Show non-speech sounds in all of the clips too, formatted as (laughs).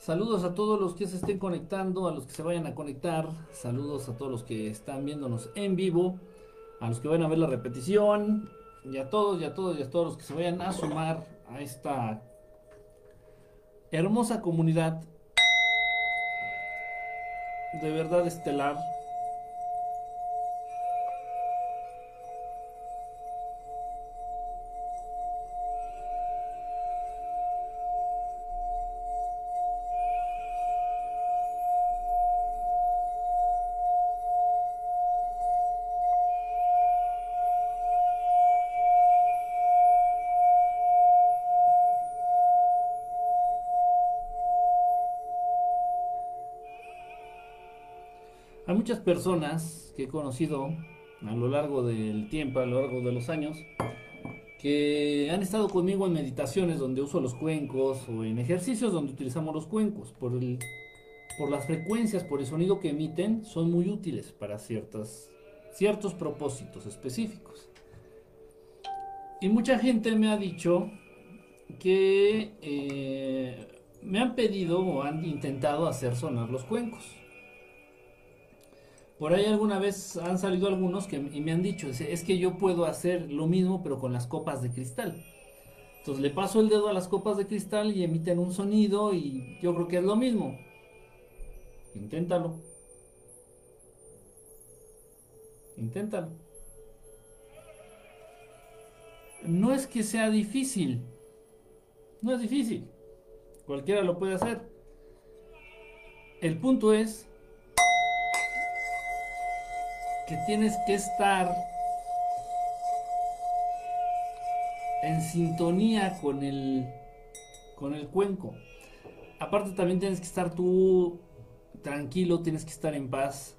Saludos a todos los que se estén conectando, a los que se vayan a conectar. Saludos a todos los que están viéndonos en vivo, a los que vayan a ver la repetición. Y a todos, y a todos, y a todos los que se vayan a sumar a esta hermosa comunidad de verdad estelar. Muchas personas que he conocido a lo largo del tiempo, a lo largo de los años, que han estado conmigo en meditaciones donde uso los cuencos o en ejercicios donde utilizamos los cuencos. Por, el, por las frecuencias, por el sonido que emiten, son muy útiles para ciertas, ciertos propósitos específicos. Y mucha gente me ha dicho que eh, me han pedido o han intentado hacer sonar los cuencos. Por ahí alguna vez han salido algunos que y me han dicho, es que yo puedo hacer lo mismo pero con las copas de cristal. Entonces le paso el dedo a las copas de cristal y emiten un sonido y yo creo que es lo mismo. Inténtalo. Inténtalo. No es que sea difícil. No es difícil. Cualquiera lo puede hacer. El punto es que tienes que estar en sintonía con el con el cuenco. Aparte también tienes que estar tú tranquilo, tienes que estar en paz.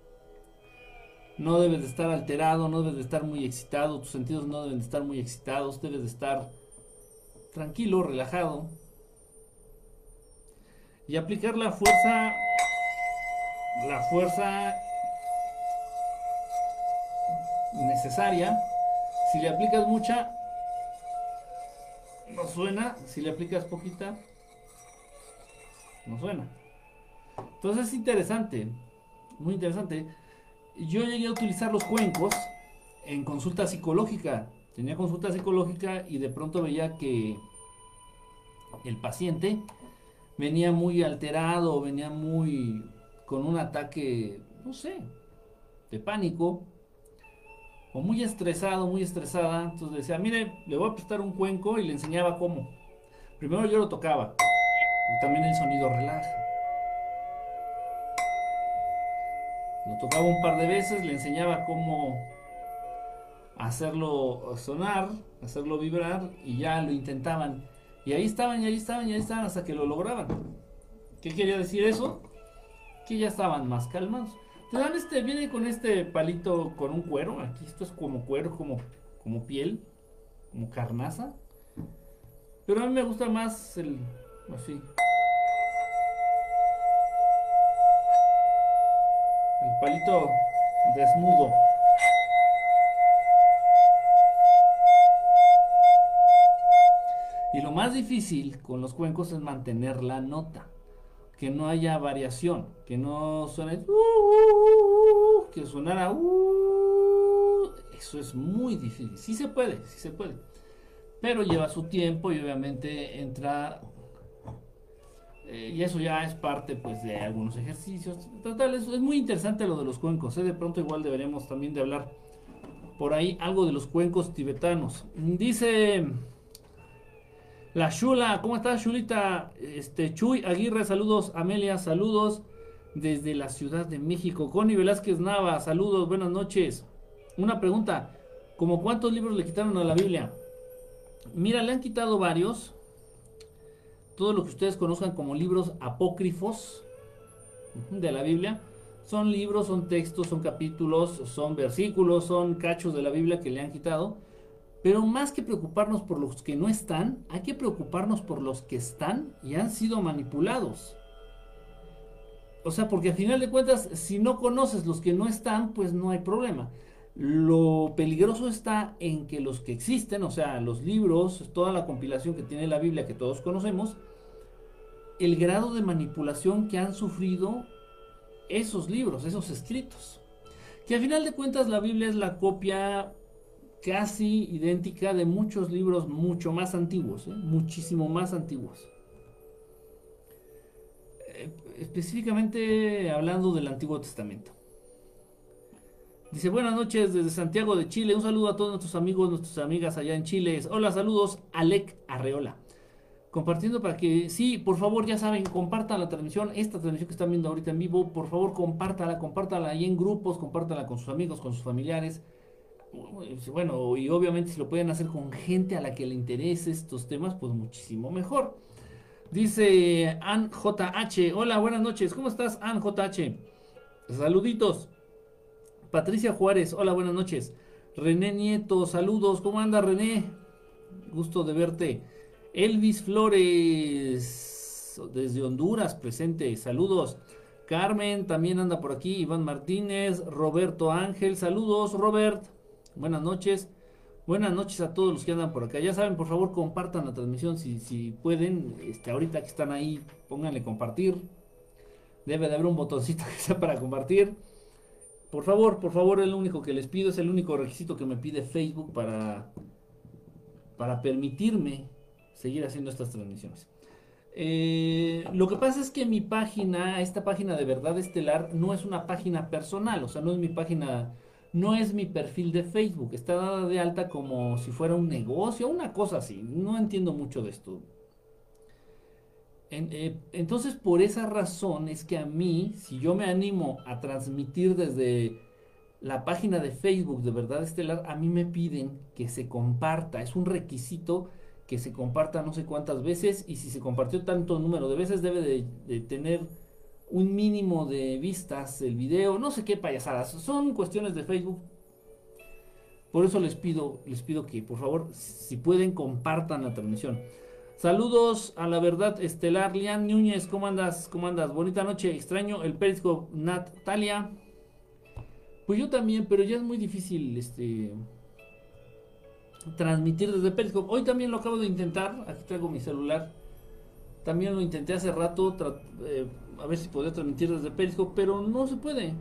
No debes de estar alterado, no debes de estar muy excitado, tus sentidos no deben de estar muy excitados, debes de estar tranquilo, relajado. Y aplicar la fuerza la fuerza necesaria. Si le aplicas mucha, no suena. Si le aplicas poquita, no suena. Entonces es interesante, muy interesante. Yo llegué a utilizar los cuencos en consulta psicológica. Tenía consulta psicológica y de pronto veía que el paciente venía muy alterado, venía muy con un ataque, no sé, de pánico o muy estresado, muy estresada. Entonces decía, mire, le voy a prestar un cuenco y le enseñaba cómo. Primero yo lo tocaba. También el sonido relaja. Lo tocaba un par de veces, le enseñaba cómo hacerlo sonar, hacerlo vibrar y ya lo intentaban. Y ahí estaban, y ahí estaban, y ahí estaban hasta que lo lograban. ¿Qué quería decir eso? Que ya estaban más calmados. Te dan este, viene con este palito con un cuero. Aquí esto es como cuero, como, como piel, como carnaza. Pero a mí me gusta más el así. El palito desnudo. Y lo más difícil con los cuencos es mantener la nota que no haya variación, que no suene, uh, uh, uh, que sonara, eso es muy difícil. Sí se puede, sí se puede, pero lleva su tiempo y obviamente entra, eh, y eso ya es parte pues de algunos ejercicios. Total, es, es muy interesante lo de los cuencos, ¿eh? de pronto igual deberíamos también de hablar por ahí algo de los cuencos tibetanos. Dice... La Chula, ¿cómo estás, Chulita? Este, Chuy Aguirre, saludos. Amelia, saludos desde la Ciudad de México. Connie Velázquez Nava, saludos, buenas noches. Una pregunta, ¿cómo cuántos libros le quitaron a la Biblia? Mira, le han quitado varios. Todo lo que ustedes conozcan como libros apócrifos de la Biblia. Son libros, son textos, son capítulos, son versículos, son cachos de la Biblia que le han quitado pero más que preocuparnos por los que no están, hay que preocuparnos por los que están y han sido manipulados. O sea, porque al final de cuentas, si no conoces los que no están, pues no hay problema. Lo peligroso está en que los que existen, o sea, los libros, toda la compilación que tiene la Biblia que todos conocemos, el grado de manipulación que han sufrido esos libros, esos escritos. Que al final de cuentas la Biblia es la copia casi idéntica de muchos libros mucho más antiguos, ¿eh? muchísimo más antiguos. Eh, específicamente hablando del Antiguo Testamento. Dice, buenas noches desde Santiago de Chile. Un saludo a todos nuestros amigos, nuestras amigas allá en Chile. Hola, saludos, Alec Arreola. Compartiendo para que, sí, por favor, ya saben, compartan la transmisión, esta transmisión que están viendo ahorita en vivo, por favor, compártala, compártala ahí en grupos, compártala con sus amigos, con sus familiares. Bueno, y obviamente si lo pueden hacer con gente a la que le interese estos temas, pues muchísimo mejor. Dice Ann JH, hola, buenas noches, ¿cómo estás, Ann JH? Saluditos. Patricia Juárez, hola, buenas noches. René Nieto, saludos, ¿cómo anda René? Gusto de verte. Elvis Flores, desde Honduras, presente, saludos. Carmen también anda por aquí, Iván Martínez, Roberto Ángel, saludos Robert, buenas noches. Buenas noches a todos los que andan por acá. Ya saben, por favor, compartan la transmisión si, si pueden. Este, ahorita que están ahí, pónganle compartir. Debe de haber un botoncito (laughs) que sea para compartir. Por favor, por favor, es lo único que les pido, es el único requisito que me pide Facebook para, para permitirme seguir haciendo estas transmisiones. Eh, lo que pasa es que mi página, esta página de Verdad Estelar, no es una página personal, o sea, no es mi página, no es mi perfil de Facebook, está dada de alta como si fuera un negocio, una cosa así, no entiendo mucho de esto. Eh, entonces, por esa razón es que a mí, si yo me animo a transmitir desde la página de Facebook de Verdad Estelar, a mí me piden que se comparta. Es un requisito que se comparta no sé cuántas veces y si se compartió tanto número de veces debe de, tener un mínimo de vistas el video, no sé qué payasadas, son cuestiones de Facebook. Por eso les pido, les pido que por favor, si pueden, compartan la transmisión. Saludos a la verdad estelar, Lian Núñez, ¿cómo andas? ¿Cómo andas? Bonita noche, extraño el Periscope, Natalia. Pues yo también, pero ya es muy difícil este transmitir desde Periscope. Hoy también lo acabo de intentar, aquí traigo mi celular. También lo intenté hace rato, eh, a ver si podía transmitir desde Periscope, pero no se puede.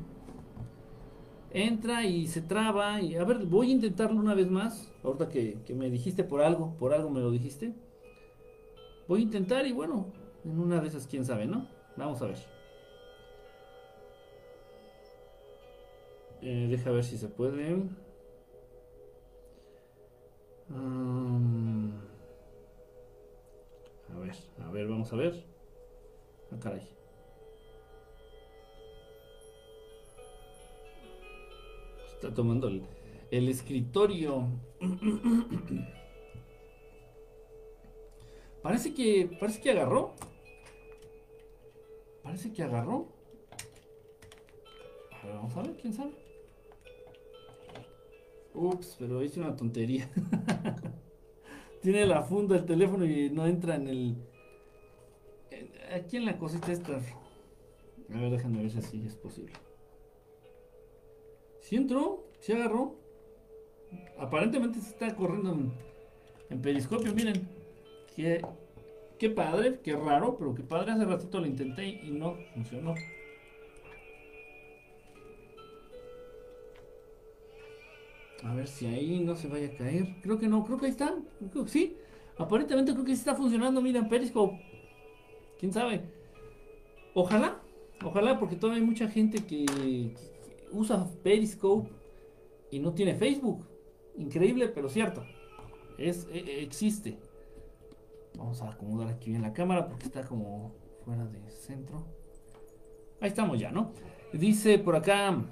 Entra y se traba y a ver, voy a intentarlo una vez más. Ahorita que, que me dijiste por algo, por algo me lo dijiste. Voy a intentar y bueno, en una de esas quién sabe, ¿no? Vamos a ver. Eh, deja ver si se puede. Um, a ver, a ver, vamos a ver. Ah, caray. Está tomando el, escritorio. Parece que. Parece que agarró. Parece que agarró. A ver, vamos a ver, quién sabe. Ups, pero hice una tontería. (laughs) Tiene la funda el teléfono y no entra en el. aquí en la cosita esta. A ver, déjame ver si así es posible. Si entró, si agarró. Aparentemente se está corriendo en, periscopio, miren. Qué, padre, qué raro, pero qué padre. Hace ratito lo intenté y no funcionó. A ver si ahí no se vaya a caer. Creo que no, creo que ahí está. sí, aparentemente creo que sí está funcionando. Miren, Periscope. ¿Quién sabe? Ojalá, ojalá, porque todavía hay mucha gente que usa Periscope y no tiene Facebook. Increíble, pero cierto. Es, e, existe. Vamos a acomodar aquí bien la cámara porque está como fuera de centro. Ahí estamos ya, ¿no? Dice por acá,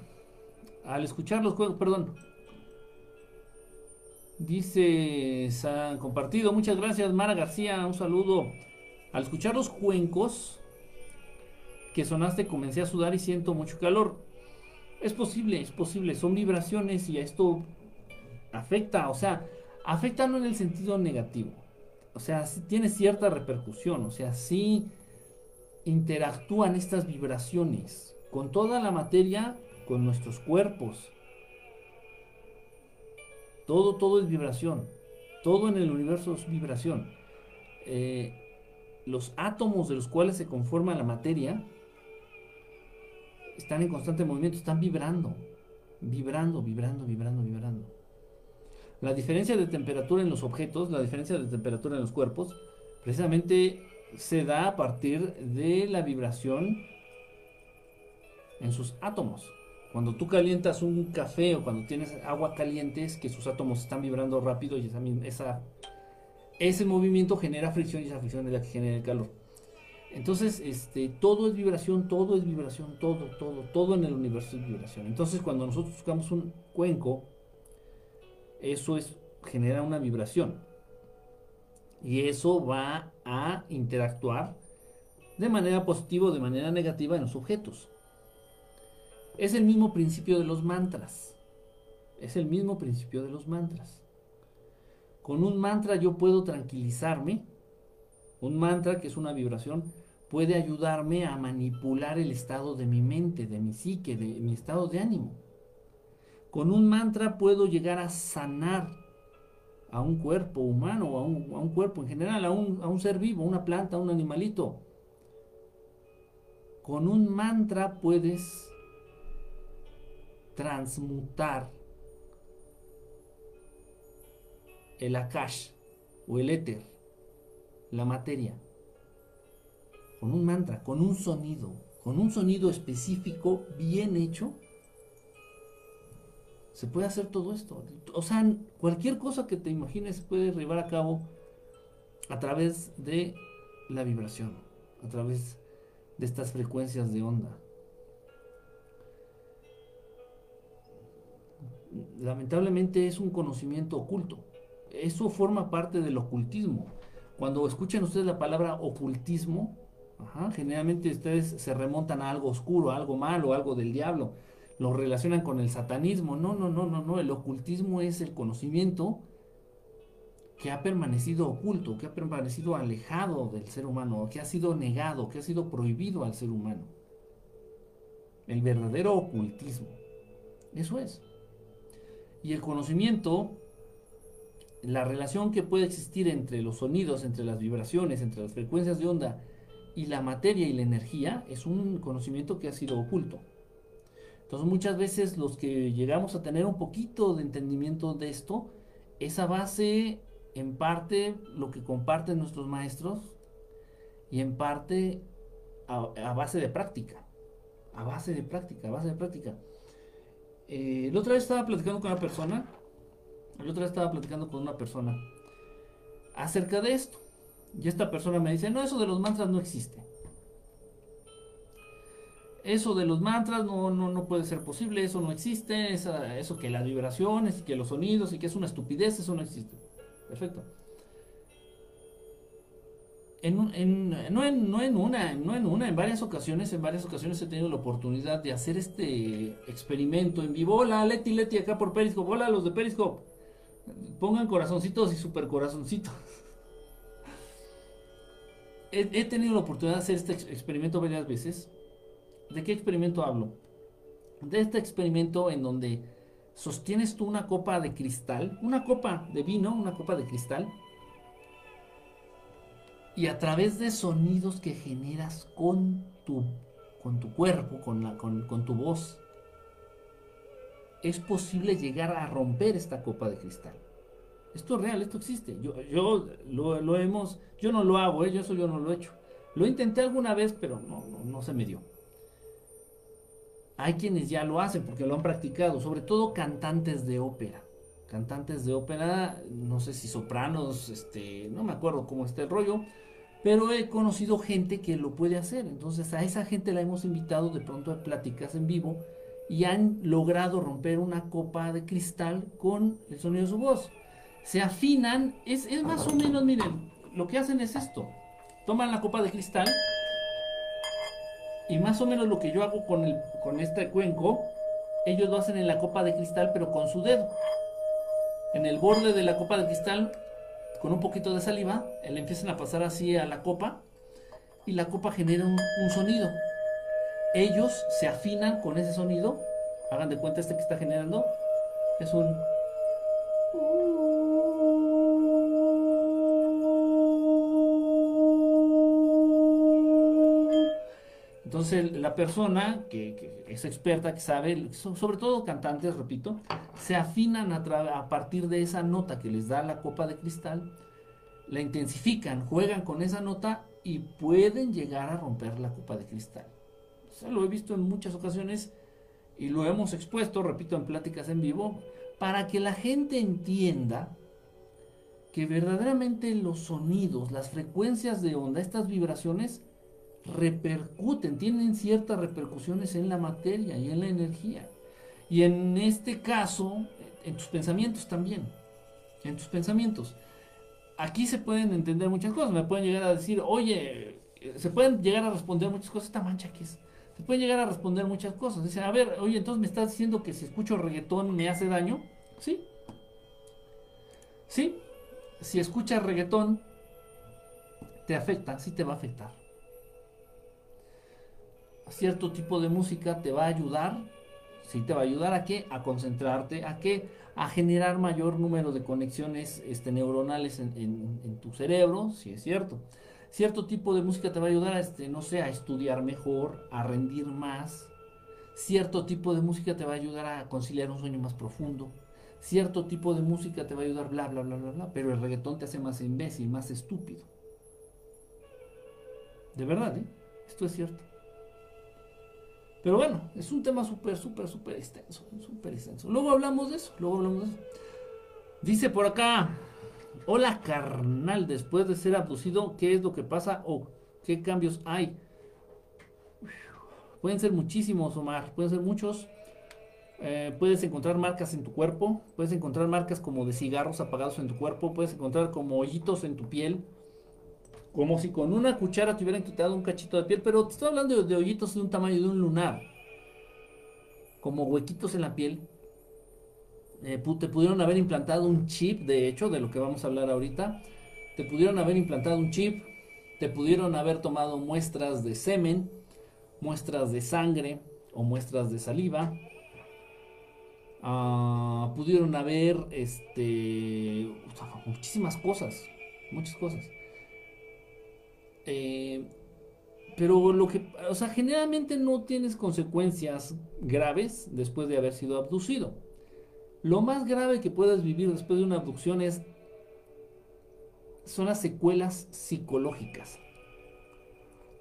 al escuchar los juegos, perdón. Dice, se han compartido, muchas gracias Mara García, un saludo. Al escuchar los cuencos que sonaste comencé a sudar y siento mucho calor. Es posible, es posible, son vibraciones y esto afecta, o sea, afecta no en el sentido negativo, o sea, tiene cierta repercusión, o sea, sí interactúan estas vibraciones con toda la materia, con nuestros cuerpos. Todo, todo es vibración. Todo en el universo es vibración. Eh, los átomos de los cuales se conforma la materia están en constante movimiento, están vibrando, vibrando, vibrando, vibrando, vibrando. La diferencia de temperatura en los objetos, la diferencia de temperatura en los cuerpos, precisamente se da a partir de la vibración en sus átomos. Cuando tú calientas un café o cuando tienes agua caliente es que sus átomos están vibrando rápido y esa, ese movimiento genera fricción y esa fricción es la que genera el calor. Entonces, este, todo es vibración, todo es vibración, todo, todo, todo en el universo es vibración. Entonces, cuando nosotros buscamos un cuenco, eso es, genera una vibración. Y eso va a interactuar de manera positiva o de manera negativa en los objetos. Es el mismo principio de los mantras. Es el mismo principio de los mantras. Con un mantra yo puedo tranquilizarme. Un mantra, que es una vibración, puede ayudarme a manipular el estado de mi mente, de mi psique, de mi estado de ánimo. Con un mantra puedo llegar a sanar a un cuerpo humano, a un, a un cuerpo en general, a un, a un ser vivo, una planta, un animalito. Con un mantra puedes transmutar el akash o el éter, la materia, con un mantra, con un sonido, con un sonido específico bien hecho, se puede hacer todo esto. O sea, cualquier cosa que te imagines puede llevar a cabo a través de la vibración, a través de estas frecuencias de onda. lamentablemente es un conocimiento oculto. Eso forma parte del ocultismo. Cuando escuchan ustedes la palabra ocultismo, generalmente ustedes se remontan a algo oscuro, a algo malo, algo del diablo. Lo relacionan con el satanismo. No, no, no, no, no. El ocultismo es el conocimiento que ha permanecido oculto, que ha permanecido alejado del ser humano, que ha sido negado, que ha sido prohibido al ser humano. El verdadero ocultismo. Eso es. Y el conocimiento, la relación que puede existir entre los sonidos, entre las vibraciones, entre las frecuencias de onda y la materia y la energía, es un conocimiento que ha sido oculto. Entonces muchas veces los que llegamos a tener un poquito de entendimiento de esto, esa base en parte lo que comparten nuestros maestros y en parte a, base de práctica, a base de práctica, a base de práctica. Eh, la otra vez estaba platicando con una persona. La otra vez estaba platicando con una persona acerca de esto. Y esta persona me dice, no, eso de los mantras no existe. Eso de los mantras no, no, no puede ser posible, eso no existe, eso que las vibraciones y que los sonidos y que es una estupidez, eso no existe. Perfecto en, en, no, en, no en una, no en una, en varias ocasiones, en varias ocasiones he tenido la oportunidad de hacer este experimento en vivo. Hola, Leti, Leti, acá por Periscope. Hola, los de Periscope. Pongan corazoncitos y super corazoncitos. (laughs) he, tenido la oportunidad de hacer este experimento varias veces. ¿De qué experimento hablo? De este experimento en donde sostienes tú una copa de cristal, una copa de vino, una copa de cristal y a través de sonidos que generas con tu, con tu cuerpo, con, la, con, tu voz, es posible llegar a romper esta copa de cristal. Esto es real, esto existe. Yo, yo lo, hemos, yo no lo hago, ¿eh? yo eso yo no lo he hecho. Lo intenté alguna vez, pero no, no, no se me dio. Hay quienes ya lo hacen porque lo han practicado, sobre todo cantantes de ópera. Cantantes de ópera, no sé si sopranos, este, no me acuerdo cómo está el rollo, pero he conocido gente que lo puede hacer. Entonces a esa gente la hemos invitado de pronto a pláticas en vivo y han logrado romper una copa de cristal con el sonido de su voz. Se afinan, es, es más o menos, miren, lo que hacen es esto. Toman la copa de cristal y más o menos lo que yo hago con, el, con este cuenco, ellos lo hacen en la copa de cristal pero con su dedo. En el borde de la copa de cristal con un poquito de saliva, le empiezan a pasar así a la copa y la copa genera un, sonido. Ellos se afinan con ese sonido, hagan de cuenta este que está generando, es un... Entonces la persona que, es experta, que sabe, sobre todo cantantes, repito, se afinan a, a partir de esa nota que les da la copa de cristal, la intensifican, juegan con esa nota y pueden llegar a romper la copa de cristal. lo he visto en muchas ocasiones y lo hemos expuesto, repito, en pláticas en vivo, para que la gente entienda que verdaderamente los sonidos, las frecuencias de onda, estas vibraciones, repercuten, tienen ciertas repercusiones en la materia y en la energía. Y en este caso, en tus pensamientos también. En tus pensamientos. Aquí se pueden entender muchas cosas. Me pueden llegar a decir, oye, se pueden llegar a responder muchas cosas. Esta mancha que es. Se pueden llegar a responder muchas cosas. Dicen, a ver, oye, entonces me estás diciendo que si escucho reggaetón me hace daño. Sí. Sí. Si escuchas reggaetón, te afecta, sí te va a afectar cierto tipo de música te va a ayudar, sí te va a ayudar a qué? A concentrarte, a qué? A generar mayor número de conexiones este, neuronales en, tu cerebro, si es cierto. Cierto tipo de música te va a ayudar a, este, no sé, a estudiar mejor, a rendir más. Cierto tipo de música te va a ayudar a conciliar un sueño más profundo. Cierto tipo de música te va a ayudar, bla, bla, bla, bla, bla. Pero el reggaetón te hace más imbécil, más estúpido. De verdad, ¿eh? Esto es cierto. Pero bueno, es un tema súper, súper, súper extenso, súper extenso. Luego hablamos de eso, luego hablamos de eso. Dice por acá, hola carnal, después de ser abducido, ¿qué es lo que pasa o qué cambios hay? Pueden ser muchísimos, Omar, pueden ser muchos. Eh, puedes encontrar marcas en tu cuerpo, puedes encontrar marcas como de cigarros apagados en tu cuerpo, puedes encontrar como hoyitos en tu piel, como si con una cuchara te hubieran quitado un cachito de piel, pero te estoy hablando de, hoyitos de un tamaño de un lunar. Como huequitos en la piel. Eh, te pudieron haber implantado un chip, de hecho, de lo que vamos a hablar ahorita. Te pudieron haber implantado un chip. Te pudieron haber tomado muestras de semen, muestras de sangre o muestras de saliva. Ah, pudieron haber este, muchísimas cosas. Muchas cosas. Eh, pero lo que, o sea, generalmente no tienes consecuencias graves después de haber sido abducido. Lo más grave que puedes vivir después de una abducción es son las secuelas psicológicas.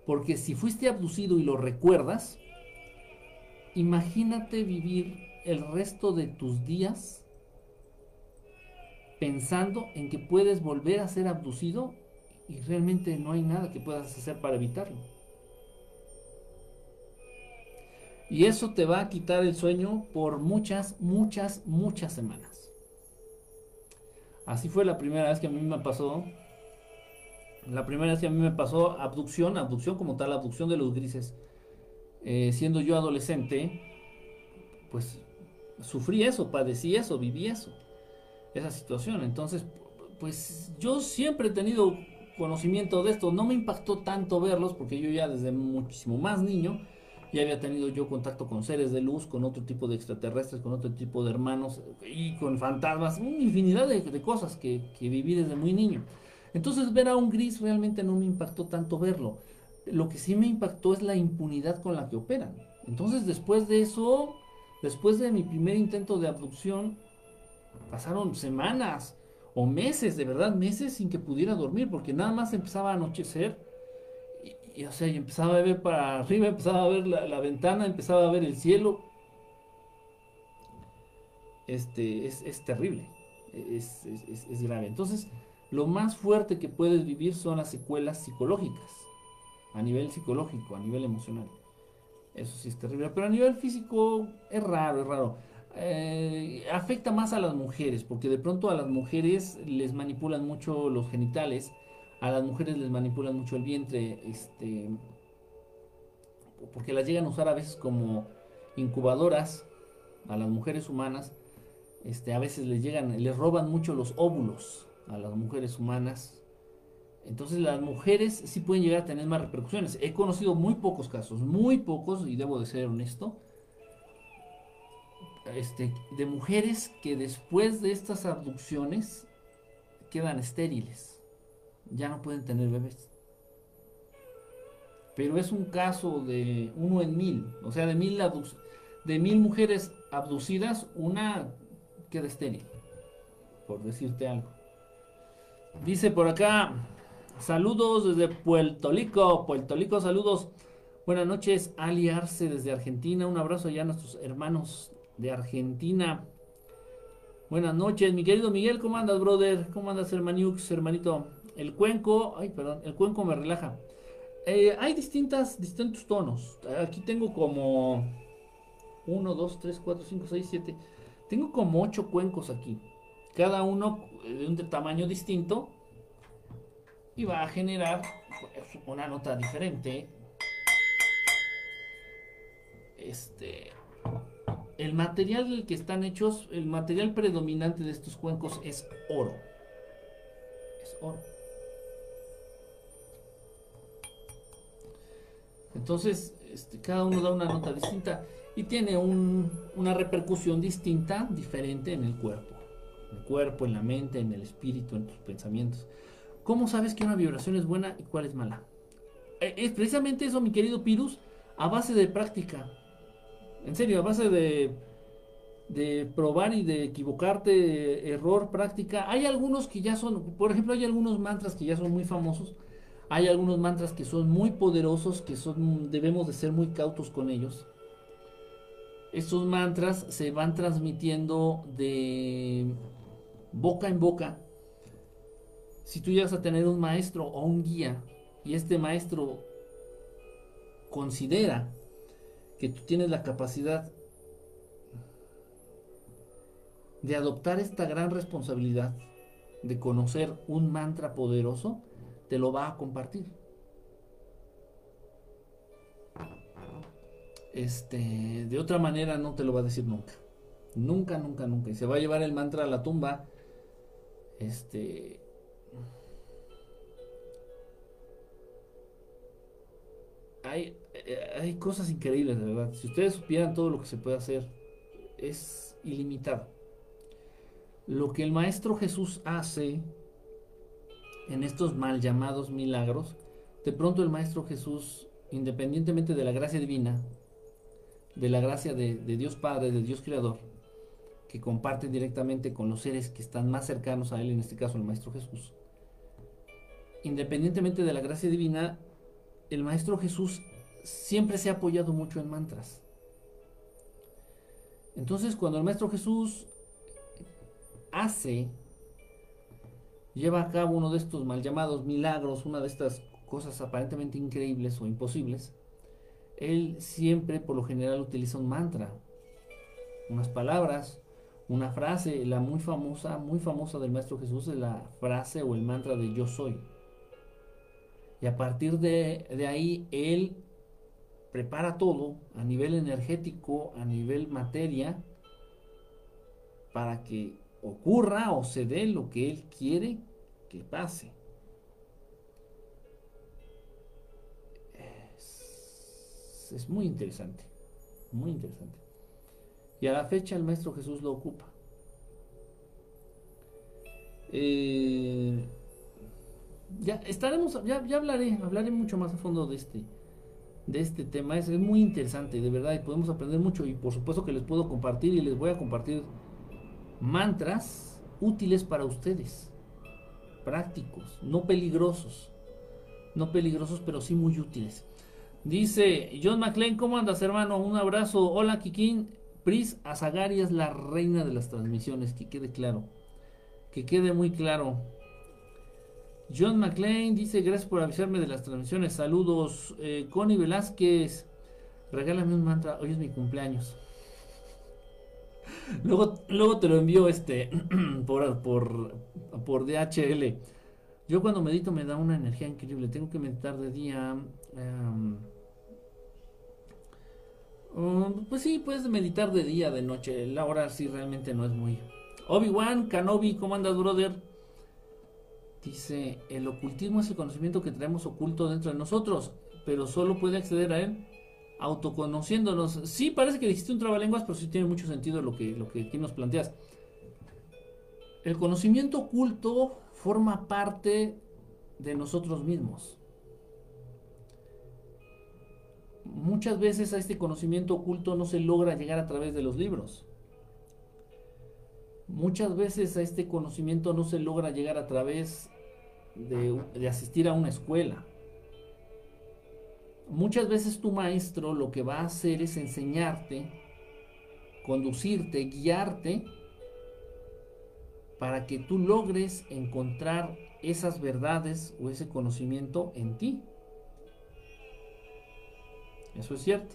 Porque si fuiste abducido y lo recuerdas, imagínate vivir el resto de tus días pensando en que puedes volver a ser abducido y realmente no hay nada que puedas hacer para evitarlo. Y eso te va a quitar el sueño por muchas, muchas, muchas semanas. Así fue la primera vez que a mí me pasó. La primera vez que a mí me pasó abducción, abducción como tal, abducción de los grises. Eh, siendo yo adolescente, pues sufrí eso, padecí eso, viví eso, esa situación. Entonces, pues yo siempre he tenido conocimiento de esto. No me impactó tanto verlos porque yo ya desde muchísimo más niño ya había tenido yo contacto con seres de luz, con otro tipo de extraterrestres, con otro tipo de hermanos y con fantasmas, una infinidad de, cosas que, que, viví desde muy niño. Entonces ver a un gris realmente no me impactó tanto verlo. Lo que sí me impactó es la impunidad con la que operan. Entonces después de eso, después de mi primer intento de abducción, pasaron semanas, o meses, de verdad, meses sin que pudiera dormir, porque nada más empezaba a anochecer y, o sea, y empezaba a ver para arriba, (laughs) empezaba a ver la, ventana, empezaba a ver el cielo. Este, es, terrible, es, es, grave. Entonces, lo más fuerte que puedes vivir son las secuelas psicológicas, a nivel psicológico, a nivel emocional. Eso sí es terrible, pero a nivel físico es raro, es raro. Eh, afecta más a las mujeres, porque de pronto a las mujeres les manipulan mucho los genitales, a las mujeres les manipulan mucho el vientre, este, porque las llegan a usar a veces como incubadoras a las mujeres humanas, este, a veces les llegan, les roban mucho los óvulos a las mujeres humanas. Entonces las mujeres sí pueden llegar a tener más repercusiones. He conocido muy pocos casos, muy pocos, y debo de ser honesto, este, de mujeres que después de estas abducciones quedan estériles, ya no pueden tener bebés. pero es un caso de uno en mil, o sea, de mil, de mil mujeres abducidas, una queda estéril, por decirte algo. Dice por acá, saludos desde Puerto Rico, Puerto Rico, saludos. Buenas noches, Ali Arce desde Argentina, un abrazo ya a nuestros hermanos de Argentina. Buenas noches, mi querido Miguel, ¿cómo andas, brother? ¿Cómo andas, hermaniux, hermanito? El cuenco, ay, perdón, el cuenco me relaja. Eh, hay distintas, distintos tonos. Aquí tengo como 1, 2, 3, 4, 5, 6, 7. Tengo como 8 cuencos aquí. Cada uno de un tamaño distinto. Y va a generar pues, una nota diferente. Este. El material del que están hechos, el material predominante de estos cuencos es oro. Es oro. Entonces, este, cada uno da una nota distinta y tiene una repercusión distinta, diferente en el cuerpo. En el cuerpo, en la mente, en el espíritu, en tus pensamientos. ¿Cómo sabes que una vibración es buena y cuál es mala? Eh, es precisamente eso, mi querido Pirus, a base de práctica. En serio, a base de, de probar y de equivocarte, error, práctica. Hay algunos que ya son, por ejemplo, hay algunos mantras que ya son muy famosos hay algunos mantras que son muy poderosos, que son, debemos de ser muy cautos con ellos. Estos mantras se van transmitiendo de boca en boca. Si tú llegas a tener un maestro o un guía y este maestro considera que tú tienes la capacidad de adoptar esta gran responsabilidad de conocer un mantra poderoso, te lo va a compartir. Este, de otra manera no te lo va a decir nunca. Nunca, nunca, nunca. Y se va a llevar el mantra a la tumba. Este. Hay, eh, hay cosas increíbles, de verdad. Si ustedes supieran todo lo que se puede hacer, es ilimitado. Lo que el Maestro Jesús hace en estos mal llamados milagros, de pronto el Maestro Jesús, independientemente de la gracia divina, de la gracia de, Dios Padre, de Dios Creador, que comparte directamente con los seres que están más cercanos a Él, en este caso el Maestro Jesús, independientemente de la gracia divina, el Maestro Jesús siempre se ha apoyado mucho en mantras. Entonces, cuando el Maestro Jesús hace lleva a cabo uno de estos mal llamados milagros, una de estas cosas aparentemente increíbles o imposibles, él siempre por lo general utiliza un mantra, unas palabras, una frase, la muy famosa, muy famosa del Maestro Jesús es la frase o el mantra de yo soy. Y a partir de, de ahí él prepara todo a nivel energético, a nivel materia, para que ocurra o se dé lo que él quiere que pase. Es, muy interesante, muy interesante. Y a la fecha el Maestro Jesús lo ocupa. Eh, ya estaremos, ya, ya, hablaré, hablaré mucho más a fondo de este, de este tema. Es, es, muy interesante, de verdad, y podemos aprender mucho. Y por supuesto que les puedo compartir y les voy a compartir mantras útiles para ustedes prácticos, no peligrosos. No peligrosos, pero sí muy útiles. Dice John McLean, ¿cómo andas, hermano? Un abrazo. Hola, Kikín. Pris Azagari es la reina de las transmisiones, que quede claro. Que quede muy claro. John McLean dice, gracias por avisarme de las transmisiones. Saludos. Eh, Connie Velázquez, regálame un mantra. Hoy es mi cumpleaños. (laughs) luego, luego te lo envío este (clears throat) por, por, por DHL. Yo cuando medito me da una energía increíble. Tengo que meditar de día. Em, um, pues sí, puedes meditar de día, de noche. La hora sí realmente no es muy. Obi-Wan, Kanobi, ¿cómo andas, brother? Dice: El ocultismo es el conocimiento que traemos oculto dentro de nosotros, pero solo puede acceder a él autoconociéndonos. Sí, parece que dijiste un trabalenguas, pero sí tiene mucho sentido lo que, lo que aquí nos planteas. El conocimiento oculto forma parte de nosotros mismos. muchas veces a este conocimiento oculto no se logra llegar a través de los libros. Muchas veces a este conocimiento no se logra llegar a través de, asistir a una escuela. Muchas veces tu maestro lo que va a hacer es enseñarte, conducirte, guiarte para que tú logres encontrar esas verdades o ese conocimiento en ti. Eso es cierto.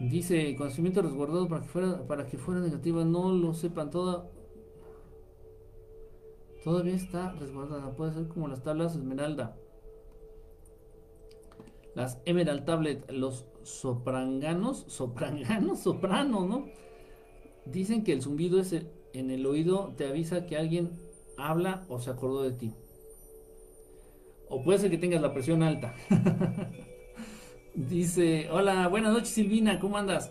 Dice, conocimiento resguardado para que fuera, para que fuera negativa, no lo sepan toda. Todavía está resguardada. Puede ser como las tablas Esmeralda. Las Emerald Tablet, los sopranganos, (laughs) sopranganos, sopranos, ¿no? Dicen que el zumbido es en el oído te avisa que alguien habla o se acordó de ti. O puede ser que tengas la presión alta. (laughs) Dice, hola, buenas noches Silvina, ¿cómo andas?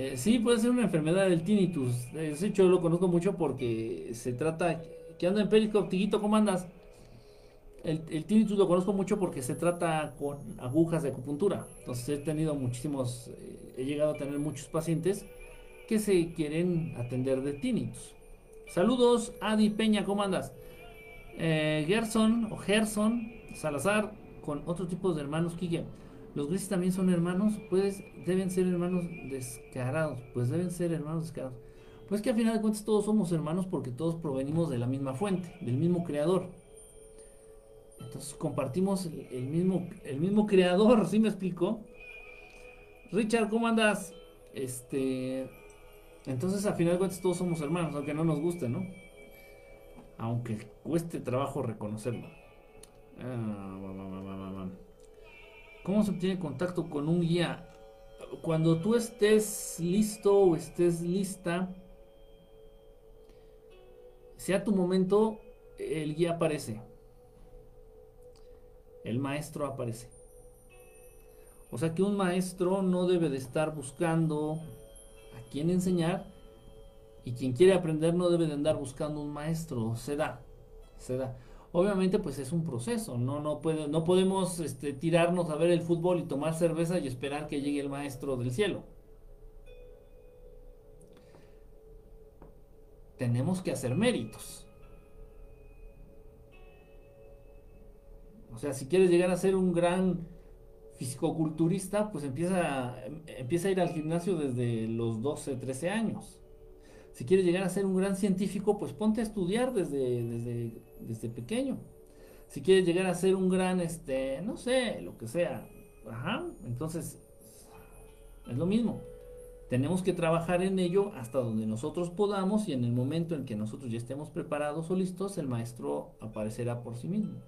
Eh, sí, puede ser una enfermedad del tinnitus. De hecho, lo conozco mucho porque se trata... que anda en Periscope, Tiguito, ¿cómo andas? El, el, tinnitus lo conozco mucho porque se trata con agujas de acupuntura. Entonces he tenido muchísimos, eh, he llegado a tener muchos pacientes que se quieren atender de tinnitus. Saludos, Adi Peña, ¿cómo andas? Eh, Gerson o Gerson Salazar, con otros tipos de hermanos, Kike. Los grises también son hermanos, pues deben ser hermanos descarados, pues deben ser hermanos descarados. Pues que al final de cuentas todos somos hermanos porque todos provenimos de la misma fuente, del mismo creador. Entonces compartimos el, mismo, el mismo creador, ¿sí me explico? Richard, ¿cómo andas? Este, entonces al final de cuentas todos somos hermanos, aunque no nos guste, ¿no? Aunque cueste trabajo reconocerlo. Ah, ¿Cómo se obtiene contacto con un guía? Cuando tú estés listo o estés lista, sea tu momento, el guía aparece. El maestro aparece. O sea que un maestro no debe de estar buscando a quién enseñar y quien quiere aprender no debe de andar buscando un maestro. Se da, se da. Obviamente, pues es un proceso, no, no, puede, no podemos este, tirarnos a ver el fútbol y tomar cerveza y esperar que llegue el maestro del cielo. Tenemos que hacer méritos. O sea, si quieres llegar a ser un gran fisicoculturista, pues empieza, empieza a ir al gimnasio desde los 12, 13 años. Si quieres llegar a ser un gran científico, pues ponte a estudiar desde, desde, desde pequeño. Si quieres llegar a ser un gran, este, no sé, lo que sea. Ajá, entonces es lo mismo. Tenemos que trabajar en ello hasta donde nosotros podamos y en el momento en que nosotros ya estemos preparados o listos, el maestro aparecerá por sí mismo.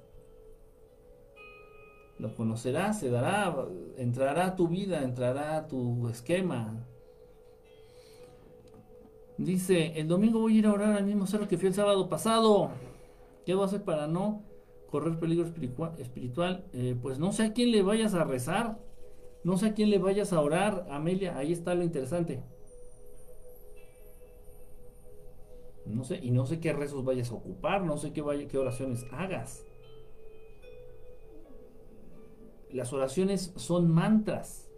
Lo conocerá, se dará, entrará a tu vida, entrará a tu esquema, Dice, el domingo voy a ir a orar al mismo cerro que fui el sábado pasado. ¿Qué voy a hacer para no correr peligro espiritual? Eh, pues no sé a quién le vayas a rezar. No sé a quién le vayas a orar. Amelia, ahí está lo interesante. No sé, y no sé qué rezos vayas a ocupar, no sé qué, vaya, qué oraciones hagas. Las oraciones son mantras.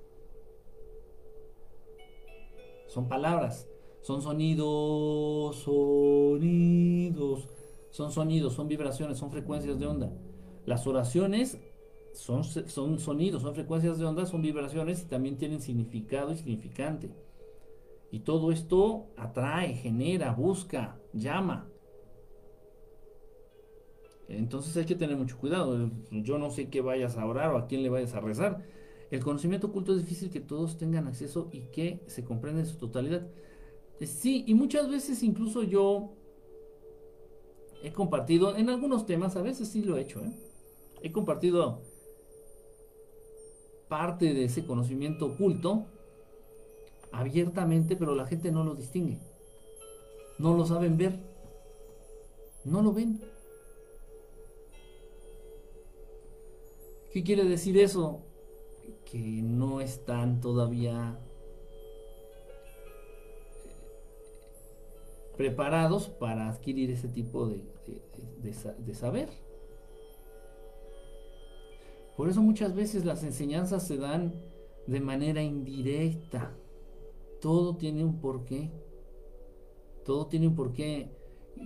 Son palabras. Son sonidos, sonidos. Son sonidos, son vibraciones, son frecuencias de onda. Las oraciones son, son sonidos, son frecuencias de onda, son vibraciones y también tienen significado y significante. Y todo esto atrae, genera, busca, llama. Entonces hay que tener mucho cuidado. Yo no sé qué vayas a orar o a quién le vayas a rezar. El conocimiento oculto es difícil que todos tengan acceso y que se comprenda en su totalidad. Eh, sí, y muchas veces incluso yo he compartido, en algunos temas, a veces sí lo he hecho, ¿eh? he compartido parte de ese conocimiento oculto abiertamente, pero la gente no lo distingue. No lo saben ver. No lo ven. ¿Qué quiere decir eso? Que no están todavía preparados para adquirir ese tipo de, de, saber. Por eso muchas veces las enseñanzas se dan de manera indirecta. Todo tiene un porqué. Todo tiene un porqué.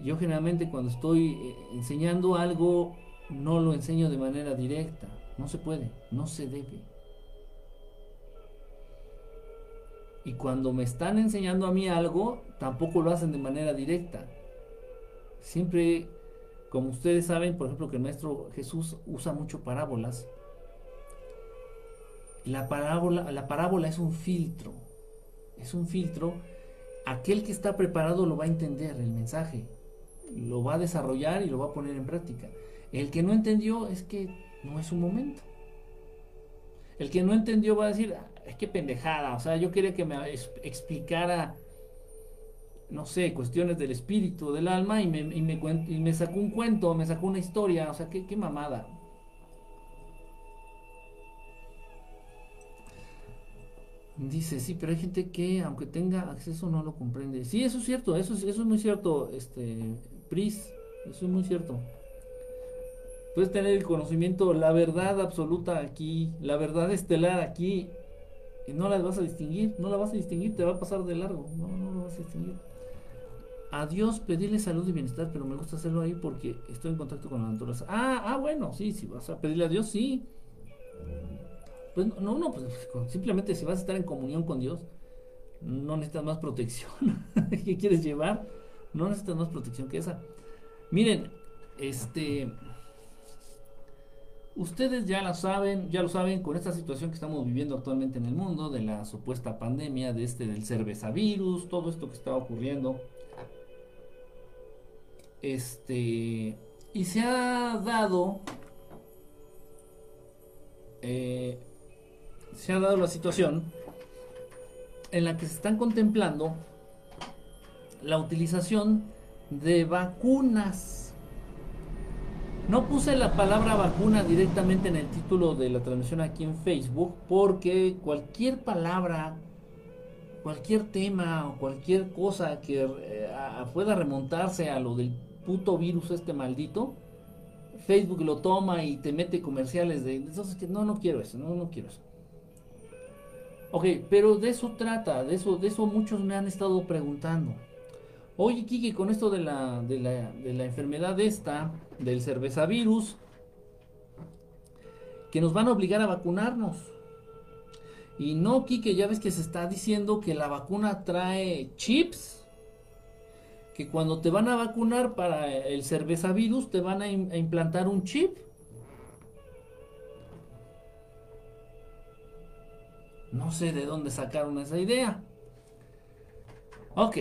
Yo generalmente cuando estoy eh, enseñando algo no lo enseño de manera directa. No se puede, no se debe. Y cuando me están enseñando a mí algo, tampoco lo hacen de manera directa. Siempre, como ustedes saben, por ejemplo, que el maestro Jesús usa mucho parábolas. La parábola, la parábola es un filtro. Es un filtro. Aquel que está preparado lo va a entender el mensaje. Lo va a desarrollar y lo va a poner en práctica. El que no entendió es que no es su momento. El que no entendió va a decir, es que pendejada, o sea, yo quería que me explicara, no sé, cuestiones del espíritu, del alma, y me, y me, sacó un cuento, me sacó una historia, o sea, qué, qué mamada. Dice, sí, pero hay gente que aunque tenga acceso no lo comprende. Sí, eso es cierto, eso, eso es muy cierto, este, Pris, eso es muy cierto. Puedes tener el conocimiento, la verdad absoluta aquí, la verdad estelar aquí, no la vas a distinguir, no la vas a distinguir, te va a pasar de largo, no, no la vas a distinguir. A Dios pedirle salud y bienestar, pero me gusta hacerlo ahí porque estoy en contacto con la naturaleza. Ah, ah, bueno, sí, si vas a pedirle a Dios, sí. Pues no, no, pues (laughs) simplemente si vas a estar en comunión con Dios, no necesitas más protección. (laughs) ¿Qué quieres llevar? No necesitas más protección que esa. Miren, este Ustedes ya lo saben, ya lo saben con esta situación que estamos viviendo actualmente en el mundo, de la supuesta pandemia, de este del cervezavirus, todo esto que está ocurriendo. Este. Y se ha dado. Eh, se ha dado la situación en la que se están contemplando la utilización de vacunas no puse la palabra vacuna directamente en el título de la transmisión aquí en Facebook porque cualquier palabra, cualquier tema o cualquier cosa que eh, pueda remontarse a lo del puto virus este maldito, Facebook lo toma y te mete comerciales de... Entonces, no, no quiero eso, no, no quiero eso. Ok, pero de eso trata, de eso, de eso muchos me han estado preguntando. Oye, Kiki, con esto de la, de la, de la enfermedad esta, del cervezavirus, que nos van a obligar a vacunarnos. Y no, Kike, ya ves que se está diciendo que la vacuna trae chips. Que cuando te van a vacunar para el cervezavirus te van a, a implantar un chip. No sé de dónde sacaron esa idea. Ok.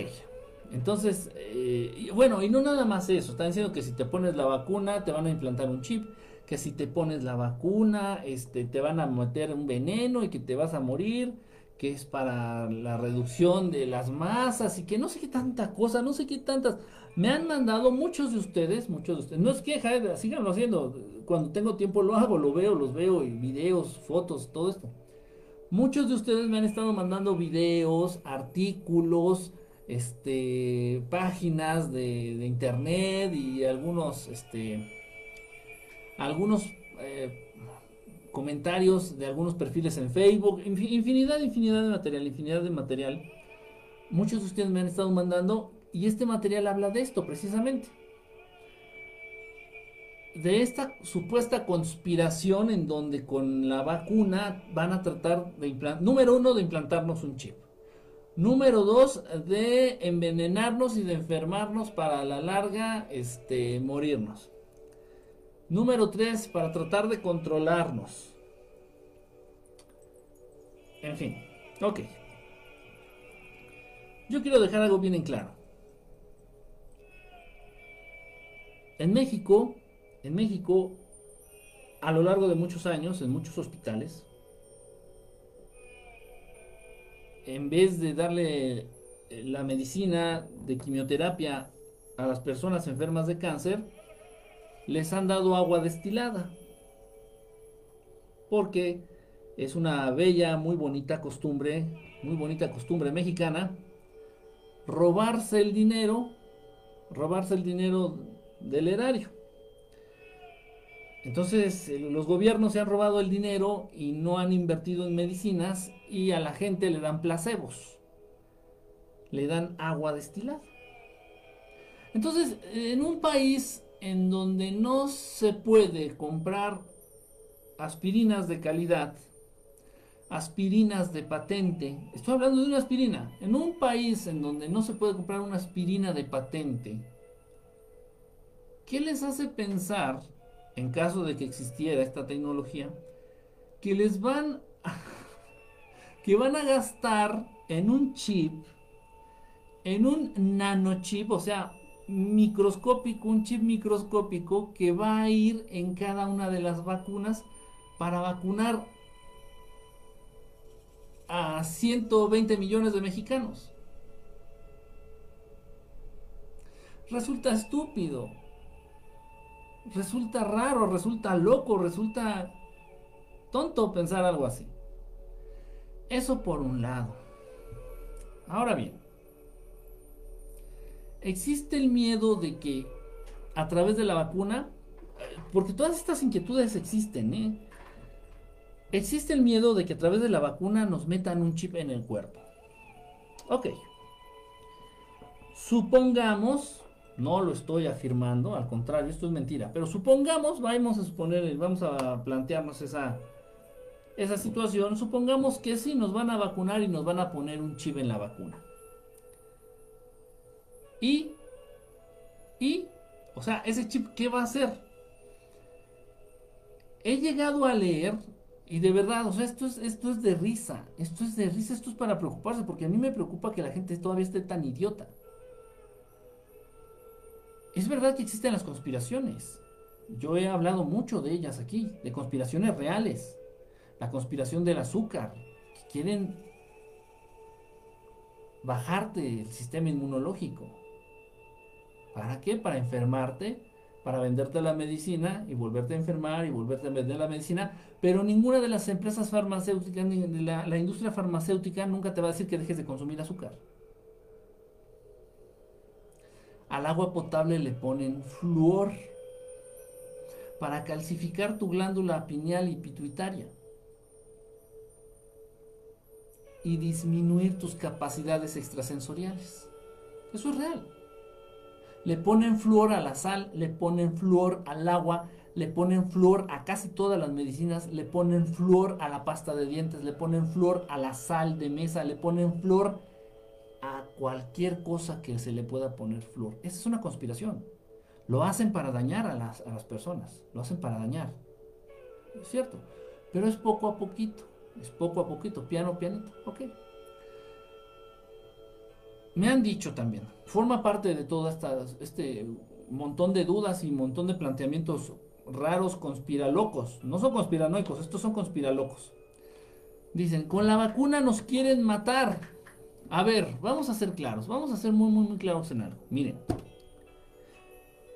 Entonces, eh, bueno, y no nada más eso, están diciendo que si te pones la vacuna te van a implantar un chip, que si te pones la vacuna este, te van a meter un veneno y que te vas a morir, que es para la reducción de las masas y que no sé qué tanta cosa, no sé qué tantas. Me han mandado muchos de ustedes, muchos de ustedes, no es queja, eh, síganlo haciendo, cuando tengo tiempo lo hago, lo veo, los veo, y videos, fotos, todo esto. Muchos de ustedes me han estado mandando videos, artículos, este, páginas de, internet y algunos, este, algunos eh, comentarios de algunos perfiles en Facebook, infinidad, infinidad de material, infinidad de material. Muchos de ustedes me han estado mandando y este material habla de esto precisamente. De esta supuesta conspiración en donde con la vacuna van a tratar de implantar, número uno, de implantarnos un chip. Número dos, de envenenarnos y de enfermarnos para a la larga este, morirnos. Número tres, para tratar de controlarnos. En fin, ok. Yo quiero dejar algo bien en claro. En México, en México, a lo largo de muchos años, en muchos hospitales, en vez de darle eh, la medicina de quimioterapia a las personas enfermas de cáncer, les han dado agua destilada. Porque es una bella, muy bonita costumbre, muy bonita costumbre mexicana, robarse el dinero, robarse el dinero del erario. Entonces los gobiernos se han robado el dinero y no han invertido en medicinas y a la gente le dan placebos, le dan agua destilada. Entonces, en un país en donde no se puede comprar aspirinas de calidad, aspirinas de patente, estoy hablando de una aspirina, en un país en donde no se puede comprar una aspirina de patente, ¿qué les hace pensar, en caso de que existiera esta tecnología, que les van a, que van a gastar en un chip, en un nanochip, o sea, microscópico, un chip microscópico que va a ir en cada una de las vacunas para vacunar a 120 millones de mexicanos. Resulta estúpido, resulta raro, resulta loco, resulta tonto pensar algo así. Eso por un lado. Ahora bien, existe el miedo de que a través de la vacuna, porque todas estas inquietudes existen, ¿eh? Existe el miedo de que a través de la vacuna nos metan un chip en el cuerpo. Ok. Supongamos, no lo estoy afirmando, al contrario, esto es mentira, pero supongamos, vamos a suponer, vamos a plantearnos esa, esa situación, supongamos que sí nos van a vacunar y nos van a poner un chip en la vacuna. Y, y, o sea, ese chip, ¿qué va a hacer? He llegado a leer, y de verdad, o sea, esto es, esto es de risa, esto es de risa, esto es para preocuparse, porque a mí me preocupa que la gente todavía esté tan idiota. Es verdad que existen las conspiraciones. Yo he hablado mucho de ellas aquí, de conspiraciones reales. La conspiración del azúcar, que quieren bajarte el sistema inmunológico. ¿Para qué? Para enfermarte, para venderte la medicina y volverte a enfermar y volverte a vender la medicina, pero ninguna de las empresas farmacéuticas, ni la, la industria farmacéutica nunca te va a decir que dejes de consumir azúcar. Al agua potable le ponen flúor para calcificar tu glándula pineal y pituitaria y disminuir tus capacidades extrasensoriales. Eso es real. Le ponen flúor a la sal, le ponen flúor al agua, le ponen flúor a casi todas las medicinas, le ponen flúor a la pasta de dientes, le ponen flúor a la sal de mesa, le ponen flúor a cualquier cosa que se le pueda poner flúor. Esa es una conspiración. Lo hacen para dañar a las, a las personas, lo hacen para dañar. Es cierto, pero es poco a poquito, es poco a poquito, piano, pianito, ok. Me han dicho también, forma parte de todo este montón de dudas y montón de planteamientos raros, conspiralocos. No son conspiranoicos, estos son conspiralocos. Dicen, con la vacuna nos quieren matar. A ver, vamos a ser claros, vamos a ser muy, muy, muy claros en algo. Miren,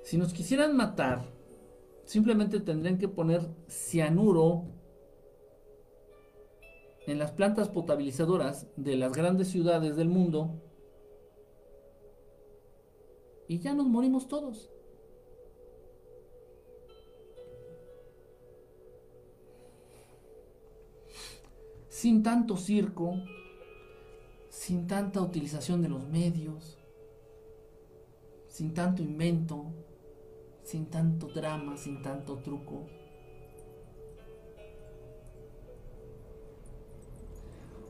si nos quisieran matar, simplemente tendrían que poner cianuro en las plantas potabilizadoras de las grandes ciudades del mundo y ya nos morimos todos. Sin tanto circo, sin tanta utilización de los medios, sin tanto invento, sin tanto drama, sin tanto truco.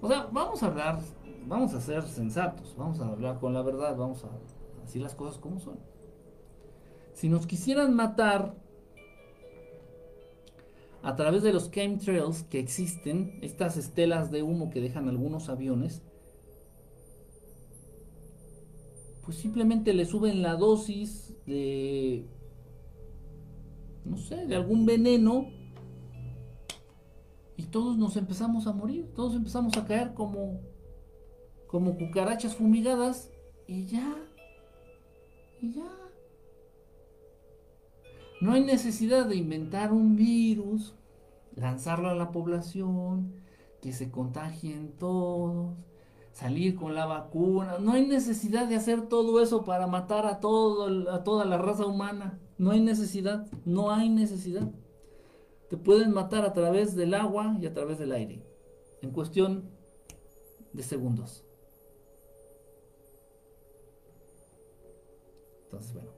O sea, vamos a hablar, vamos a ser sensatos, vamos a hablar con la verdad, vamos a Así las cosas como son. Si nos quisieran matar a través de los chemtrails que existen, estas estelas de humo que dejan algunos aviones, pues simplemente le suben la dosis de, no sé, de algún veneno y todos nos empezamos a morir, todos empezamos a caer como, como cucarachas fumigadas y ya. Y ya. No hay necesidad de inventar un virus, lanzarlo a la población, que se contagien todos, salir con la vacuna. No hay necesidad de hacer todo eso para matar a, todo, a toda la raza humana. No hay necesidad, no hay necesidad. Te pueden matar a través del agua y a través del aire, en cuestión de segundos. Entonces, bueno,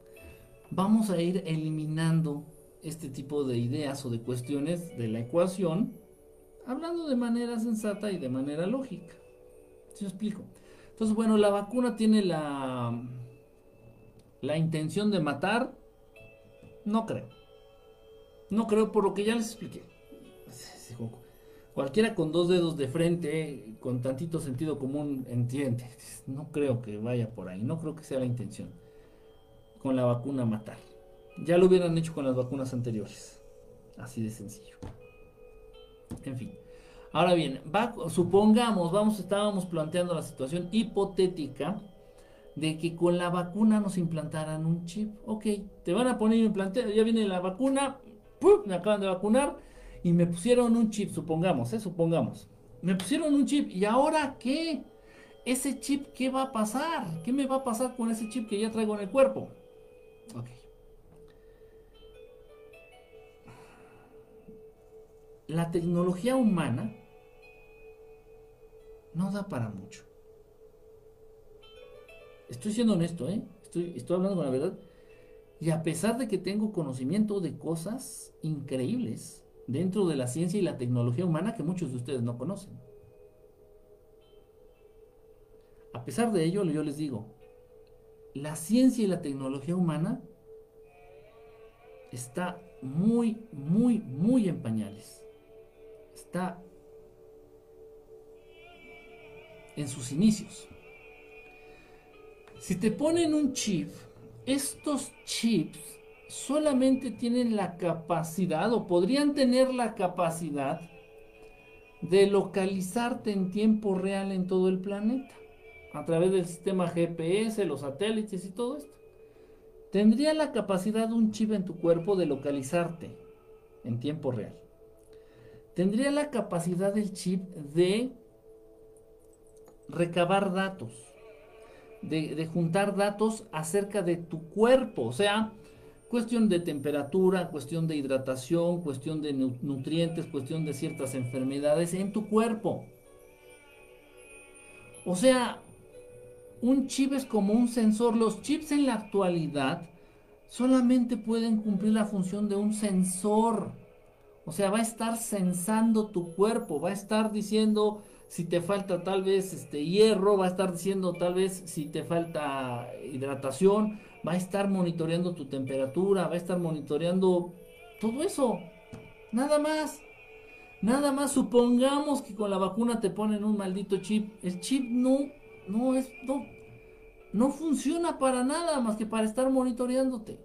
vamos a ir eliminando este tipo de ideas o de cuestiones de la ecuación, hablando de manera sensata y de manera lógica. ¿Sí explico? Entonces, bueno, la vacuna tiene la, la intención de matar. No creo. No creo por lo que ya les expliqué. Cualquiera con dos dedos de frente, con tantito sentido común, entiende. No creo que vaya por ahí. No creo que sea la intención. Con la vacuna matar. Ya lo hubieran hecho con las vacunas anteriores. Así de sencillo. En fin. Ahora bien, supongamos, vamos, estábamos planteando la situación hipotética de que con la vacuna nos implantaran un chip. Ok, te van a poner implante, ya viene la vacuna, me acaban de vacunar y me pusieron un chip, supongamos, ¿eh? supongamos. Me pusieron un chip y ahora qué? Ese chip, ¿qué va a pasar? ¿Qué me va a pasar con ese chip que ya traigo en el cuerpo? Ok. La tecnología humana no da para mucho. Estoy siendo honesto, ¿eh? Estoy, estoy hablando con la verdad. Y a pesar de que tengo conocimiento de cosas increíbles dentro de la ciencia y la tecnología humana que muchos de ustedes no conocen. A pesar de ello, yo les digo, la ciencia y la tecnología humana está muy, muy, muy en pañales. Está en sus inicios. Si te ponen un chip, estos chips solamente tienen la capacidad o podrían tener la capacidad de localizarte en tiempo real en todo el planeta a través del sistema GPS, los satélites y todo esto. Tendría la capacidad un chip en tu cuerpo de localizarte en tiempo real. Tendría la capacidad del chip de recabar datos, de, juntar datos acerca de tu cuerpo, o sea, cuestión de temperatura, cuestión de hidratación, cuestión de nutrientes, cuestión de ciertas enfermedades en tu cuerpo. O sea, un chip es como un sensor. Los chips en la actualidad solamente pueden cumplir la función de un sensor. O sea, va a estar sensando tu cuerpo, va a estar diciendo si te falta tal vez este hierro, va a estar diciendo tal vez si te falta hidratación, va a estar monitoreando tu temperatura, va a estar monitoreando todo eso. Nada más. Nada más supongamos que con la vacuna te ponen un maldito chip. El chip no no es no no funciona para nada más que para estar monitoreándote.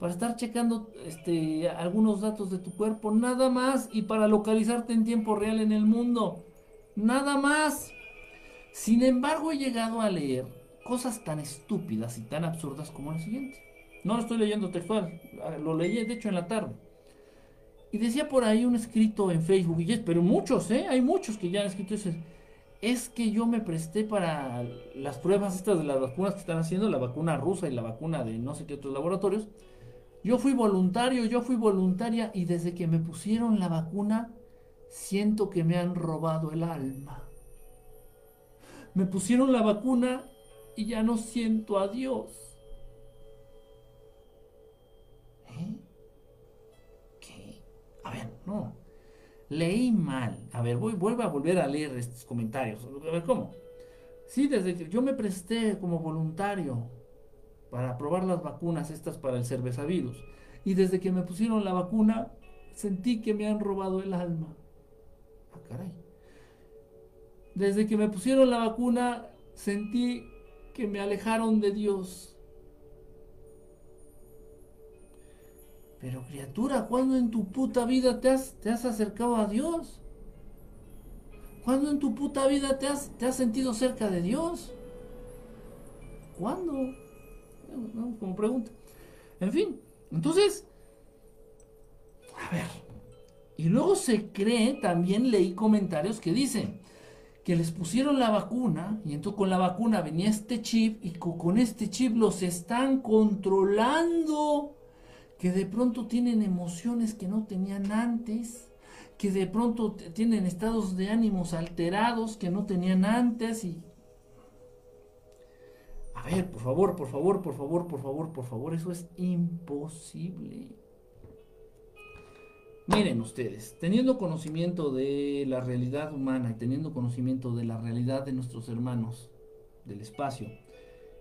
Para estar checando este algunos datos de tu cuerpo, nada más y para localizarte en tiempo real en el mundo. Nada más. Sin embargo, he llegado a leer cosas tan estúpidas y tan absurdas como la siguiente. No lo estoy leyendo textual, ah, lo leí de hecho en la tarde. Y decía por ahí un escrito en Facebook, y es, pero muchos, ¿eh? Hay muchos que ya han escrito eso. Es que yo me presté para las pruebas estas de las vacunas que están haciendo, la vacuna rusa y la vacuna de no sé qué otros laboratorios. Yo fui voluntario, yo fui voluntaria y desde que me pusieron la vacuna siento que me han robado el alma. Me pusieron la vacuna y ya no siento a Dios. ¿Eh? ¿Qué? A ver, no. Leí mal. A ver, voy, vuelvo a volver a leer estos comentarios. A ver, ¿cómo? Sí, desde que yo me presté como voluntario para probar las vacunas estas para el cervezavirus. Y desde que me pusieron la vacuna, sentí que me han robado el alma. Desde que me pusieron la vacuna, sentí que me alejaron de Dios. Pero criatura, ¿cuándo en tu puta vida te has, te has acercado a Dios? ¿Cuándo en tu puta vida te has, te has sentido cerca de Dios? ¿Cuándo? como pregunta. En fin, entonces, a ver, y luego se cree, también leí comentarios que dicen que les pusieron la vacuna y entonces con la vacuna venía este chip y con este chip los están controlando. que de pronto tienen emociones que no tenían antes, que de pronto tienen estados de ánimos alterados que no tenían antes y... A ver, por favor, por favor, por favor, por favor, por favor, eso es imposible. Miren ustedes, teniendo conocimiento de la realidad humana y teniendo conocimiento de la realidad de nuestros hermanos del espacio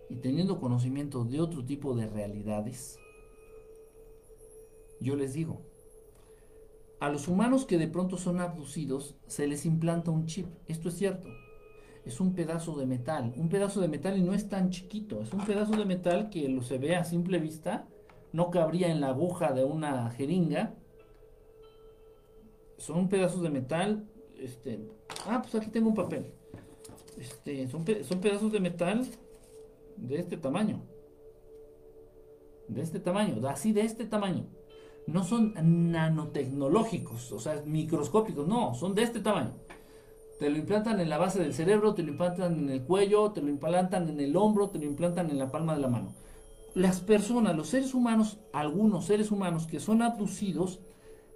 y teniendo conocimiento de otro tipo de realidades, yo les digo, a los humanos que de pronto son abducidos se les implanta un chip. Esto es cierto. Es un pedazo de metal. Un pedazo de metal y no es tan chiquito. Es un pedazo de metal que lo se ve a simple vista. No cabría en la aguja de una jeringa. Son pedazos de metal. Este, ah, pues aquí tengo un papel. Este, son, son pedazos de metal de este tamaño. De este tamaño. Así de este tamaño no son nanotecnológicos, o sea, microscópicos, no, son de este tamaño. Te lo implantan en la base del cerebro, te lo implantan en el cuello, te lo implantan en el hombro, te lo implantan en la palma de la mano. Las personas, los seres humanos, algunos seres humanos que son abducidos,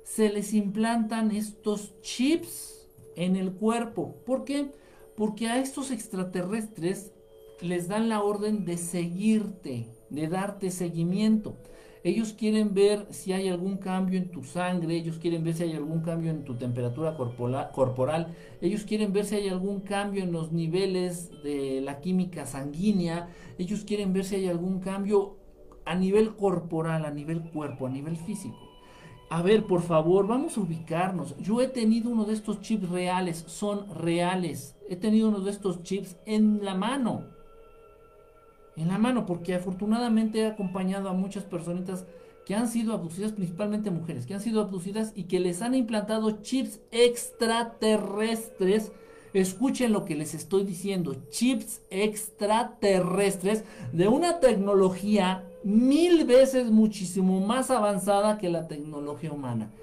se les implantan estos chips en el cuerpo. ¿Por qué? Porque a estos extraterrestres les dan la orden de seguirte, de darte seguimiento. Ellos quieren ver si hay algún cambio en tu sangre, ellos quieren ver si hay algún cambio en tu temperatura corporal, ellos quieren ver si hay algún cambio en los niveles de la química sanguínea, ellos quieren ver si hay algún cambio a nivel corporal, a nivel cuerpo, a nivel físico. A ver, por favor, vamos a ubicarnos. Yo he tenido uno de estos chips reales, son reales. He tenido uno de estos chips en la mano en la mano, porque afortunadamente he acompañado a muchas personitas que han sido abducidas, principalmente mujeres, que han sido abducidas y que les han implantado chips extraterrestres. Escuchen lo que les estoy diciendo, chips extraterrestres de una tecnología mil veces muchísimo más avanzada que la tecnología humana.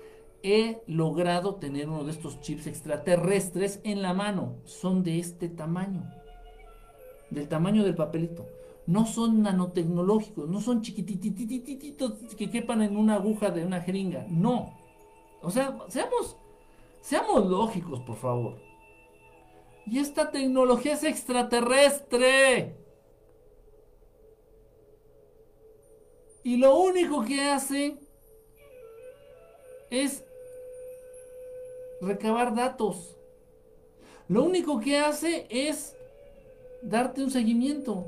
He logrado tener uno de estos chips extraterrestres en la mano. Son de este tamaño, del tamaño del papelito no son nanotecnológicos, no son chiquititititos que quepan en una aguja de una jeringa, no. O sea, seamos, seamos lógicos, por favor. Y esta tecnología es extraterrestre. Y lo único que hace es recabar datos. Lo único que hace es darte un seguimiento.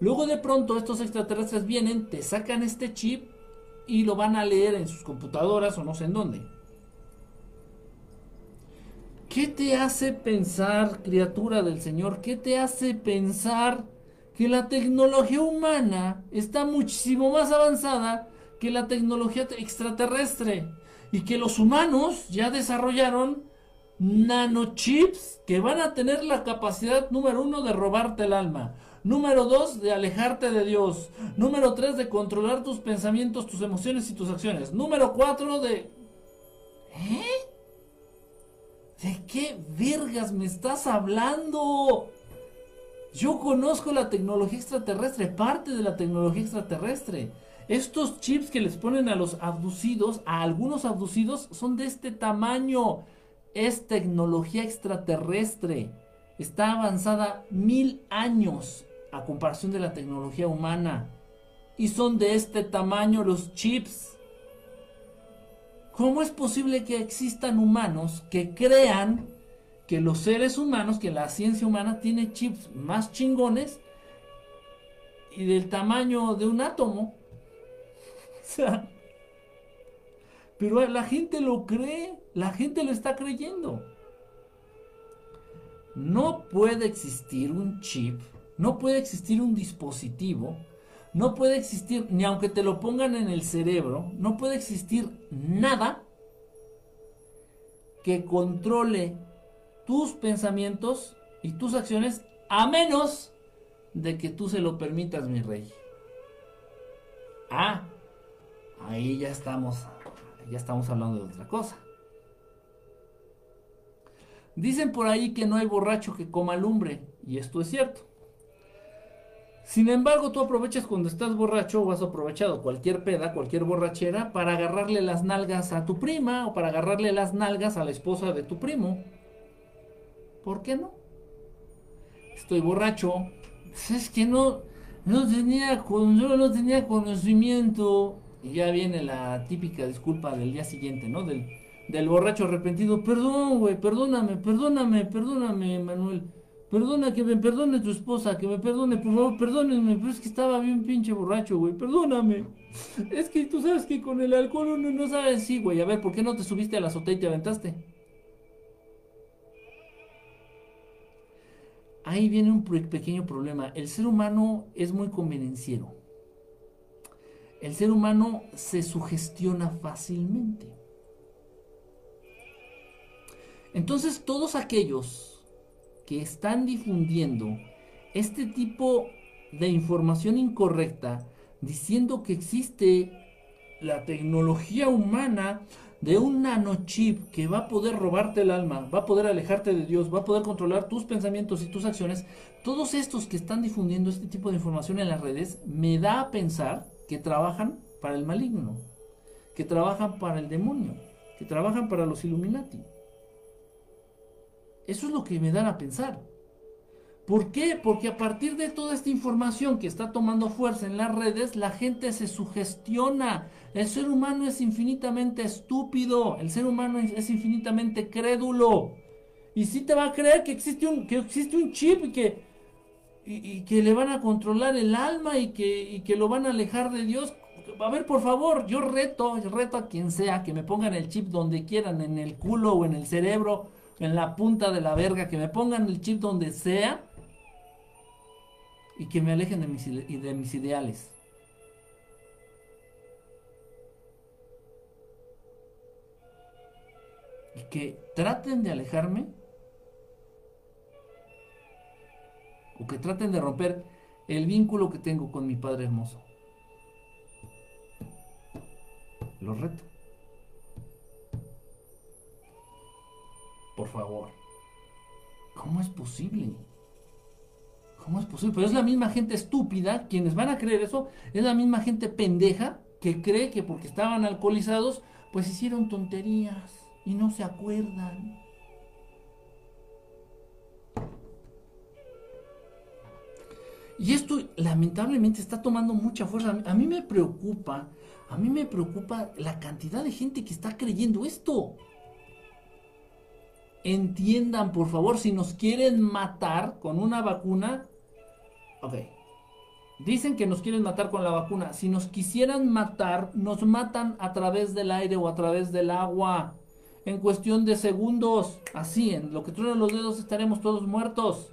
Luego de pronto estos extraterrestres vienen, te sacan este chip y lo van a leer en sus computadoras o no sé en dónde. ¿Qué te hace pensar, criatura del Señor? ¿Qué te hace pensar que la tecnología humana está muchísimo más avanzada que la tecnología extraterrestre? Y que los humanos ya desarrollaron nanochips que van a tener la capacidad número uno de robarte el alma Número dos, de alejarte de Dios. Número tres, de controlar tus pensamientos, tus emociones y tus acciones. Número cuatro, de... ¿Eh? ¿De qué vergas me estás hablando? Yo conozco la tecnología extraterrestre, parte de la tecnología extraterrestre. Estos chips que les ponen a los abducidos, a algunos abducidos, son de este tamaño. Es tecnología extraterrestre. Está avanzada mil años a comparación de la tecnología humana. Y son de este tamaño los chips. ¿Cómo es posible que existan humanos que crean que los seres humanos, que la ciencia humana tiene chips más chingones y del tamaño de un átomo? (laughs) O sea, pero la gente lo cree, la gente lo está creyendo. No puede existir un chip no puede existir un dispositivo, no puede existir, ni aunque te lo pongan en el cerebro, no puede existir nada que controle tus pensamientos y tus acciones a menos de que tú se lo permitas, mi rey. Ah, ahí ya estamos, ya estamos hablando de otra cosa. Dicen por ahí que no hay borracho que coma lumbre, y esto es cierto. Sin embargo, tú aprovechas cuando estás borracho o has aprovechado cualquier peda, cualquier borrachera, para agarrarle las nalgas a tu prima o para agarrarle las nalgas a la esposa de tu primo. ¿Por qué no? Estoy borracho. Pues es que no, no tenía, yo no tenía conocimiento. Y ya viene la típica disculpa del día siguiente, ¿no? Del, borracho arrepentido. Perdón, güey, perdóname, perdóname, perdóname, Manuel. Perdona, que me perdone tu esposa, que me perdone, por favor, perdónenme, pero es que estaba bien pinche borracho, güey, perdóname. Es que tú sabes que con el alcohol uno no sabe, sí, güey, a ver, ¿por qué no te subiste a la azotea y te aventaste? Ahí viene un pequeño problema. El ser humano es muy convenenciero. El ser humano se sugestiona fácilmente. Entonces todos aquellos que están difundiendo este tipo de información incorrecta, diciendo que existe la tecnología humana de un nanochip que va a poder robarte el alma, va a poder alejarte de Dios, va a poder controlar tus pensamientos y tus acciones, todos estos que están difundiendo este tipo de información en las redes, me da a pensar que trabajan para el maligno, que trabajan para el demonio, que trabajan para los Illuminati. Eso es lo que me dan a pensar. ¿Por qué? Porque a partir de toda esta información que está tomando fuerza en las redes, la gente se sugestiona. El ser humano es infinitamente estúpido, el ser humano es infinitamente crédulo. Y si te va a creer que existe un, que existe un chip y que, y, que le van a controlar el alma y que, y que lo van a alejar de Dios. A ver, por favor, yo reto, reto a quien sea que me pongan el chip donde quieran, en el culo o en el cerebro, en la punta de la verga, que me pongan el chip donde sea y que me alejen de mis, de mis ideales. Que traten de alejarme o que traten de romper el vínculo que tengo con mi Padre hermoso. Lo reto. Por favor. ¿Cómo es posible? ¿Cómo es posible? Pero es la misma gente estúpida, quienes van a creer eso, es la misma gente pendeja que cree que porque estaban alcoholizados, pues hicieron tonterías y no se acuerdan. Y esto lamentablemente está tomando mucha fuerza. A mí me preocupa, a mí me preocupa la cantidad de gente que está creyendo esto. Entiendan, por favor, si nos quieren matar con una vacuna, Ok. Dicen que nos quieren matar con la vacuna. Si nos quisieran matar, nos matan a través del aire o a través del agua. En cuestión de segundos. Así, en lo que truenan los dedos estaremos todos muertos.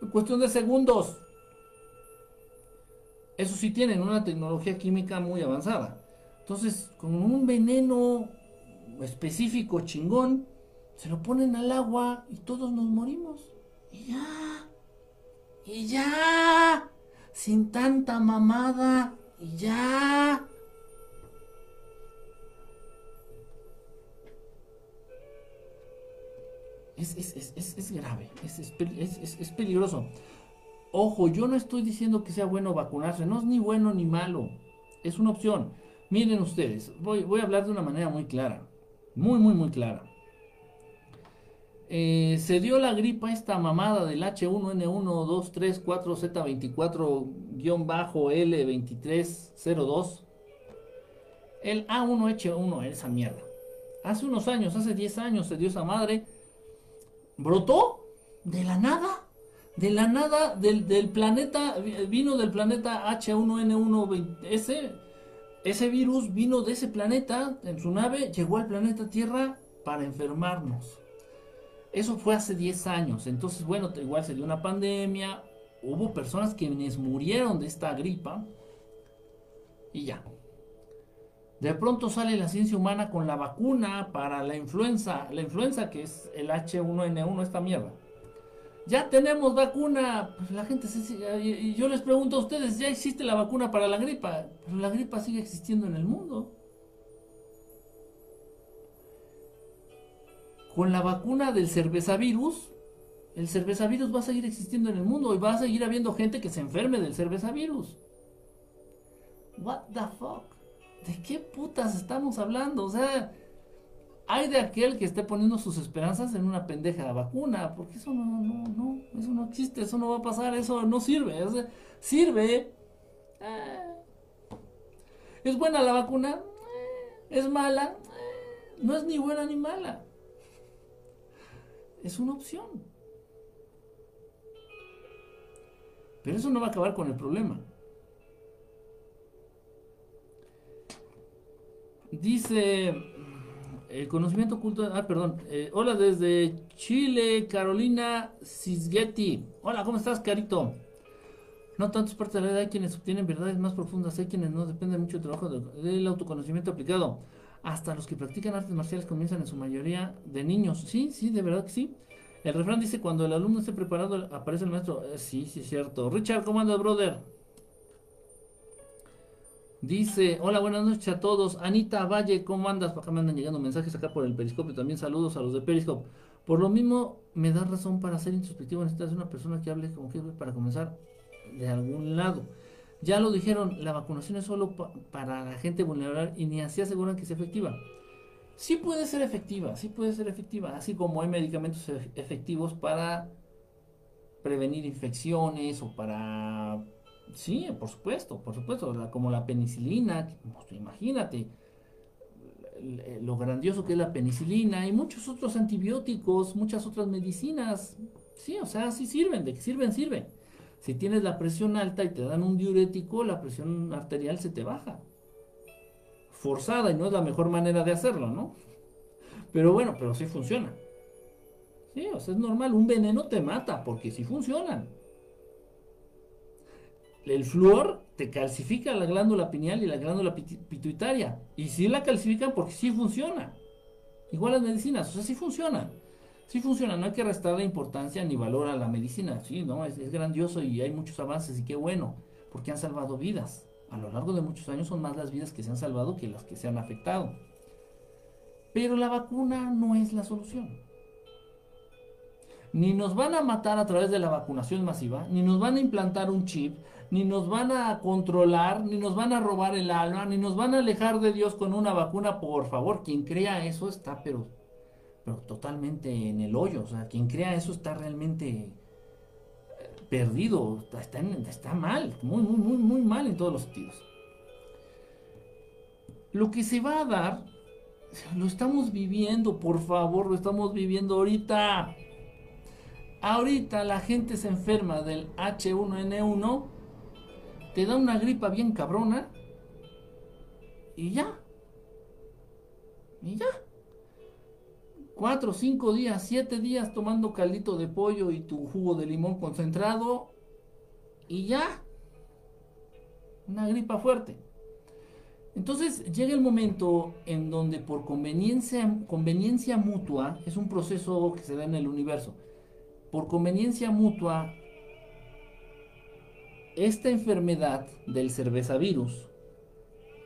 En cuestión de segundos. Eso sí tienen una tecnología química muy avanzada. Entonces, con un veneno específico chingón, se lo ponen al agua y todos nos morimos. Y ya. Y ya. Sin tanta mamada. Y ya. Es, es, grave, es, peligroso. Ojo, yo no estoy diciendo que sea bueno vacunarse, no es ni bueno ni malo, es una opción. Miren ustedes, voy, voy a hablar de una manera muy clara, muy, muy, muy clara. Eh, se dio la gripa esta mamada del H1N1, El A1H1, esa mierda. Hace unos años, hace 10 años se dio esa madre. Brotó de la nada. De la nada del, del planeta, vino del planeta H1N1, ese, ese virus vino de ese planeta en su nave, llegó al planeta Tierra para enfermarnos. Eso fue hace 10 años. Entonces, bueno, igual se dio una pandemia. Hubo personas quienes murieron de esta gripa. Y ya. De pronto sale la ciencia humana con la vacuna para la influenza. La influenza que es el H1N1, esta mierda. Ya tenemos vacuna. Pues la gente se Y yo les pregunto a ustedes, ¿ya existe la vacuna para la gripa? Pero la gripa sigue existiendo en el mundo. con la vacuna del cerveza virus, El cerveza virus va a seguir existiendo en el mundo y va a seguir habiendo gente que se enferme del cerveza virus. What the fuck? ¿De qué putas estamos hablando? O sea, hay de aquel que esté poniendo sus esperanzas en una pendeja vacuna, porque eso no, no, no, eso no existe, eso no va a pasar, eso no sirve. sirve. Eh. ¿Es buena la vacuna? Eh. ¿Es mala? Eh. No es ni buena ni mala. Es una opción. Pero eso no va a acabar con el problema. Dice el conocimiento oculto. Ah, perdón. Eh, hola desde Chile, Carolina Cisgetti. Hola, ¿cómo estás, Carito? No tanto es parte de la edad, hay quienes obtienen verdades más profundas, hay quienes no dependen mucho del trabajo del autoconocimiento aplicado. Hasta los que practican artes marciales comienzan en su mayoría de niños. Sí, sí, de verdad que sí. El refrán dice, cuando el alumno esté preparado, aparece el maestro. Eh, sí, sí, es cierto. Richard, ¿cómo andas, brother? Dice, hola, buenas noches a todos. Anita Valle, ¿cómo andas? Acá me andan llegando mensajes acá por el Periscopio. También saludos a los de Periscope. Por lo mismo, me da razón para ser introspectivo. Necesitas una persona que hable como que para comenzar de algún lado. Ya lo dijeron, la vacunación es solo para la gente vulnerable y ni así aseguran que sea efectiva. Sí puede ser efectiva, sí puede ser efectiva. Así como hay medicamentos efectivos para prevenir infecciones o para Sí, por supuesto, por supuesto, como la penicilina, pues, imagínate lo grandioso que es la penicilina y muchos otros antibióticos, muchas otras medicinas. Sí, o sea, sí sirven, de que sirven, sirven. Si tienes la presión alta y te dan un diurético, la presión arterial se te baja. Forzada y no es la mejor manera de hacerlo, ¿no? Pero bueno, pero sí funciona. Sí, o sea, es normal, un veneno te mata porque sí funcionan el flúor te calcifica la glándula pineal y la glándula pituitaria. Y si la calcifican porque sí funciona. Igual las medicinas, o sea, sí funcionan. Sí funciona, no hay que restar la importancia ni valor a la medicina. Sí, no, es, es grandioso y hay muchos avances y qué bueno, porque han salvado vidas. A lo largo de muchos años son más las vidas que se han salvado que las que se han afectado. Pero la vacuna no es la solución ni nos van a matar a través de la vacunación masiva, ni nos van a implantar un chip, ni nos van a controlar, ni nos van a robar el alma, ni nos van a alejar de Dios con una vacuna. Por favor, quien crea eso está pero, pero totalmente en el hoyo. O sea, quien crea eso está realmente eh, perdido, está, mal, muy, muy, muy, muy mal en todos los sentidos. Lo que se va a dar, lo estamos viviendo, por favor, lo estamos viviendo ahorita. Ahorita la gente se enferma del H1N1, te da una gripa bien cabrona y ya. Y ya. Cuatro, cinco días, siete días tomando caldito de pollo y tu jugo de limón concentrado y ya. Una gripa fuerte. Entonces llega el momento en donde por conveniencia, conveniencia mutua, es un proceso que se da en el universo, por conveniencia mutua, esta enfermedad del cervezavirus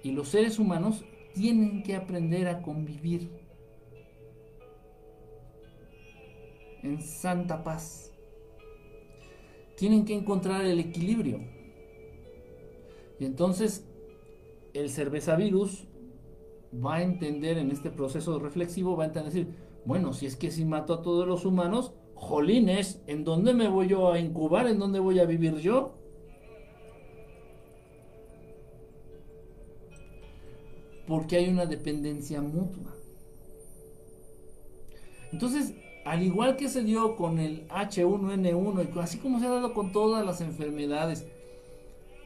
y los seres humanos tienen que aprender a convivir en santa paz. Tienen que encontrar el equilibrio. Y entonces el cervezavirus va a entender en este proceso reflexivo, va a entender decir, bueno, si es que si mato a todos los humanos, jolines, ¿en dónde me voy yo a incubar? ¿En dónde voy a vivir yo? Porque hay una dependencia mutua. Entonces, al igual que se dio con el H1N1, y así como se ha dado con todas las enfermedades,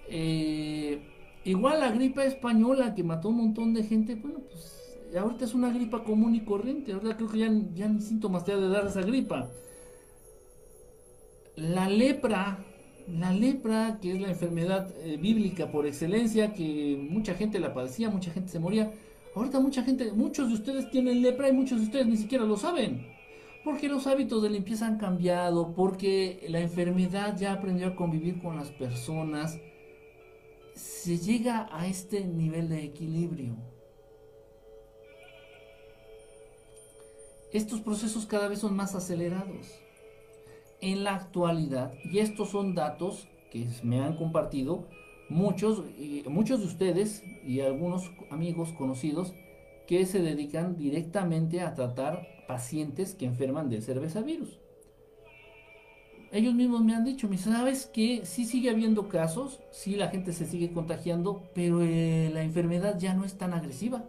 eh, igual la gripe española que mató un montón de gente, bueno, pues ahorita es una gripa común y corriente, ahorita creo que ya, ya ni síntomas te ha de dar esa gripa la lepra, la lepra, que es la enfermedad eh, bíblica por excelencia, que mucha gente la padecía, mucha gente se moría. Ahorita mucha gente, muchos de ustedes tienen lepra y muchos de ustedes ni siquiera lo saben. Porque los hábitos de limpieza han cambiado, porque la enfermedad ya aprendió a convivir con las personas. Se llega a este nivel de equilibrio. Estos procesos cada vez son más acelerados en la actualidad, y estos son datos que me han compartido muchos, muchos de ustedes y algunos amigos conocidos que se dedican directamente a tratar pacientes que enferman del cerveza virus. Ellos mismos me han dicho, me sabes que sí sigue habiendo casos, sí la gente se sigue contagiando, pero eh, la enfermedad ya no es tan agresiva.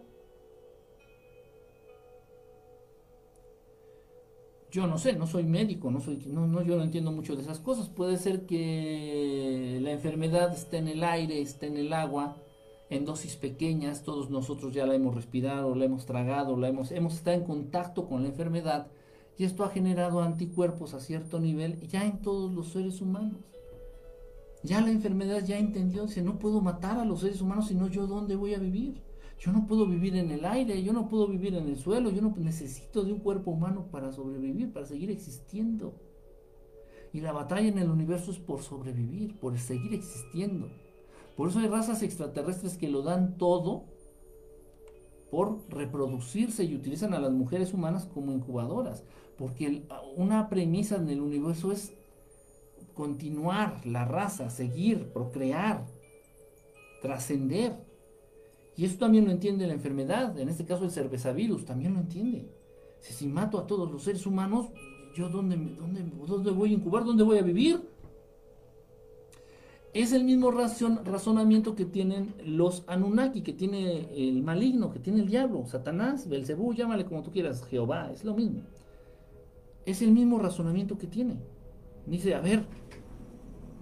Yo no sé, no soy médico, no soy, no, no, yo no entiendo mucho de esas cosas. Puede ser que la enfermedad esté en el aire, esté en el agua, en dosis pequeñas. Todos nosotros ya la hemos respirado, la hemos tragado, la hemos, hemos estado en contacto con la enfermedad y esto ha generado anticuerpos a cierto nivel ya en todos los seres humanos. Ya la enfermedad ya entendió, dice, no puedo matar a los seres humanos, sino yo dónde voy a vivir. Yo no puedo vivir en el aire, yo no puedo vivir en el suelo, yo no necesito de un cuerpo humano para sobrevivir, para seguir existiendo. Y la batalla en el universo es por sobrevivir, por seguir existiendo. Por eso hay razas extraterrestres que lo dan todo por reproducirse y utilizan a las mujeres humanas como incubadoras. Porque una premisa en el universo es continuar la raza, seguir, procrear, trascender. Y eso también lo entiende la enfermedad, en este caso el cervezavirus, también lo entiende. Si, mato a todos los seres humanos, ¿yo dónde, dónde, dónde voy a incubar? ¿Dónde voy a vivir? Es el mismo razonamiento que tienen los Anunnaki, que tiene el maligno, que tiene el diablo, Satanás, Belcebú, llámale como tú quieras, Jehová, es lo mismo. Es el mismo razonamiento que tiene. Dice, a ver,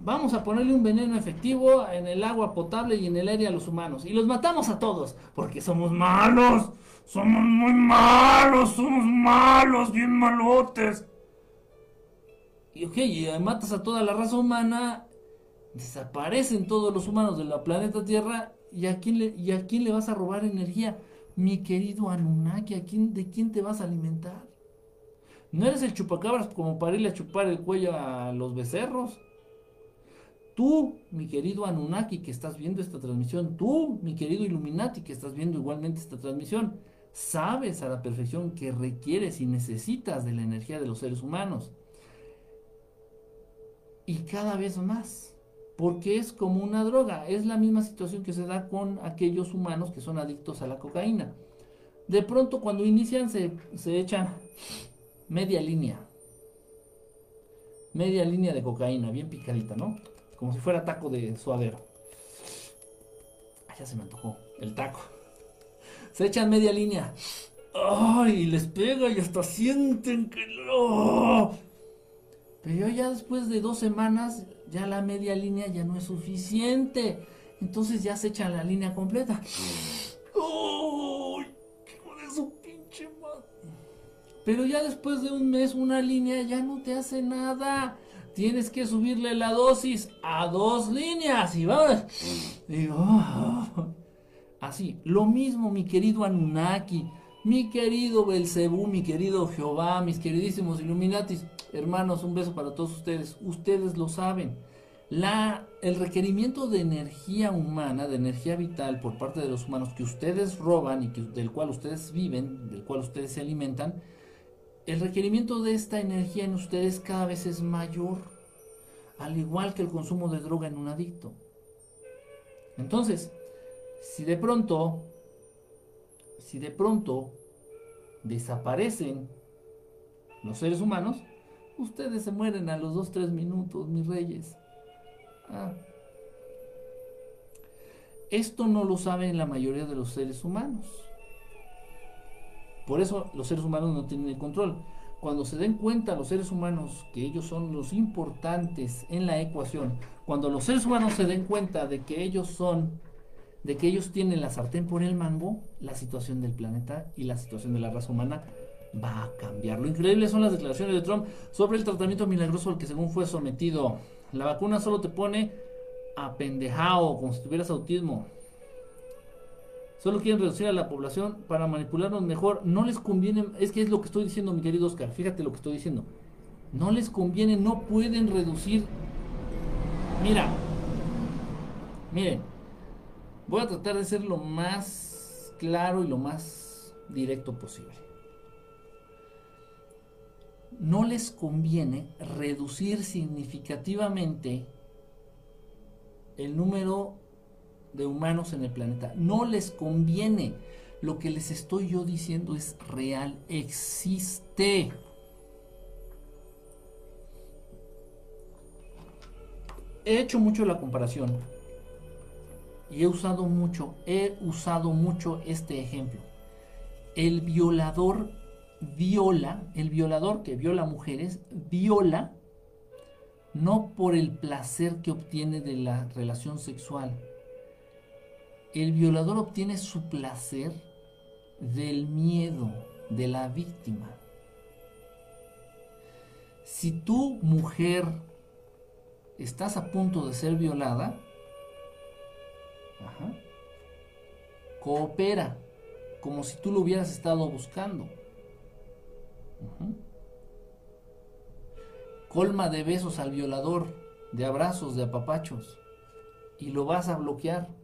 vamos a ponerle un veneno efectivo en el agua potable y en el aire a los humanos. Y los matamos a todos, porque somos malos. Somos muy malos, somos malos, bien malotes. Y ok, y matas a toda la raza humana, desaparecen todos los humanos de la planeta Tierra, ¿y a quién le, y a quién le vas a robar energía? Mi querido Anunnaki, ¿a quién, ¿de quién te vas a alimentar? ¿No eres el chupacabras como para irle a chupar el cuello a los becerros? Tú, mi querido Anunnaki, que estás viendo esta transmisión, tú, mi querido Illuminati, que estás viendo igualmente esta transmisión, sabes a la perfección que requieres y necesitas de la energía de los seres humanos. Y cada vez más, porque es como una droga, es la misma situación que se da con aquellos humanos que son adictos a la cocaína. De pronto cuando inician se, se echan media línea, media línea de cocaína, bien picadita, ¿no? Como si fuera taco de suadero. ya se me antojó el taco. Se echan media línea. ¡Ay! Les pega y hasta sienten que no. Pero ya después de dos semanas, ya la media línea ya no es suficiente. Entonces ya se echan la línea completa. ¡Ay! ¡Qué de su pinche madre! Pero ya después de un mes, una línea ya no te hace nada tienes que subirle la dosis a dos líneas y vamos. Oh". así, lo mismo mi querido Anunnaki, mi querido Belcebú, mi querido Jehová, mis queridísimos Illuminatis, hermanos, un beso para todos ustedes. Ustedes lo saben. La, el requerimiento de energía humana, de energía vital por parte de los humanos que ustedes roban y que, del cual ustedes viven, del cual ustedes se alimentan, el requerimiento de esta energía en ustedes cada vez es mayor, al igual que el consumo de droga en un adicto. Entonces, si de pronto, si de pronto desaparecen los seres humanos, ustedes se mueren a los 2-3 minutos, mis reyes. Ah. Esto no lo saben la mayoría de los seres humanos. Por eso los seres humanos no tienen el control. Cuando se den cuenta los seres humanos que ellos son los importantes en la ecuación, cuando los seres humanos se den cuenta de que ellos son, de que ellos tienen la sartén por el mango, la situación del planeta y la situación de la raza humana va a cambiar. Lo increíble son las declaraciones de Trump sobre el tratamiento milagroso al que según fue sometido. La vacuna solo te pone apendejado, como si tuvieras autismo. Solo quieren reducir a la población para manipularnos mejor. No les conviene, es que es lo que estoy diciendo, mi querido Oscar. Fíjate lo que estoy diciendo. No les conviene, no pueden reducir. Mira, miren, voy a tratar de ser lo más claro y lo más directo posible. no les conviene reducir significativamente el número de humanos en el planeta. No les conviene. Lo que les estoy yo diciendo es real, existe. He hecho mucho la comparación y he usado mucho, he usado mucho este ejemplo. El violador viola, el violador que viola mujeres, viola no por el placer que obtiene de la relación sexual. El violador obtiene su placer del miedo de la víctima. Si tú, mujer, estás a punto de ser violada, coopera, como si tú lo hubieras estado buscando. Colma de besos al violador, de abrazos, de apapachos, y lo vas a bloquear.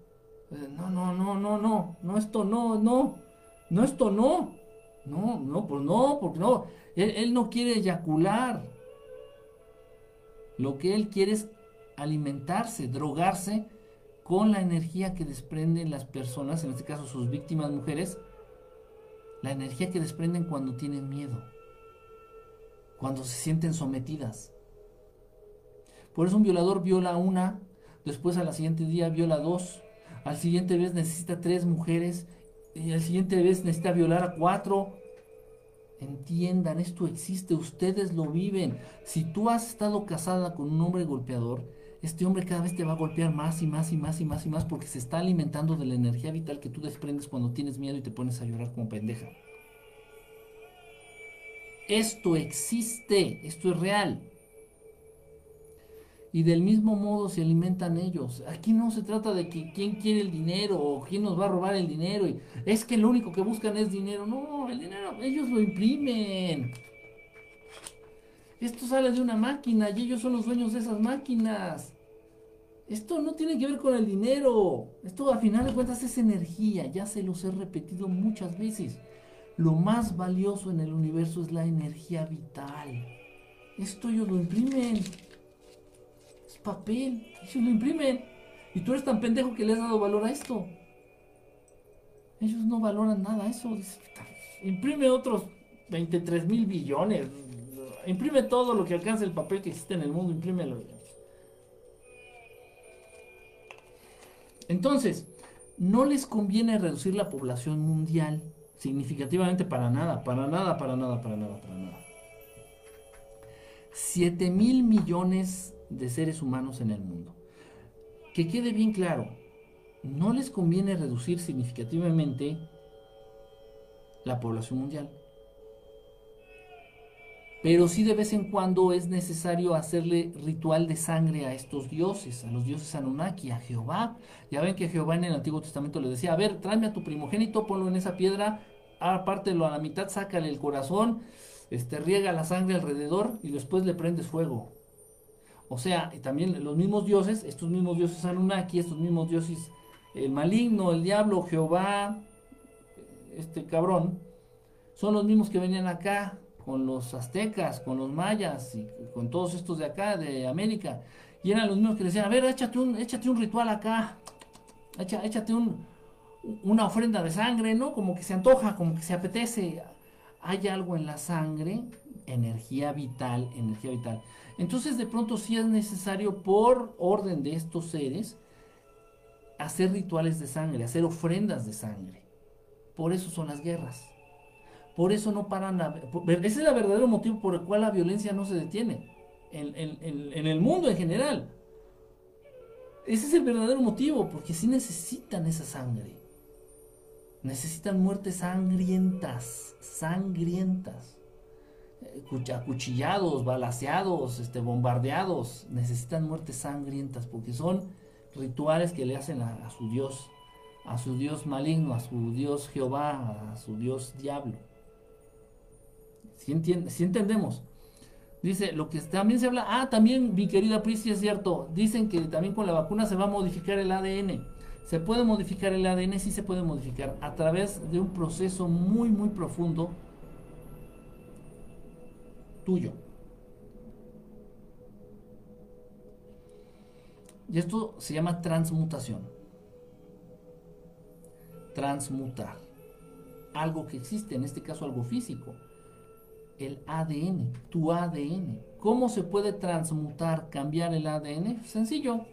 No, no, no, no, no, no, esto no, no, no, esto no. No, no, pues no, porque no. Él, no quiere eyacular. Lo que él quiere es alimentarse, drogarse con la energía que desprenden las personas, en este caso sus víctimas mujeres, la energía que desprenden cuando tienen miedo cuando se sienten sometidas. Por eso un violador viola una, después a la siguiente día viola dos, al siguiente vez necesita tres mujeres, y al siguiente vez necesita violar a cuatro. Entiendan, esto existe, ustedes lo viven. Si tú has estado casada con un hombre golpeador, este hombre cada vez te va a golpear más y más y más y más y más porque se está alimentando de la energía vital que tú desprendes cuando tienes miedo y te pones a llorar como pendeja. Esto existe, esto es real. Y del mismo modo se alimentan ellos. Aquí no se trata de que quién quiere el dinero o quién nos va a robar el dinero. Es que lo único que buscan es dinero. No, el dinero ellos lo imprimen. Esto sale de una máquina y ellos son los dueños de esas máquinas. Esto no tiene que ver con el dinero. Esto a final de cuentas es energía. Ya se los he repetido muchas veces. Lo más valioso en el universo es la energía vital. Esto ellos lo imprimen. Papel. Ellos lo imprimen. Y tú eres tan pendejo que le has dado valor a esto. Ellos no valoran nada eso. Imprime otros 23 mil billones. Imprime todo lo que alcance el papel que existe en el mundo. Imprímelo. Entonces, no les conviene reducir la población mundial significativamente para nada, para nada, para nada, para nada, para nada. 7 mil millones de seres humanos en el mundo. Que quede bien claro, no les conviene reducir significativamente la población mundial. Pero sí de vez en cuando es necesario hacerle ritual de sangre a estos dioses, a los dioses Anunnaki, a Jehová. Ya ven que Jehová en el Antiguo Testamento le decía, a ver, tráeme a tu primogénito, ponlo en esa piedra, apártelo a la mitad, sácale el corazón, este, riega la sangre alrededor y después le prendes fuego. O sea, y también los mismos dioses, estos mismos dioses Anunnaki, estos mismos dioses, el maligno, el diablo, Jehová, este cabrón, son los mismos que venían acá con los aztecas, con los mayas y con todos estos de acá, de América. Y eran los mismos que decían, a ver, échate un, échate un ritual acá, échate un, una ofrenda de sangre, ¿no? Como que se antoja, como que se apetece. Hay algo en la sangre, energía vital, energía vital. Entonces de pronto sí es necesario por orden de estos seres hacer rituales de sangre, hacer ofrendas de sangre. Por eso son las guerras. Por eso no paran. Ese es el verdadero motivo por el cual la violencia no se detiene en, el mundo en general. Ese es el verdadero motivo, porque sí necesitan esa sangre. Necesitan muertes sangrientas, sangrientas. Acuchillados, balaseados, este, bombardeados. Necesitan muertes sangrientas porque son rituales que le hacen a, su Dios, a su Dios maligno, a su Dios Jehová, a su Dios diablo. Si, entendemos. Dice, lo que también se habla, ah, también mi querida Prisi es cierto, dicen que también con la vacuna se va a modificar el ADN. Se puede modificar el ADN, sí se puede modificar a través de un proceso muy, muy profundo. Tuyo. Y esto se llama transmutación. Transmutar. Algo que existe, en este caso algo físico. El ADN, tu ADN. ¿Cómo se puede transmutar, cambiar el ADN? Sencillo,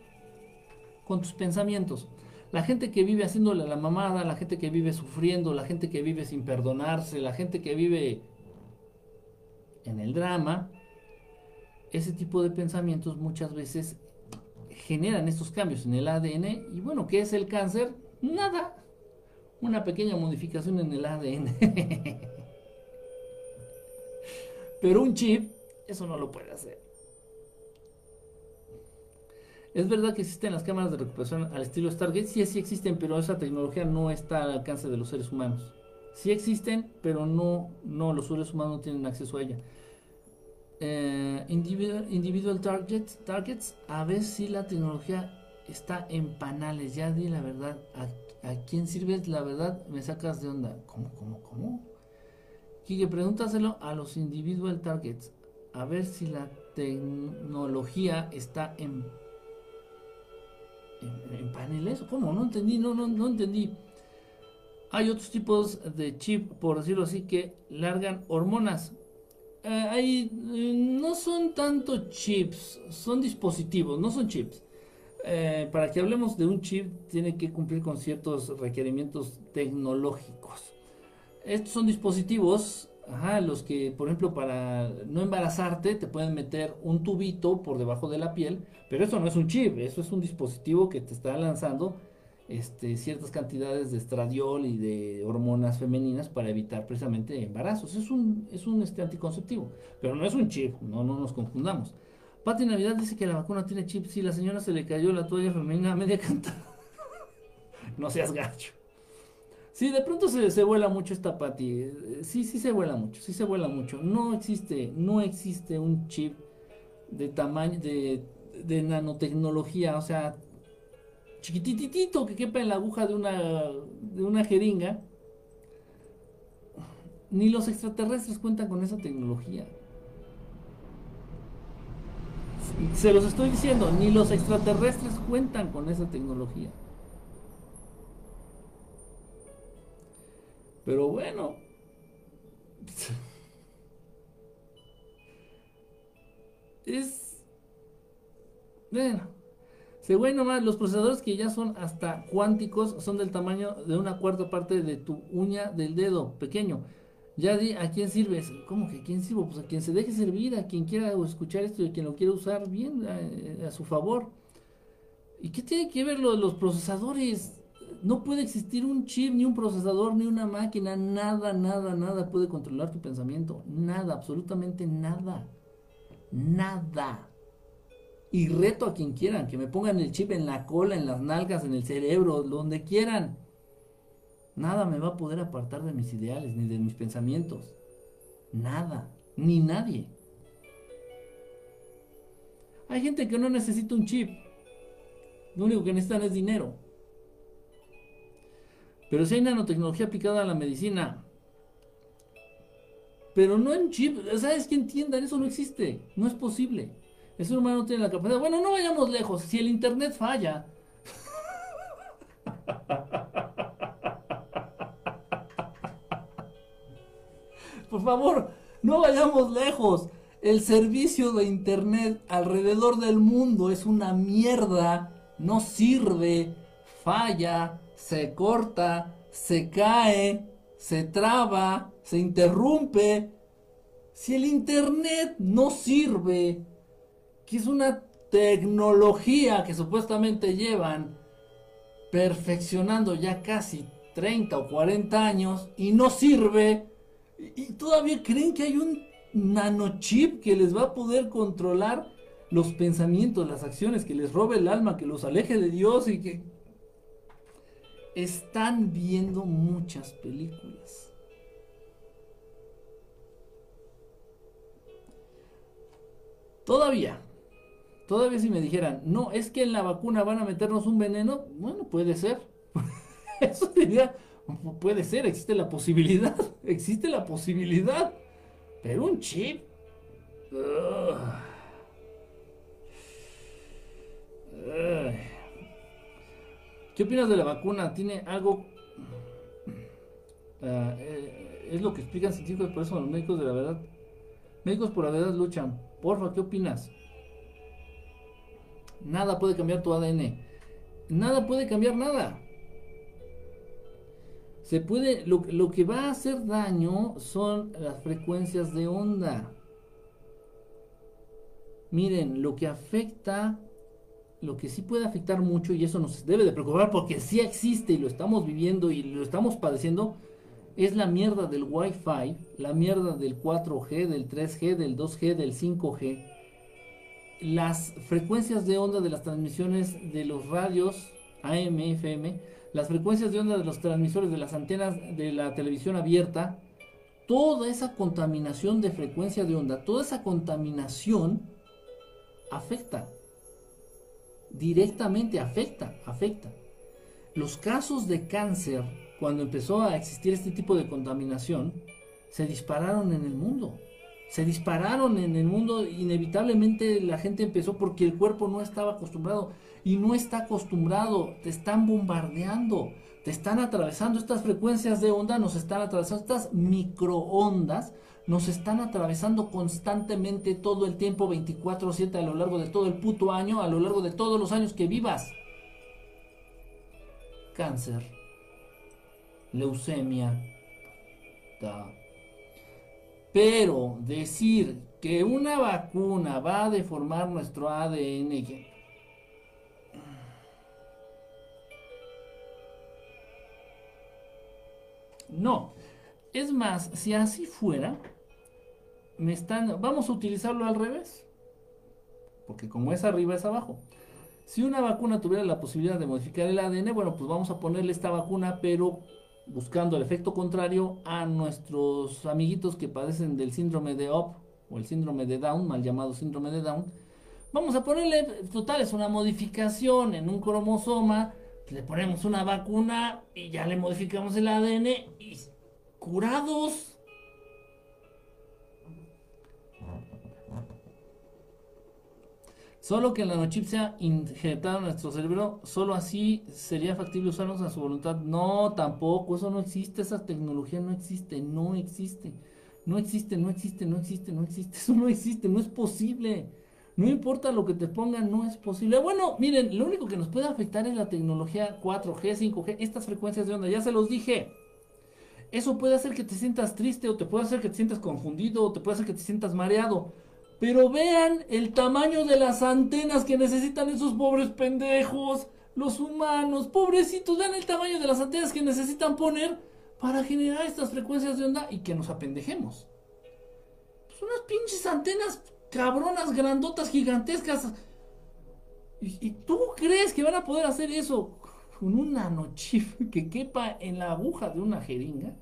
con tus pensamientos. La gente que vive haciéndole la mamada, la gente que vive sufriendo, la gente que vive sin perdonarse, la gente que vive en el drama, ese tipo de pensamientos muchas veces generan estos cambios en el ADN. Y bueno, ¿qué es el cáncer? Nada. Una pequeña modificación en el ADN. (laughs) Pero un chip, eso no lo puede hacer. Es verdad que existen las cámaras de recuperación al estilo Stargate, sí, sí existen, pero esa tecnología no está al alcance de los seres humanos. Sí existen, pero no, no los seres humanos no tienen acceso a ella. Eh, individual, targets, targets, a ver si la tecnología está en panales. Ya di la verdad. ¿A, a quién sirve la verdad? Me sacas de onda. ¿Cómo, cómo, cómo? Quique, pregúntaselo a los individual targets. A ver si la tecnología está en en, paneles. ¿Cómo? No entendí, no, no, no entendí. Hay otros tipos de chip, por decirlo así, que largan hormonas. Eh, eh, no son tanto chips, son dispositivos, no son chips. Eh, para que hablemos de un chip, tiene que cumplir con ciertos requerimientos tecnológicos. Estos son dispositivos los que, por ejemplo, para no embarazarte, te pueden meter un tubito por debajo de la piel, pero eso no es un chip, eso es un dispositivo que te está lanzando este, ciertas cantidades de estradiol y de hormonas femeninas para evitar precisamente embarazos. Es un, es un este, anticonceptivo, pero no es un chip, no, no nos confundamos. Pati Navidad dice que la vacuna tiene chip, si la señora se le cayó la toalla femenina a media cantada. (laughs) no seas gacho. Sí, de pronto se, se vuela mucho esta Pati. Sí, sí se vuela mucho, sí se vuela mucho. No existe, no existe un chip de tamaño, de, de nanotecnología, o sea, chiquititito que quepa en la aguja de una, de una jeringa. Ni los extraterrestres cuentan con esa tecnología. Se los estoy diciendo, ni los extraterrestres cuentan con esa tecnología. Pero bueno. (laughs) Es. Bueno. Según nomás, los procesadores que ya son hasta cuánticos son del tamaño de una cuarta parte de tu uña del dedo pequeño. Ya di a quién sirves. ¿Cómo que a quién sirvo? Pues a quien se deje servir, a quien quiera escuchar esto y a quien lo quiera usar bien, a, a su favor. ¿Y qué tiene que ver lo de los procesadores? no puede existir un chip, ni un procesador, ni una máquina, nada, nada, nada puede controlar tu pensamiento. Nada, absolutamente nada. Nada. Y reto a quien quieran, que me pongan el chip en la cola, en las nalgas, en el cerebro, donde quieran. Nada me va a poder apartar de mis ideales, ni de mis pensamientos. Nada, ni nadie. Hay gente que no necesita un chip. Lo único que necesitan es dinero. Pero si hay nanotecnología aplicada a la medicina, pero no en chip, ¿sabes que entiendan? Eso no existe, no es posible. El ser humano no tiene la capacidad. Bueno, no vayamos lejos, si el internet falla. Por favor, no vayamos lejos. El servicio de internet alrededor del mundo es una mierda, no sirve, falla, se corta, se cae, se traba, se interrumpe. Si el Internet no sirve, que es una tecnología que supuestamente llevan perfeccionando ya casi 30 o 40 años y no sirve, y todavía creen que hay un nanochip que les va a poder controlar los pensamientos, las acciones, que les robe el alma, que los aleje de Dios y que están viendo muchas películas. Todavía, todavía si me dijeran, no, es que en la vacuna van a meternos un veneno, bueno, puede ser. (laughs) Eso diría, puede ser, existe la posibilidad, (laughs) existe la posibilidad. Pero un chip, ¿Qué opinas de la vacuna? ¿Tiene algo... Ah, eh, es lo que explican científicos, por eso los médicos de la verdad... Médicos por la verdad luchan. Porfa, ¿qué opinas? Nada puede cambiar tu ADN. Nada puede cambiar nada. Se puede, lo, lo, que va a hacer daño son las frecuencias de onda. Miren, lo que afecta, lo que sí puede afectar mucho, y eso nos debe de preocupar porque sí existe y lo estamos viviendo y lo estamos padeciendo, es la mierda del Wi-Fi, la mierda del 4G, del 3G, del 2G, del 5G. Las frecuencias de onda de las transmisiones de los radios AM, FM, las frecuencias de onda de los transmisores de las antenas de la televisión abierta, toda esa contaminación de frecuencia de onda, toda esa contaminación afecta. Directamente afecta, afecta. Los casos de cáncer, cuando empezó a existir este tipo de contaminación, se dispararon en el mundo. Se dispararon en el mundo, inevitablemente la gente empezó porque el cuerpo no estaba acostumbrado. Y no está acostumbrado, te están bombardeando, te están atravesando. Estas frecuencias de onda, nos están atravesando. Estas microondas, nos están atravesando constantemente todo el tiempo 24/7 a lo largo de todo el puto año, a lo largo de todos los años que vivas. Cáncer, leucemia, pero decir que una vacuna va a deformar nuestro ADN, No. Es más, si así fuera, me están. Vamos a utilizarlo al revés. Porque como es arriba, es abajo. Si una vacuna tuviera la posibilidad de modificar el ADN, bueno, pues vamos a ponerle esta vacuna, pero buscando el efecto contrario a nuestros amiguitos que padecen del síndrome de OP o el síndrome de Down, mal llamado síndrome de Down. Vamos a ponerle, total, es una modificación en un cromosoma le ponemos una vacuna y ya le modificamos el ADN y curados. Solo que el nanochip sea injertado en nuestro cerebro, solo así sería factible usarlos a su voluntad. No, tampoco, eso no existe, esa tecnología no existe, no existe. No existe, no existe, no existe, no existe, (laughs) eso no existe, no es posible. No importa lo que te pongan, no es posible. Bueno, miren, lo único que nos puede afectar es la tecnología 4G, 5G, estas frecuencias de onda, ya se los dije. Eso puede hacer que te sientas triste o te puede hacer que te sientas confundido o te puede hacer que te sientas mareado. Pero vean el tamaño de las antenas que necesitan esos pobres pendejos, los humanos, pobrecitos, vean el tamaño de las antenas que necesitan poner para generar estas frecuencias de onda y que nos apendejemos. Pues unas pinches antenas cabronas grandotas gigantescas. ¿Y, tú crees que van a poder hacer eso con un nanochip que quepa en la aguja de una jeringa?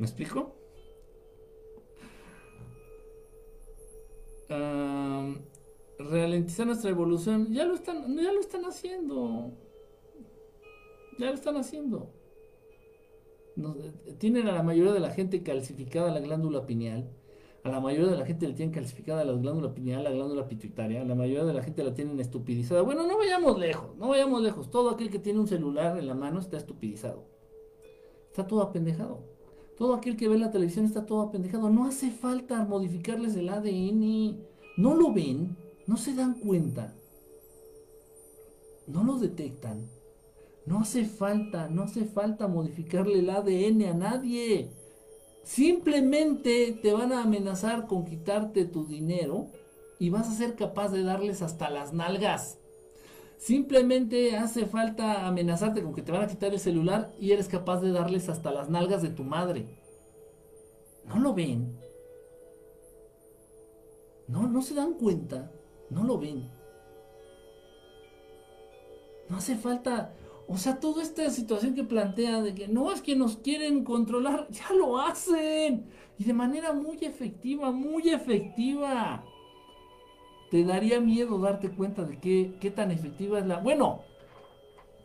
¿Me explico? ralentizar nuestra evolución, ya lo están, ya lo están haciendo. Ya lo están haciendo. tienen a la mayoría de la gente calcificada la glándula pineal. A la mayoría de la gente le tienen calcificada la glándula pineal, la glándula pituitaria. A la mayoría de la gente la tienen estupidizada. Bueno, no vayamos lejos, no vayamos lejos. Todo aquel que tiene un celular en la mano está estupidizado. Está todo apendejado. Todo aquel que ve la televisión está todo apendejado. No hace falta modificarles el ADN. ¿No lo ven? no se dan cuenta, no lo detectan. No hace falta, no hace falta modificarle el ADN a nadie. Simplemente te van a amenazar con quitarte tu dinero y vas a ser capaz de darles hasta las nalgas. Simplemente hace falta amenazarte con que te van a quitar el celular y eres capaz de darles hasta las nalgas de tu madre. ¿No lo ven? No, no se dan cuenta. No lo ven. No hace falta, o sea, toda esta situación que plantea de que no es que nos quieren controlar, (laughs) ya lo hacen. Y de manera muy efectiva, muy efectiva. Te daría miedo darte cuenta de qué, qué tan efectiva es la... Bueno,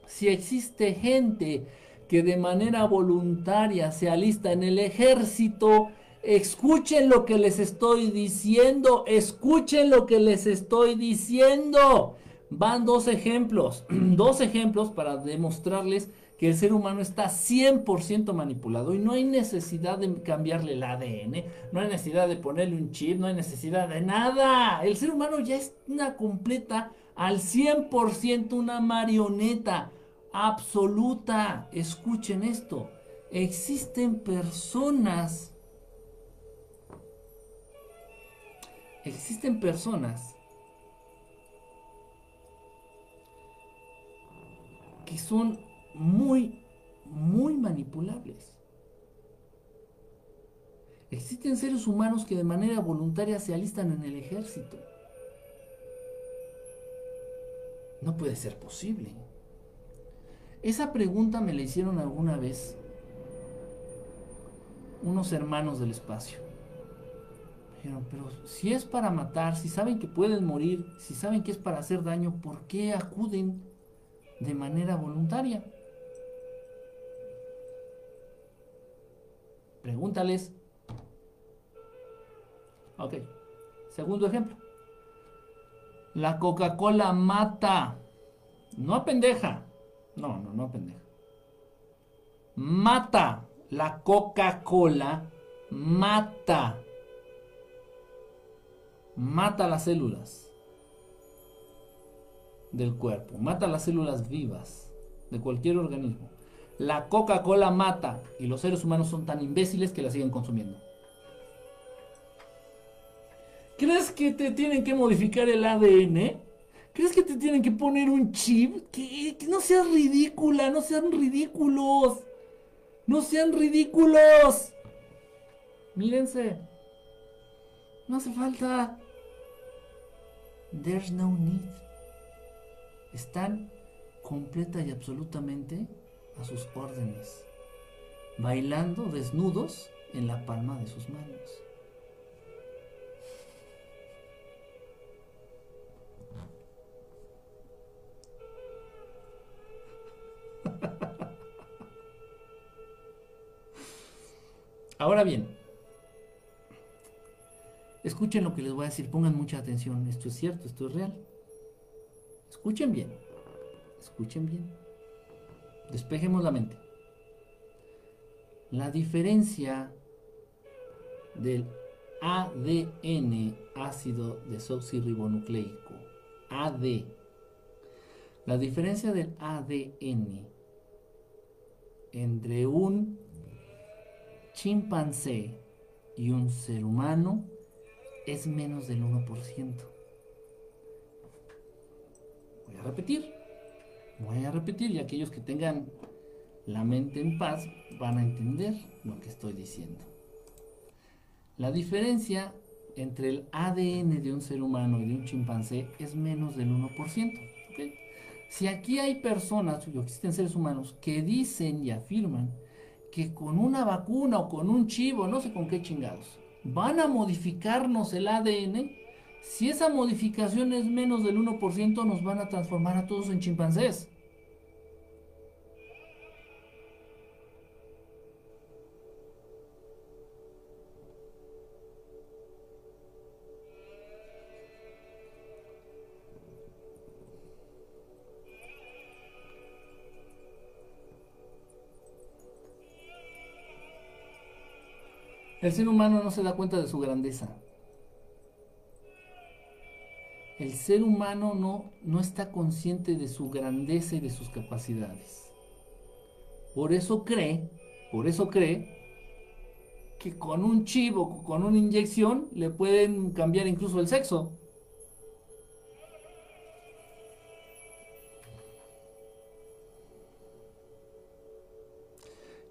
si existe gente que de manera voluntaria se alista en el ejército, escuchen lo que les estoy diciendo, escuchen lo que les estoy diciendo. Van dos ejemplos, (clears throat) dos ejemplos para demostrarles que el ser humano está 100% manipulado y no hay necesidad de cambiarle el ADN, no hay necesidad de ponerle un chip, no hay necesidad de nada. El ser humano ya es una completa, al 100% una marioneta absoluta. Escuchen esto, existen personas, existen personas que son muy, muy manipulables. Existen seres humanos que de manera voluntaria se alistan en el ejército. No puede ser posible. Esa pregunta me la hicieron alguna vez unos hermanos del espacio. Dijeron, pero si es para matar, si saben que pueden morir, si saben que es para hacer daño, ¿por qué acuden de manera voluntaria? Pregúntales. Ok. Segundo ejemplo. La Coca-Cola mata. No pendeja. No, no, no pendeja. Mata. La Coca-Cola mata. Mata las células del cuerpo. Mata las células vivas de cualquier organismo. La Coca-Cola mata y los seres humanos son tan imbéciles que la siguen consumiendo. ¿Crees que te tienen que modificar el ADN? ¿Crees que te tienen que poner un chip? Que, no seas ridícula, no sean ridículos. No sean ridículos. Mírense. No hace falta. There's no need. Están completa y absolutamente a sus órdenes, bailando desnudos en la palma de sus manos. (laughs) Ahora bien, escuchen lo que les voy a decir, pongan mucha atención, esto es cierto, esto es real. Escuchen bien, escuchen bien. Despejemos la mente. La diferencia del ADN, ácido desoxirribonucleico, AD. La diferencia del ADN entre un chimpancé y un ser humano es menos del 1%. Voy a repetir. Voy a repetir y aquellos que tengan la mente en paz van a entender lo que estoy diciendo. La diferencia entre el ADN de un ser humano y de un chimpancé es menos del 1%. Si aquí hay personas, o existen seres humanos, que dicen y afirman que con una vacuna o con un chivo, no sé con qué chingados, van a modificarnos el ADN, si esa modificación es menos del 1%, nos van a transformar a todos en chimpancés. El ser humano no se da cuenta de su grandeza. El ser humano no, no está consciente de su grandeza y de sus capacidades. Por eso cree, por eso cree que con un chivo, con una inyección, le pueden cambiar incluso el sexo.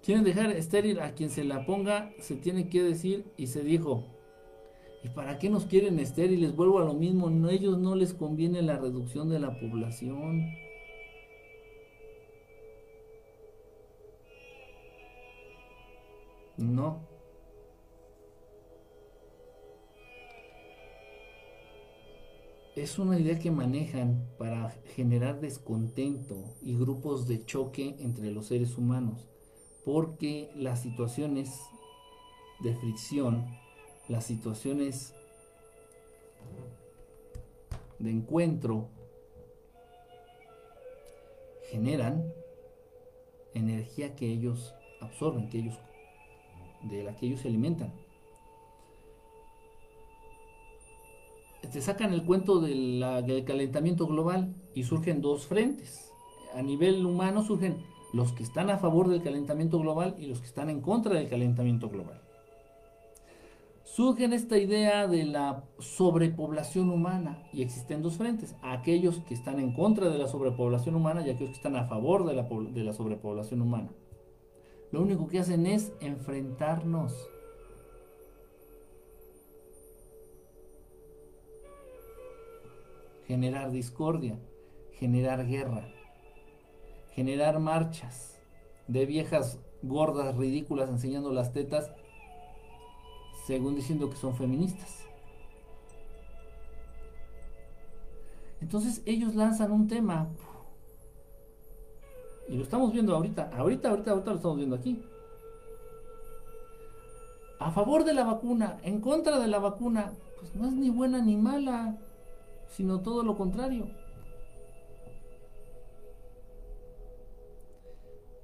Quieren dejar estéril a quien se la ponga, se tiene que decir y se dijo. ¿Y para qué nos quieren estériles? Vuelvo a lo mismo, ellos no les conviene la reducción de la población. No. es una idea que manejan para generar descontento y grupos de choque entre los seres humanos, porque las situaciones de fricción, las situaciones de encuentro generan energía que ellos absorben, que ellos de la que ellos se alimentan. Te sacan el cuento del calentamiento global y surgen dos frentes. A nivel humano surgen los que están a favor del calentamiento global y los que están en contra del calentamiento global. Surge esta idea de la sobrepoblación humana y existen dos frentes, aquellos que están en contra de la sobrepoblación humana y aquellos que están a favor de la, de la sobrepoblación humana. Lo único que hacen es enfrentarnos. Generar discordia, generar guerra, generar marchas de viejas gordas ridículas enseñando las tetas según diciendo que son feministas. Entonces ellos lanzan un tema. Y lo estamos viendo ahorita. Ahorita, ahorita, ahorita lo estamos viendo aquí. A favor de la vacuna, en contra de la vacuna, pues no es ni buena ni mala, sino todo lo contrario.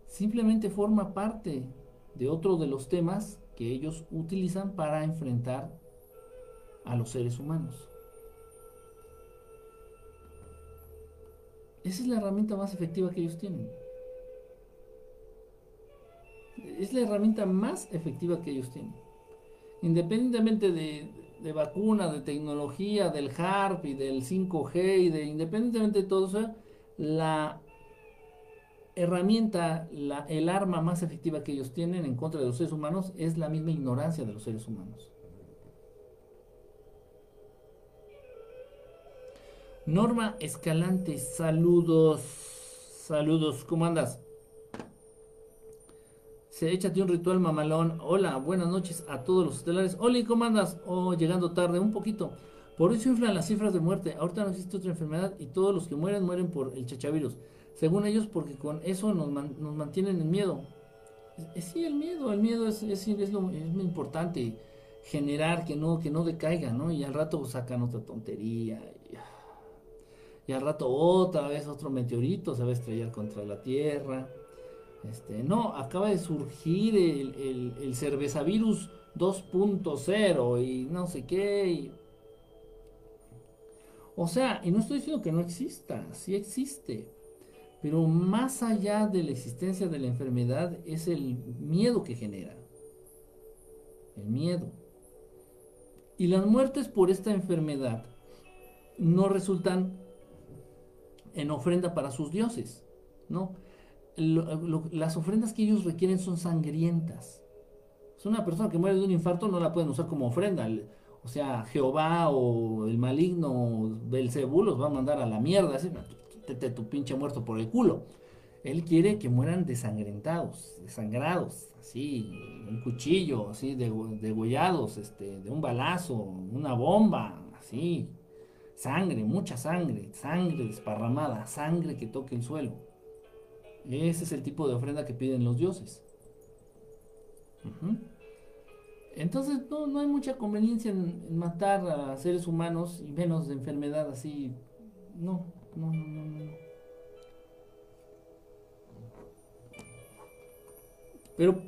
Simplemente forma parte de otro de los temas que ellos utilizan para enfrentar a los seres humanos. Esa es la herramienta más efectiva que ellos tienen. Es la herramienta más efectiva que ellos tienen. Independientemente de, de vacuna, de tecnología, del HARP y del 5G y de independientemente de todo eso, la herramienta, el arma más efectiva que ellos tienen en contra de los seres humanos es la misma ignorancia de los seres humanos. Norma Escalante, saludos, saludos, ¿cómo andas? Se échate un ritual mamalón. Hola, buenas noches a todos los estelares. Hola, ¿cómo andas? Oh, llegando tarde, un poquito. Por eso inflan las cifras de muerte. Ahorita no existe otra enfermedad y todos los que mueren mueren por el chachavirus. Según ellos, porque con eso nos, mantienen en miedo. sí, el miedo, el miedo es, es, es, lo, muy importante. Generar que no, que no decaiga, ¿no? Y al rato sacan otra tontería. Y, al rato otra vez otro meteorito se va a estrellar contra la Tierra. Este, no, acaba de surgir el, el, el cervezavirus 2.0 y no sé qué. O sea, y no estoy diciendo que no exista, sí existe. Pero más allá de la existencia de la enfermedad es el miedo que genera. El miedo. Y las muertes por esta enfermedad no resultan en ofrenda para sus dioses, ¿no? las ofrendas que ellos requieren son sangrientas. Es una persona que muere de un infarto no la pueden usar como ofrenda. O sea, Jehová o el maligno Belcebú los va a mandar a la mierda. Así, tu pinche muerto por el culo. Él quiere que mueran desangrentados, desangrados, así, un cuchillo, así, degollados, este, de un balazo, una bomba, así, sangre, mucha sangre, sangre desparramada, sangre que toque el suelo. Ese es el tipo de ofrenda que piden los dioses. Entonces no, no, hay mucha conveniencia en, matar a seres humanos y menos de enfermedad así. No, no, no, no, no. Pero,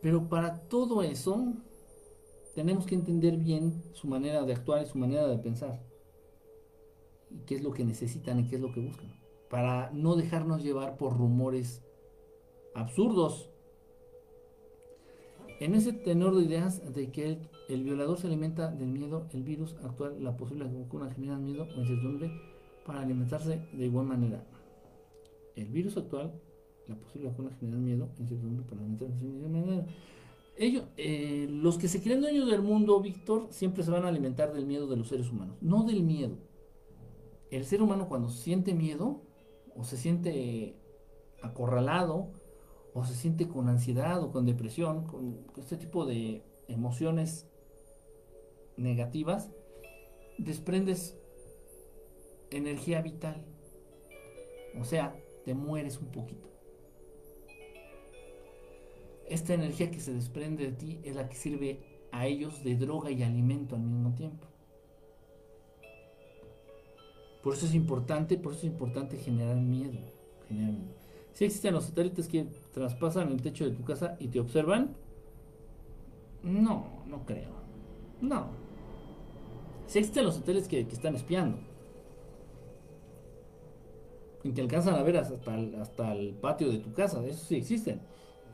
pero para todo eso tenemos que entender bien su manera de actuar y su manera de pensar. Y qué es lo que necesitan y qué es lo que buscan. Para no dejarnos llevar por rumores absurdos. En ese tenor de ideas de que el violador se alimenta del miedo, el virus actual, la posible vacuna genera miedo o incertidumbre para alimentarse de igual manera. El virus actual, la posible vacuna genera miedo, incertidumbre para alimentarse de igual manera. Ellos, eh, los que se creen dueños del mundo, Víctor, siempre se van a alimentar del miedo de los seres humanos, no del miedo. El ser humano cuando siente miedo o se siente acorralado o se siente con ansiedad o con depresión, con este tipo de emociones negativas, desprendes energía vital. O sea, te mueres un poquito. Esta energía que se desprende de ti es la que sirve a ellos de droga y alimento al mismo tiempo. Por eso es importante, por eso es importante generar miedo. Generar Si existen los satélites que traspasan el techo de tu casa y te observan, no, no creo. No. Si existen los satélites que, que están espiando y te alcanzan a ver hasta el, hasta el patio de tu casa, eso sí existen.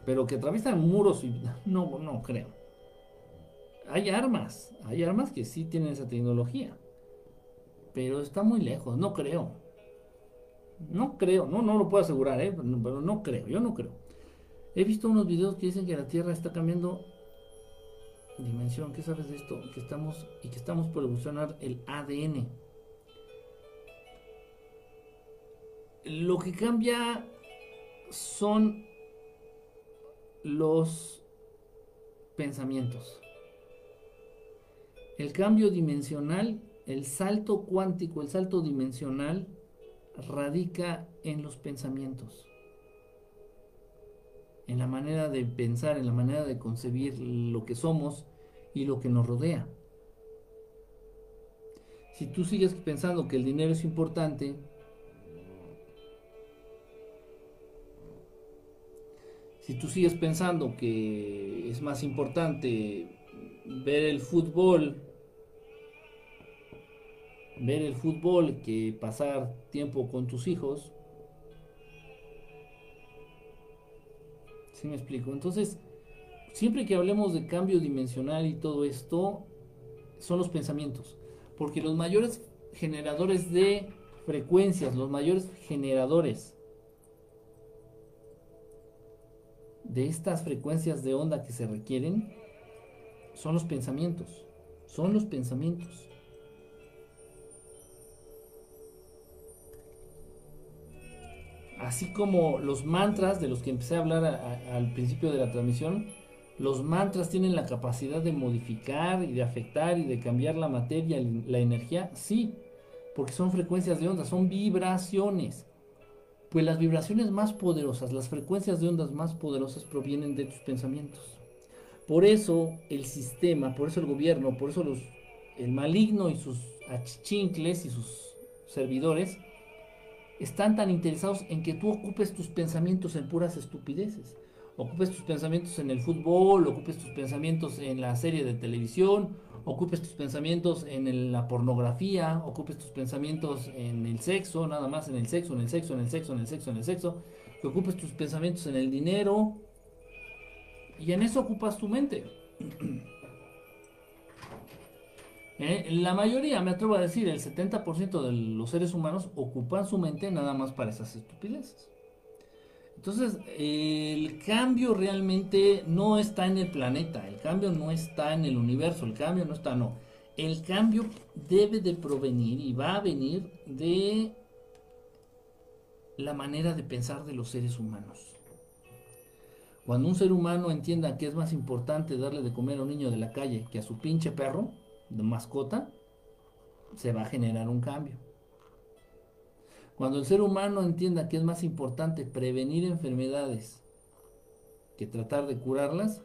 Pero que atraviesan muros y (laughs) no, no creo. Hay armas, hay armas que sí tienen esa tecnología. Pero está muy lejos, no creo. No creo, no, no lo puedo asegurar, ¿eh? pero no creo, yo no creo. He visto unos videos que dicen que la Tierra está cambiando dimensión. ¿Qué sabes de esto? Que estamos y que estamos por evolucionar el ADN. Lo que cambia son los pensamientos. El cambio dimensional, el salto cuántico, el salto dimensional radica en los pensamientos, en la manera de pensar, en la manera de concebir lo que somos y lo que nos rodea. Si tú sigues pensando que el dinero es importante, si tú sigues pensando que es más importante ver el fútbol, ver el fútbol que pasar tiempo con tus hijos, ¿sí me explico? Entonces, siempre que hablemos de cambio dimensional y todo esto, son los pensamientos, porque los mayores generadores de frecuencias, los mayores generadores de estas frecuencias de onda que se requieren son los pensamientos. Son los pensamientos. Así como los mantras de los que empecé a hablar al principio de la transmisión, los mantras tienen la capacidad de modificar y de afectar y de cambiar la materia, la energía, sí, porque son frecuencias de onda, son vibraciones. Pues las vibraciones más poderosas, las frecuencias de ondas más poderosas provienen de tus pensamientos. Por eso el sistema, por eso el gobierno, por eso los, el maligno y sus achichincles y sus servidores están tan interesados en que tú ocupes tus pensamientos en puras estupideces. Ocupes tus pensamientos en el fútbol, ocupes tus pensamientos en la serie de televisión, ocupes tus pensamientos en la pornografía, ocupes tus pensamientos en el sexo, nada más en el sexo, en el sexo, en el sexo, en el sexo, en el sexo, que ocupes tus pensamientos en el dinero y en eso ocupas tu mente. (clears throat) Eh, la mayoría, me atrevo a decir, el 70% de los seres humanos ocupan su mente nada más para esas estupideces. Entonces, el cambio realmente no está en el planeta, el cambio no está en el universo, el cambio no está, no. El cambio debe de provenir y va a venir de la manera de pensar de los seres humanos. Cuando un ser humano entienda que es más importante darle de comer a un niño de la calle que a su pinche perro mascota, se va a generar un cambio. Cuando el ser humano entienda que es más importante prevenir enfermedades que tratar de curarlas,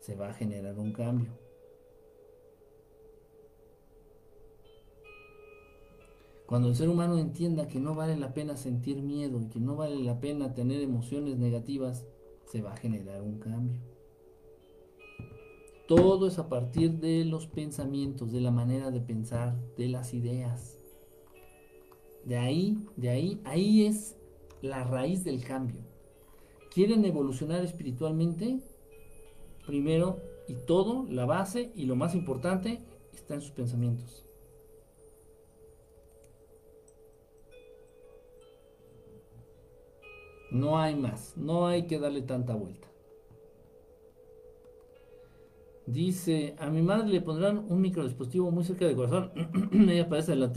se va a generar un cambio. Cuando el ser humano entienda que no vale la pena sentir miedo y que no vale la pena tener emociones negativas, se va a generar un cambio. Todo es a partir de los pensamientos, de la manera de pensar, de las ideas. De ahí, de ahí, ahí es la raíz del cambio. ¿Quieren evolucionar espiritualmente? Primero y todo, la base y lo más importante está en sus pensamientos. No hay más, no hay que darle tanta vuelta. Dice, a mi madre le pondrán un microdispositivo muy cerca del corazón. (clears throat) Ella parece la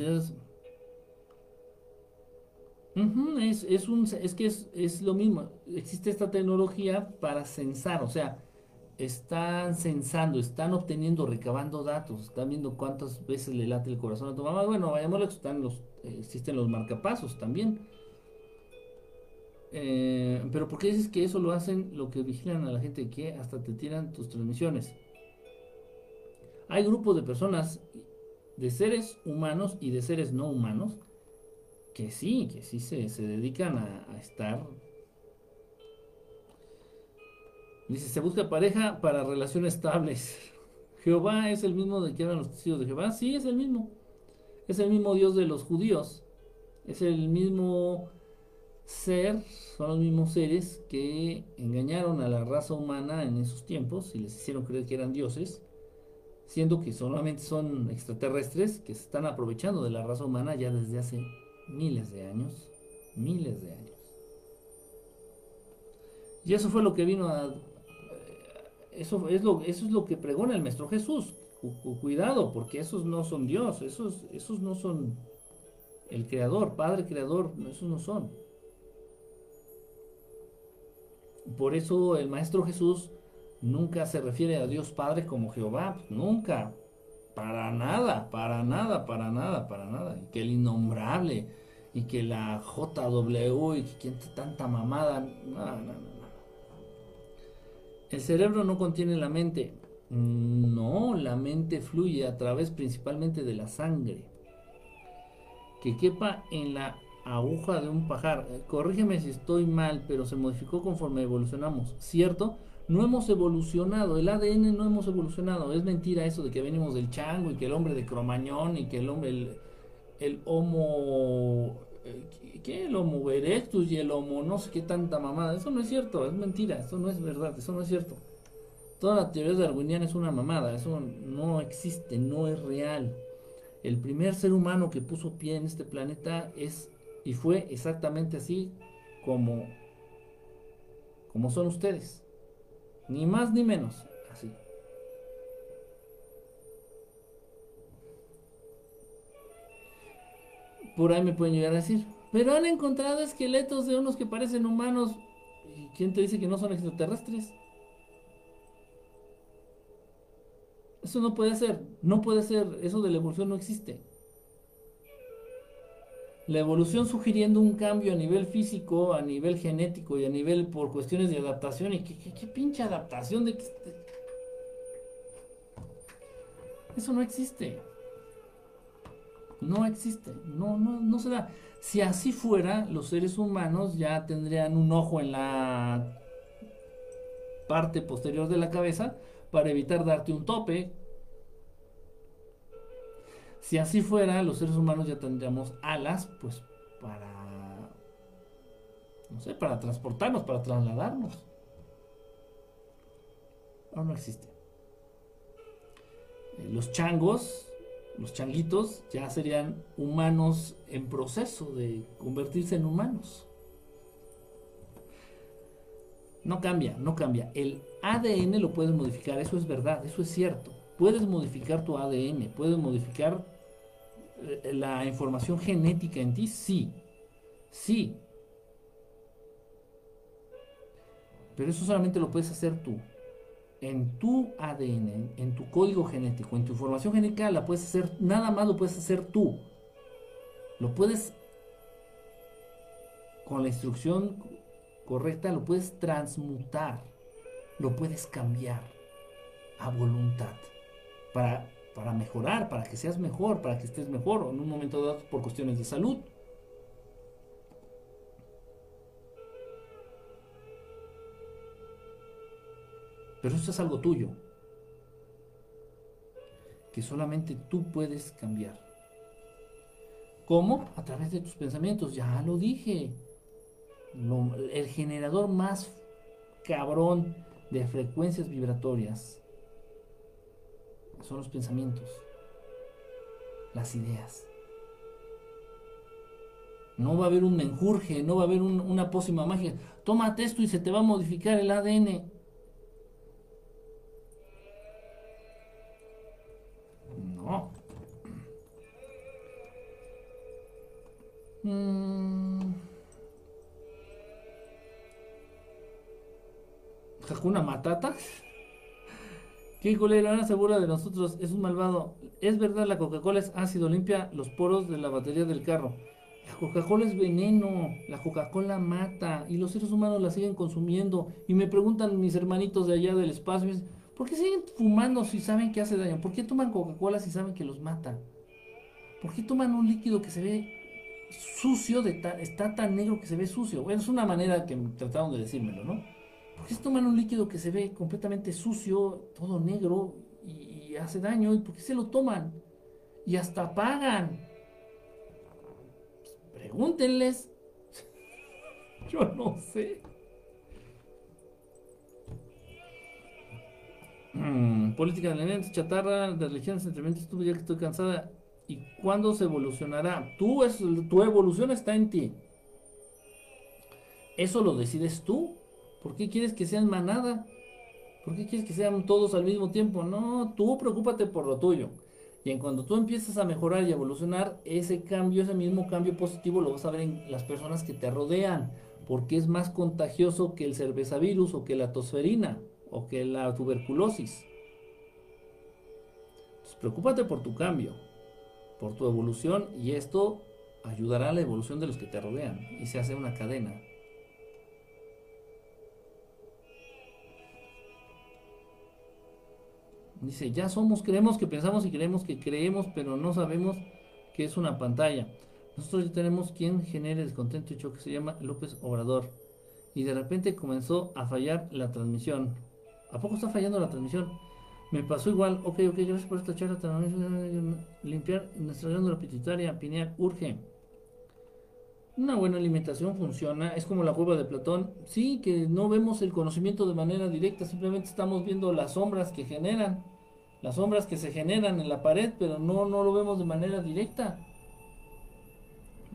es, es, un, es que es, es, lo mismo. Existe esta tecnología para censar, o sea, están censando, están obteniendo, recabando datos, están viendo cuántas veces le late el corazón a tu mamá. Bueno, vayamos están los, existen los marcapasos también. Eh, pero ¿por qué dices que eso lo hacen lo que vigilan a la gente que hasta te tiran tus transmisiones? Hay grupos de personas, de seres humanos y de seres no humanos, que sí, que sí se, dedican a estar Dice, se busca pareja para relaciones estables. (laughs) Jehová es el mismo de que hablan los testigos de Jehová. Sí, es el mismo. Es el mismo Dios de los judíos. Es el mismo ser, son los mismos seres que engañaron a la raza humana en esos tiempos y les hicieron creer que eran dioses, siendo que solamente son extraterrestres que se están aprovechando de la raza humana ya desde hace miles de años. Miles de años. Y eso fue lo que vino a eso es lo, eso es lo que pregona el Maestro Jesús. Cuidado, porque esos no son Dios, esos, esos no son el Creador, Padre Creador, esos no son. Por eso el Maestro Jesús nunca se refiere a Dios Padre como Jehová, nunca, para nada, para nada, para nada, para nada. Y que el innombrable, y que la JW, y que tanta mamada, no, no, no. El cerebro no contiene la mente. No, la mente fluye a través principalmente de la sangre. Que quepa en la aguja de un pajar. Eh, corrígeme si estoy mal, pero se modificó conforme evolucionamos. ¿Cierto? No hemos evolucionado. El ADN no hemos evolucionado. Es mentira eso de que venimos del chango y que el hombre de Cromañón y que el hombre, el, homo eh, ¿qué? El Homo erectus y el Homo no sé qué tanta mamada. Eso no es cierto, es mentira, eso no es verdad, eso no es cierto. Toda la teoría darwiniana es una mamada, eso no existe, no es real. El primer ser humano que puso pie en este planeta es y fue exactamente así como como son ustedes. Ni más ni menos, así. por ahí me pueden llegar a decir. Pero han encontrado esqueletos de unos que parecen humanos. ¿Y quién te dice que no son extraterrestres? Eso no puede ser. No puede ser. Eso de la evolución no existe. La evolución sugiriendo un cambio a nivel físico, a nivel genético y a nivel por cuestiones de adaptación. ¿Y qué, pinche adaptación de Eso no existe. No existe, no, no, no se da. Si así fuera, los seres humanos ya tendrían un ojo en la parte posterior de la cabeza para evitar darte un tope. Si así fuera, los seres humanos ya tendríamos alas, pues para, no sé, para transportarnos, para trasladarnos. No, no existe. Eh, los changos los changuitos ya serían humanos en proceso de convertirse en humanos. No cambia, no cambia. El ADN lo puedes modificar, eso es verdad, eso es cierto. Puedes modificar tu ADN, puedes modificar eh, la información genética en ti, sí, sí. Pero eso solamente lo puedes hacer tú en tu ADN, en tu código genético, en tu información genética, la puedes hacer, nada más lo puedes hacer tú. Lo puedes, con la instrucción correcta, lo puedes transmutar, lo puedes cambiar a voluntad para, para mejorar, para que seas mejor, para que estés mejor, en un momento dado por cuestiones de salud. Pero eso es algo tuyo, que solamente tú puedes cambiar. ¿Cómo? A través de tus pensamientos, ya lo dije. el generador más cabrón de frecuencias vibratorias son los pensamientos, las ideas. No va a haber un menjurje, no va a haber una pócima mágica. Tómate esto y se te va a modificar el ADN. No. Mm. Hakuna Matata. Qué culero, Ana segura de nosotros, es un malvado. Es verdad, la Coca-Cola es ácido, limpia los poros de la batería del carro. La Coca-Cola es veneno, la Coca-Cola mata y los seres humanos la siguen consumiendo. Y me preguntan mis hermanitos de allá del espacio, ¿por qué siguen fumando si saben que hace daño? ¿Por qué toman Coca-Cola si saben que los mata? ¿Por qué toman un líquido que se ve sucio, de está tan negro que se ve sucio? Bueno, es una manera que trataron de decírmelo, ¿no? ¿Por qué se toman un líquido que se ve completamente sucio, todo negro y, hace daño? ¿Y por qué se lo toman? Y hasta pagan. pregúntenles. (laughs) Yo no sé. Hmm, política de elementos, chatarra, de religiones, sentimientos, tú ya que estoy cansada. ¿Y cuándo se evolucionará? Tú es, tu evolución está en ti. Eso lo decides tú. ¿Por qué quieres que sean manada? ¿Por qué quieres que sean todos al mismo tiempo? No, tú preocúpate por lo tuyo. Y en cuando tú empiezas a mejorar y evolucionar, ese cambio, ese mismo cambio positivo lo vas a ver en las personas que te rodean, porque es más contagioso que el cervezavirus o que la tosferina o que la tuberculosis. Entonces, preocúpate por tu cambio, por tu evolución y esto ayudará a la evolución de los que te rodean y se hace una cadena. Dice, ya somos, creemos que pensamos y creemos que creemos, pero no sabemos que es una pantalla. Nosotros ya tenemos quien genere descontento y choque, se llama López Obrador. Y de repente comenzó a fallar la transmisión. ¿A poco está fallando la transmisión? Me pasó igual. Ok, ok, gracias por esta charla. Limpiar nuestra glándula pituitaria pineal urge. Una buena alimentación funciona, es como la cueva de Platón. Sí, que no vemos el conocimiento de manera directa, simplemente estamos viendo las sombras que generan, las sombras que se generan en la pared, pero no, no lo vemos de manera directa.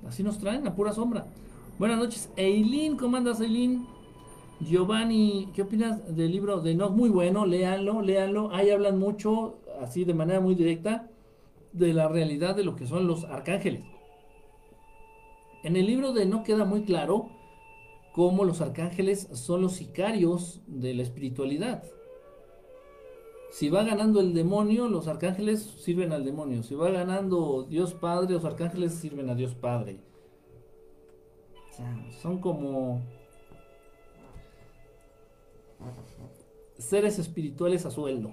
Así nos traen, a pura sombra. Buenas noches, Eileen, ¿cómo andas, Eileen? Giovanni, ¿qué opinas del libro de No? Muy bueno, léanlo, léanlo. Ahí hablan mucho, así de manera muy directa, de la realidad de lo que son los arcángeles. En el libro de no queda muy claro cómo los arcángeles son los sicarios de la espiritualidad. Si va ganando el demonio, los arcángeles sirven al demonio. Si va ganando Dios Padre, los arcángeles sirven a Dios Padre. O sea, son como seres espirituales a sueldo.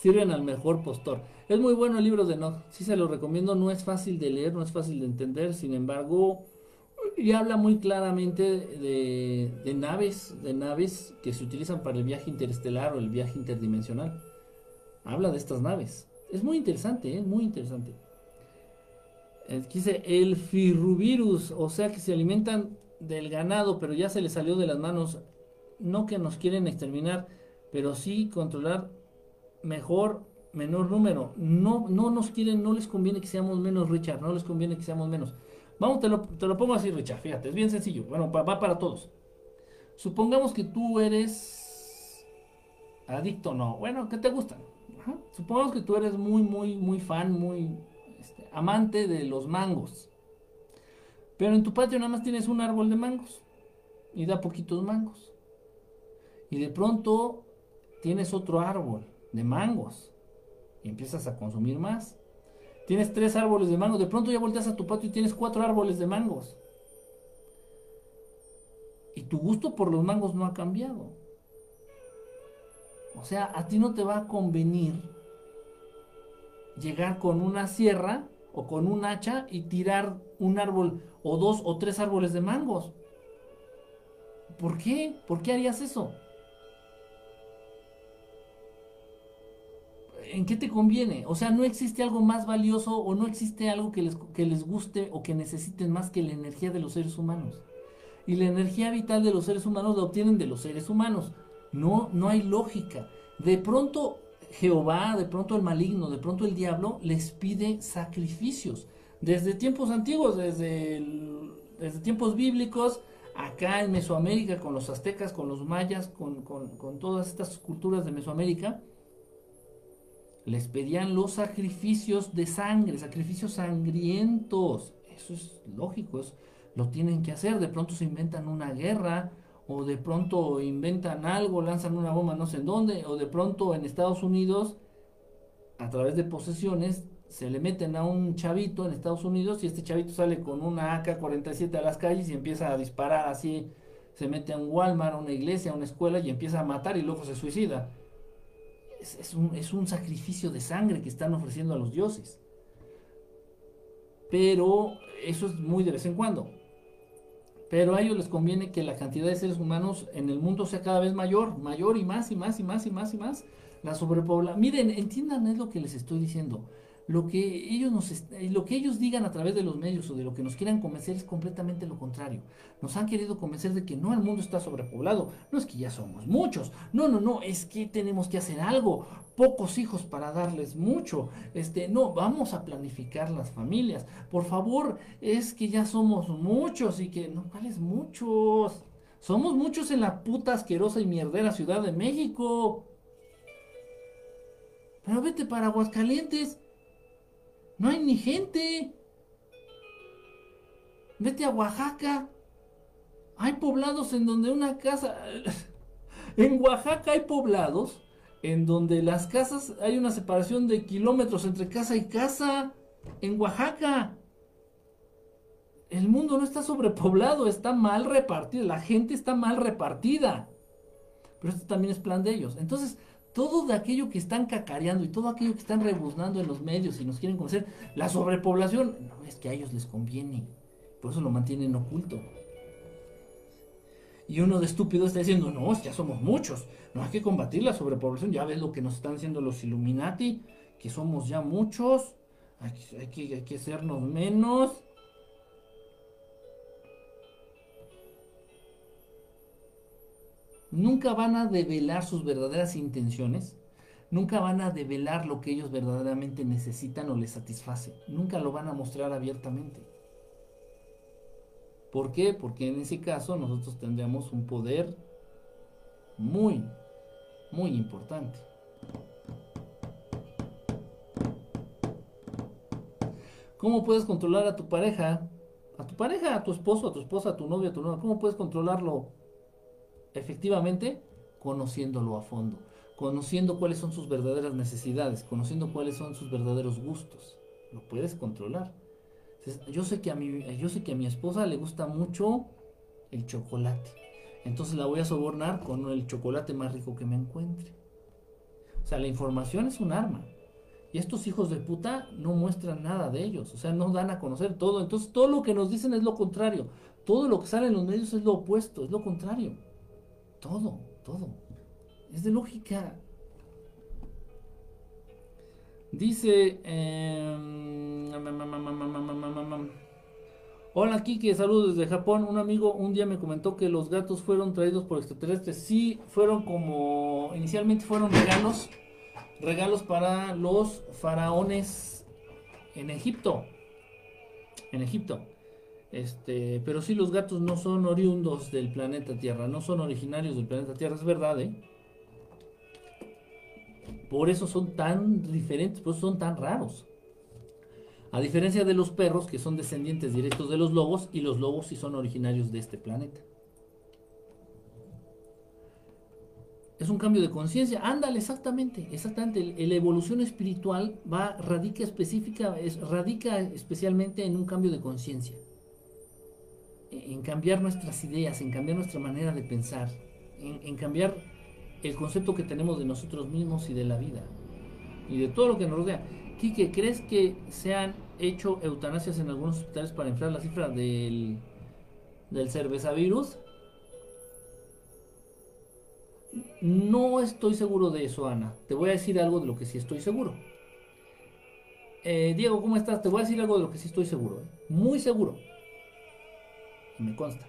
Sirven al mejor postor. Es muy bueno el libro de Enoch, sí se lo recomiendo, no es fácil de leer, no es fácil de entender, sin embargo, y habla muy claramente de, naves, de naves que se utilizan para el viaje interestelar o el viaje interdimensional. Habla de estas naves. Es muy interesante, es ¿eh? muy interesante. Dice el firruvirus, o sea que se alimentan del ganado, pero ya se les salió de las manos. No que nos quieren exterminar, pero sí controlar mejor menor número. No, no nos quieren, no les conviene que seamos menos, Richard, no les conviene que seamos menos. Vamos, te lo, te lo pongo así, Richard, fíjate, es bien sencillo. Bueno, va, para todos. Supongamos que tú eres adicto, no, bueno, que te gustan. Supongamos que tú eres muy, muy, muy fan, muy este, amante de los mangos. Pero en tu patio nada más tienes un árbol de mangos y da poquitos mangos. Y de pronto tienes otro árbol de mangos y empiezas a consumir más. Tienes tres árboles de mango, de pronto ya volteas a tu patio y tienes cuatro árboles de mangos. Y tu gusto por los mangos no ha cambiado. O sea, a ti no te va a convenir llegar con una sierra o con un hacha y tirar un árbol o dos o tres árboles de mangos. ¿Por qué? ¿Por qué harías eso? ¿En qué te conviene? O sea, no existe algo más valioso o no existe algo que les, que les guste o que necesiten más que la energía de los seres humanos. Y la energía vital de los seres humanos la obtienen de los seres humanos. No, no hay lógica. De pronto Jehová, de pronto el maligno, de pronto el diablo les pide sacrificios. Desde tiempos antiguos, desde, desde tiempos bíblicos, acá en Mesoamérica, con los aztecas, con los mayas, con, con todas estas culturas de Mesoamérica, les pedían los sacrificios de sangre, sacrificios sangrientos. Eso es lógico, lo tienen que hacer. De pronto se inventan una guerra o de pronto inventan algo, lanzan una bomba no sé en dónde, o de pronto en Estados Unidos, a través de posesiones, se le meten a un chavito en Estados Unidos y este chavito sale con una AK-47 a las calles y empieza a disparar así, se mete a un Walmart, a una iglesia, a una escuela y empieza a matar y luego se suicida. Es, un, es un sacrificio de sangre que están ofreciendo a los dioses. Pero eso es muy de vez en cuando. Pero a ellos les conviene que la cantidad de seres humanos en el mundo sea cada vez mayor, mayor y más y más y más y más y más. La sobrepoblación. Miren, entiendan es lo que les estoy diciendo lo que ellos nos lo que ellos digan a través de los medios o de lo que nos quieran convencer es completamente lo contrario. Nos han querido convencer de que no el mundo está sobrepoblado, no es que ya somos muchos, no, no, no, es que tenemos que hacer algo, pocos hijos para darles mucho. Este, no, vamos a planificar las familias. Por favor, es que ya somos muchos y que no, ¿cuáles muchos? Somos muchos en la puta asquerosa y mierdera Ciudad de México. Pero vete para Aguascalientes no hay ni gente. Vete a Oaxaca. Hay poblados en donde una casa... (laughs) en Oaxaca hay poblados en donde las casas hay una separación de kilómetros entre casa y casa. En Oaxaca. El mundo no está sobrepoblado, está mal repartido. La gente está mal repartida. Pero esto también es plan de ellos. Entonces, todo de aquello que están cacareando y todo aquello que están rebuznando en los medios y nos quieren conocer, la sobrepoblación, no es que a ellos les conviene, por eso lo mantienen oculto. Y uno de estúpido está diciendo, no, ya somos muchos, no hay que combatir la sobrepoblación, ya ves lo que nos están haciendo los Illuminati, que somos ya muchos, hay que, hay que hacernos menos. Nunca van a develar sus verdaderas intenciones, nunca van a develar lo que ellos verdaderamente necesitan o les satisface, nunca lo van a mostrar abiertamente. ¿Por qué? Porque en ese caso nosotros tendríamos un poder muy, muy importante. ¿Cómo puedes controlar a tu pareja? A tu pareja, a tu esposo, a tu esposa, a tu novia, a tu novia. ¿Cómo puedes controlarlo? Efectivamente conociéndolo a fondo, conociendo cuáles son sus verdaderas necesidades, conociendo cuáles son sus verdaderos gustos. Lo puedes controlar. Yo sé que a mi, yo sé que a mi esposa le gusta mucho el chocolate. Entonces la voy a sobornar con el chocolate más rico que me encuentre. O sea, la información es un arma. Y estos hijos de puta no muestran nada de ellos. O sea, no dan a conocer todo. Entonces todo lo que nos dicen es lo contrario. Todo lo que sale en los medios es lo opuesto, es lo contrario. Todo, todo. Es de lógica. Dice... Hola Kike, saludos desde Japón. Un amigo un día me comentó que los gatos fueron traídos por extraterrestres. Sí, fueron como... Inicialmente fueron regalos. Regalos para los faraones en Egipto. En Egipto. Este, pero sí los gatos no son oriundos del planeta Tierra, no son originarios del planeta Tierra, es verdad, ¿eh? Por eso son tan diferentes, por eso son tan raros. A diferencia de los perros, que son descendientes directos de los lobos, y los lobos sí son originarios de este planeta. Es un cambio de conciencia. Ándale, exactamente, exactamente. La evolución espiritual va, radica específica, es, radica especialmente en un cambio de conciencia en cambiar nuestras ideas, en cambiar nuestra manera de pensar, en, cambiar el concepto que tenemos de nosotros mismos y de la vida y de todo lo que nos rodea. Quique, ¿crees que se han hecho eutanasias en algunos hospitales para inflar la cifra del, del cervezavirus? No estoy seguro de eso, Ana. Te voy a decir algo de lo que sí estoy seguro. Eh, Diego, ¿cómo estás? Te voy a decir algo de lo que sí estoy seguro. ¿eh? Muy seguro me consta.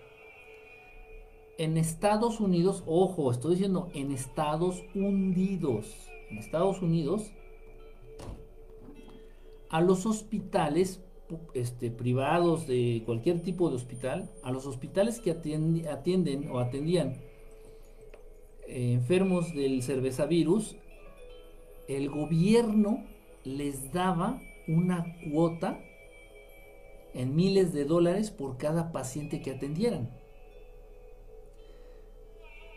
En Estados Unidos, ojo, estoy diciendo en Estados Unidos, en Estados Unidos, a los hospitales este, privados de cualquier tipo de hospital, a los hospitales que atienden, o atendían eh, enfermos del cervezavirus, el gobierno les daba una cuota en miles de dólares por cada paciente que atendieran.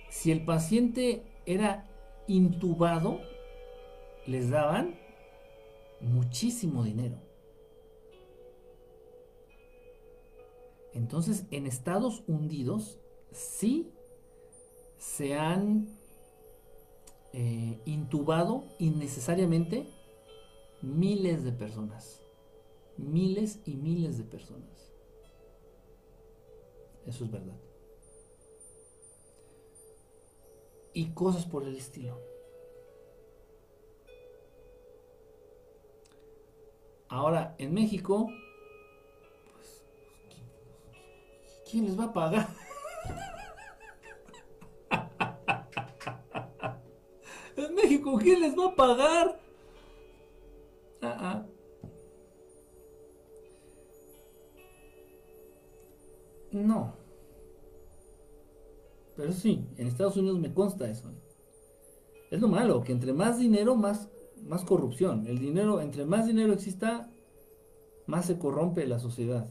Si el paciente era intubado, les daban muchísimo dinero. Entonces, en Estados Unidos sí se han eh, intubado innecesariamente miles de personas. Miles y miles de personas. Eso es verdad. Y cosas por el estilo. Ahora, en México, pues, ¿quién les va a pagar? (laughs) en México, ¿quién les va a pagar? Ah, ah. No. Pero sí, en Estados Unidos me consta eso. Es lo malo, que entre más dinero, más, más corrupción. El dinero, entre más dinero exista, más se corrompe la sociedad.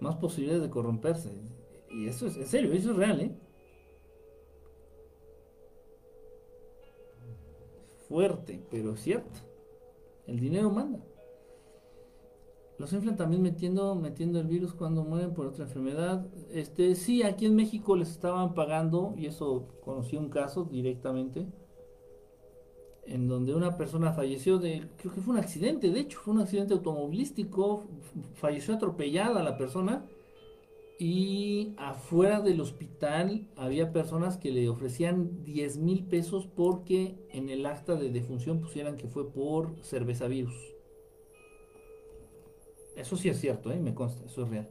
Más posibilidades de corromperse. Y eso es, en serio, eso es real, ¿eh? Fuerte, pero cierto. El dinero manda. Los inflan también metiendo, metiendo el virus cuando mueren por otra enfermedad. Este, sí, aquí en México les estaban pagando, y eso conocí un caso directamente, en donde una persona falleció de, creo que fue un accidente, de hecho, fue un accidente automovilístico, falleció atropellada la persona, y afuera del hospital había personas que le ofrecían 10 mil pesos porque en el acta de defunción pusieran que fue por cerveza virus. Eso sí es cierto, ¿eh? me consta, eso es real.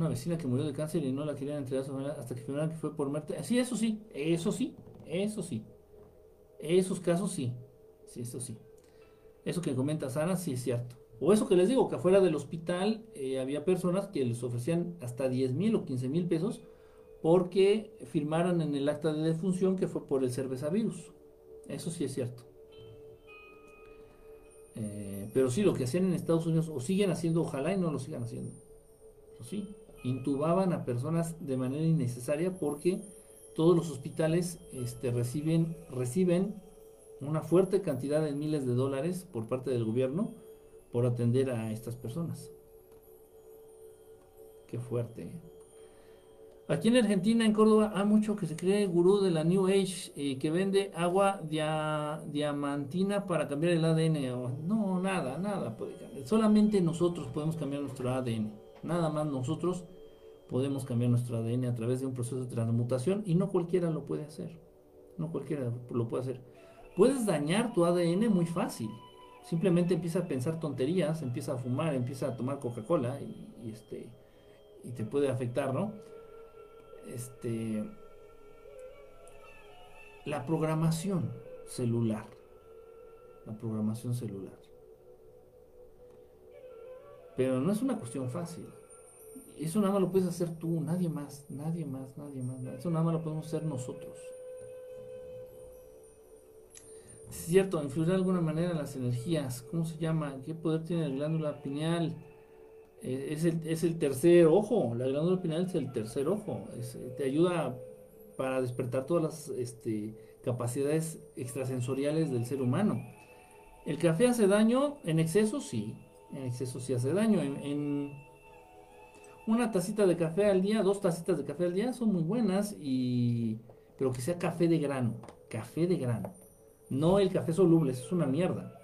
una vecina que murió de cáncer y no la querían entregar hasta que afirmaron que fue por muerte. Sí, eso sí, eso sí, eso sí. Esos casos sí, sí, eso sí. Eso que comenta Sara, sí es cierto. O eso que les digo, que afuera del hospital eh, había personas que les ofrecían hasta 10 mil o 15 mil pesos porque firmaran en el acta de defunción que fue por el cerveza virus. Eso sí es cierto. Eh, pero sí, lo que hacían en Estados Unidos, o siguen haciendo, ojalá y no lo sigan haciendo. Pero sí, intubaban a personas de manera innecesaria porque todos los hospitales este, reciben, reciben una fuerte cantidad de miles de dólares por parte del gobierno por atender a estas personas. Qué fuerte. ¿eh? Aquí en Argentina, en Córdoba, hay mucho que se cree gurú de la New Age eh, que vende agua diamantina para cambiar el ADN. No, nada, nada puede cambiar. Solamente nosotros podemos cambiar nuestro ADN. Nada más nosotros podemos cambiar nuestro ADN a través de un proceso de transmutación y no cualquiera lo puede hacer. No cualquiera lo puede hacer. Puedes dañar tu ADN muy fácil. Simplemente empieza a pensar tonterías, empieza a fumar, empieza a tomar Coca-Cola y, este y te puede afectar, ¿no? Este, la programación celular. La programación celular. Pero no es una cuestión fácil. Eso nada más lo puedes hacer tú, nadie más, nadie más, nadie más. Eso nada más lo podemos hacer nosotros. Es cierto, influirá de alguna manera las energías. ¿Cómo se llama? ¿Qué poder tiene la glándula pineal? Eh, es el, es el tercer ojo, la glándula pineal es el tercer ojo, eh, te ayuda para despertar todas las este, capacidades extrasensoriales del ser humano. ¿El café hace daño en exceso? Sí, en exceso sí hace daño. En, una tacita de café al día, dos tacitas de café al día son muy buenas, y, pero que sea café de grano, café de grano. No el café soluble, es una mierda.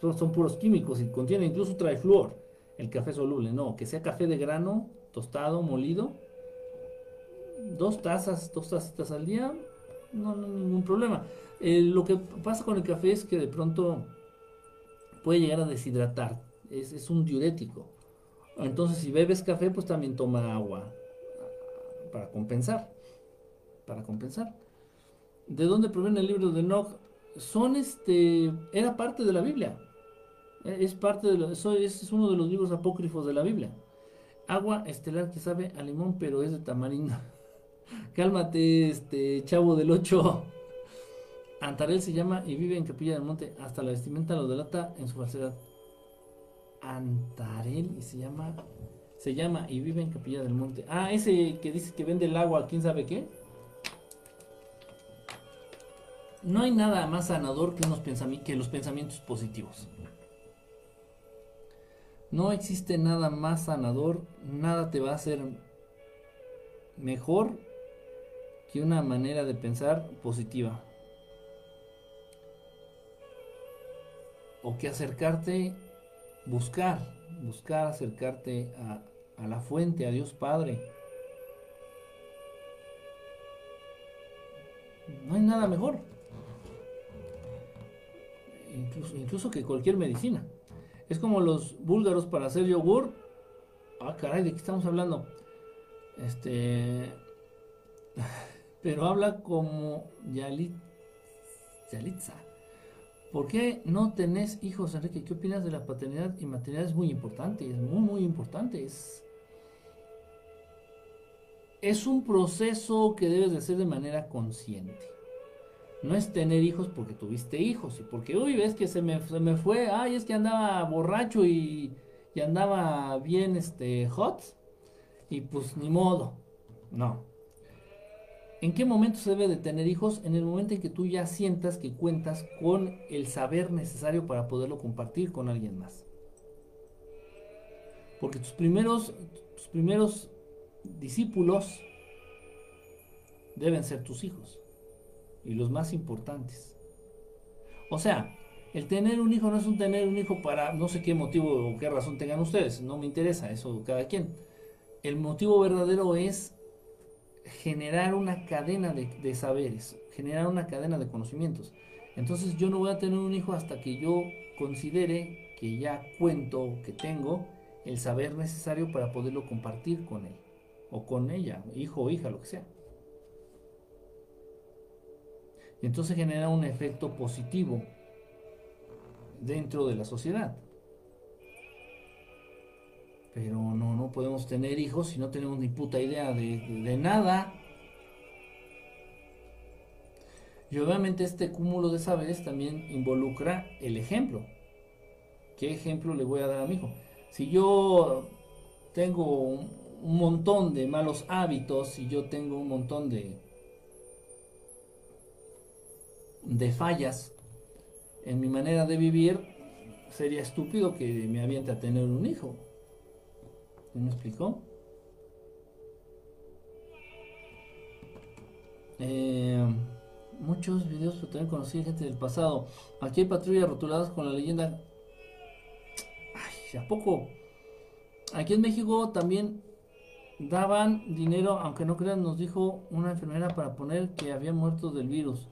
Son puros químicos y contiene incluso trifluor el café soluble, no, que sea café de grano, tostado, molido, dos tazas, dos tacitas al día, no, no ningún problema. Eh, lo que pasa con el café es que de pronto puede llegar a deshidratar, es, es un diurético. Entonces si bebes café, pues también toma agua para compensar, para compensar. ¿De dónde proviene el libro de Enoch? Son este, era parte de la Biblia. Es parte de lo, eso es uno de los libros apócrifos de la Biblia. Agua estelar que sabe a limón, pero es de tamarindo. (laughs) Cálmate, este chavo del 8. (laughs) Antarel se llama y vive en Capilla del Monte. Hasta la vestimenta lo delata en su falsedad. Antarel y se llama se llama y vive en Capilla del Monte. Ah, ese que dice que vende el agua, quién sabe qué. No hay nada más sanador que, que los pensamientos positivos. No existe nada más sanador, nada te va a hacer mejor que una manera de pensar positiva. O que acercarte, buscar, buscar acercarte a, la fuente, a Dios Padre. No hay nada mejor. Incluso que cualquier medicina. Es como los búlgaros para hacer yogur. Ah, caray, ¿de qué estamos hablando? Este. (laughs) Pero habla como Yalit, Yalitza. ¿Por qué no tenés hijos, Enrique? ¿Qué opinas de la paternidad y maternidad? Es muy importante, es muy, muy importante. Es, es un proceso que debes de hacer de manera consciente. No es tener hijos porque tuviste hijos y porque, uy, ves que se me, me fue, ay, es que andaba borracho y, y andaba bien este, hot y pues ni modo. No, ¿En qué momento se debe de tener hijos? En el momento en que tú ya sientas que cuentas con el saber necesario para poderlo compartir con alguien más. Porque tus primeros, tus primeros discípulos deben ser tus hijos. Y los más importantes. O sea, el tener un hijo no es un tener un hijo para no sé qué motivo o qué razón tengan ustedes. No me interesa, eso cada quien. El motivo verdadero es generar una cadena de, saberes, generar una cadena de conocimientos. Entonces yo no voy a tener un hijo hasta que yo considere que ya cuento, que tengo el saber necesario para poderlo compartir con él o con ella, hijo o hija, lo que sea. Entonces genera un efecto positivo dentro de la sociedad. Pero no, no podemos tener hijos si no tenemos ni puta idea de, nada. Y obviamente este cúmulo de saberes también involucra el ejemplo. ¿Qué ejemplo le voy a dar a mi hijo? Si yo tengo un, un montón de malos hábitos, si yo tengo un montón de, de fallas en mi manera de vivir, sería estúpido que me aviente a tener un hijo. ¿Me explicó? Eh, muchos videos pero también conocí gente del pasado. Aquí hay patrullas rotuladas con la leyenda. Ay, ¿a poco? Aquí en México también daban dinero, aunque no crean, nos dijo una enfermera para poner que había muerto del virus.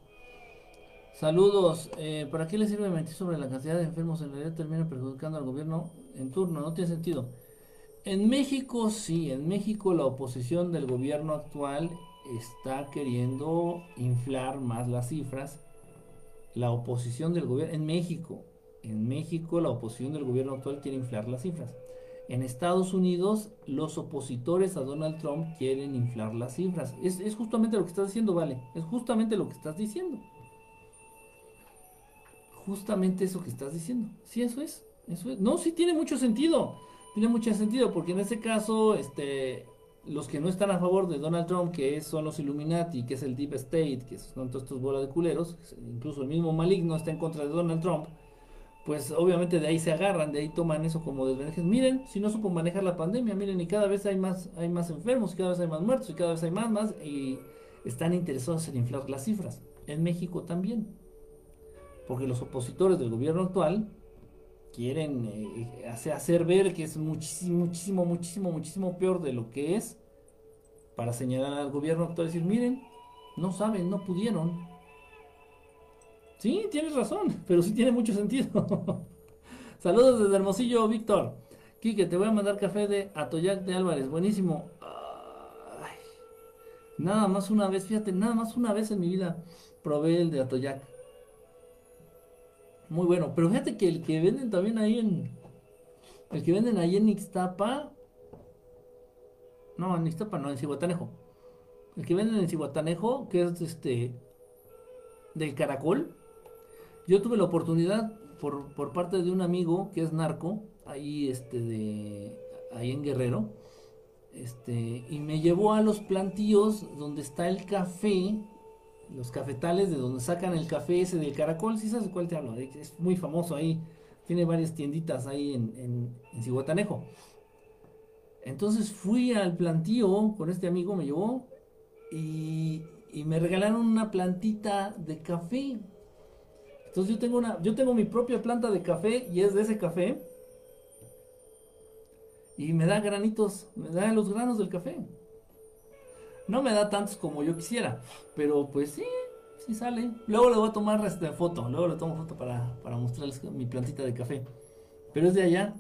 Saludos. Eh, ¿Para qué le sirve mentir sobre la cantidad de enfermos? En realidad termina perjudicando al gobierno en turno. No tiene sentido. En México sí, en México la oposición del gobierno actual está queriendo inflar más las cifras. La oposición del gobierno en México, en México la oposición del gobierno actual quiere inflar las cifras. En Estados Unidos los opositores a Donald Trump quieren inflar las cifras. Es, es justamente lo que estás diciendo, vale. Es justamente lo que estás diciendo. Justamente eso que estás diciendo. Sí, eso es. Eso es. No, sí tiene mucho sentido tiene mucho sentido, porque en este caso, este, los que no están a favor de Donald Trump, que son los Illuminati, que es el Deep State, que son todos estos bolas de culeros, incluso el mismo maligno está en contra de Donald Trump, pues obviamente de ahí se agarran, de ahí toman eso como desventajas. Miren, si no supo manejar la pandemia, miren, y cada vez hay más, hay más enfermos, y cada vez hay más muertos, y cada vez hay más, más, y están interesados en inflar las cifras. En México también. Porque los opositores del gobierno actual quieren eh, hacer ver que es muchísimo, muchísimo, muchísimo, muchísimo peor de lo que es para señalar al gobierno actual y decir, miren, no saben, no pudieron. Sí, tienes razón, (laughs) pero sí tiene mucho sentido. (laughs) Saludos desde Hermosillo, Víctor. Quique, te voy a mandar café de Atoyac de Álvarez, buenísimo. nada más una vez, fíjate, nada más una vez en mi vida probé el de Atoyac. Muy bueno. Pero fíjate que el que venden también ahí en. El que venden ahí en Ixtapa. No, en Ixtapa no, en Cihuatanejo. El que venden en Cihuatanejo, que es este. Del caracol. Yo tuve la oportunidad, por, por parte de un amigo que es narco, ahí este de ahí en Guerrero. Este, y me llevó a los plantíos donde está el café, los cafetales de donde sacan el café ese del caracol, si sabes de cuál te hablo, es muy famoso ahí, tiene varias tienditas ahí en, en. Entonces fui al plantío con este amigo, me llevó y, y me regalaron una plantita de café. Entonces yo tengo una, yo tengo mi propia planta de café y es de ese café. Y me da granitos, me da los granos del café. No me da tantos como yo quisiera, pero pues sí, sí sale. Luego le voy a tomar esta foto, luego le tomo foto para, para mostrarles mi plantita de café. Pero es de allá.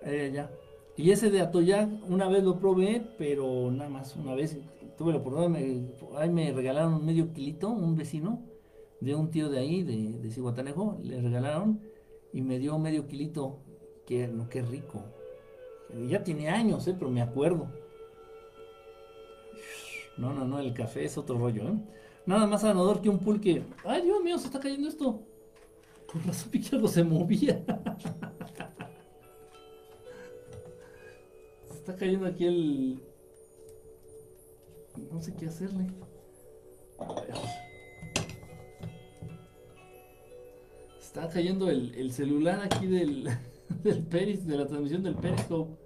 De allá. Y ese de Atoyac, una vez lo probé, pero nada más una vez tuve la oportunidad, me, ahí me regalaron medio kilito, un vecino de un tío de ahí, de, de le regalaron y me dio medio kilito, que, no, qué rico. Ya tiene años, ¿eh? pero me acuerdo. No, no, no, el café es otro rollo, ¿eh? Nada más sanador que un pulque. Ay, Dios mío, se está cayendo esto. Por razón (laughs) algo se movía. (laughs) se está cayendo aquí el, no sé qué hacerle. Está cayendo el, celular aquí del, (laughs) del Peris, de la transmisión del Periscope.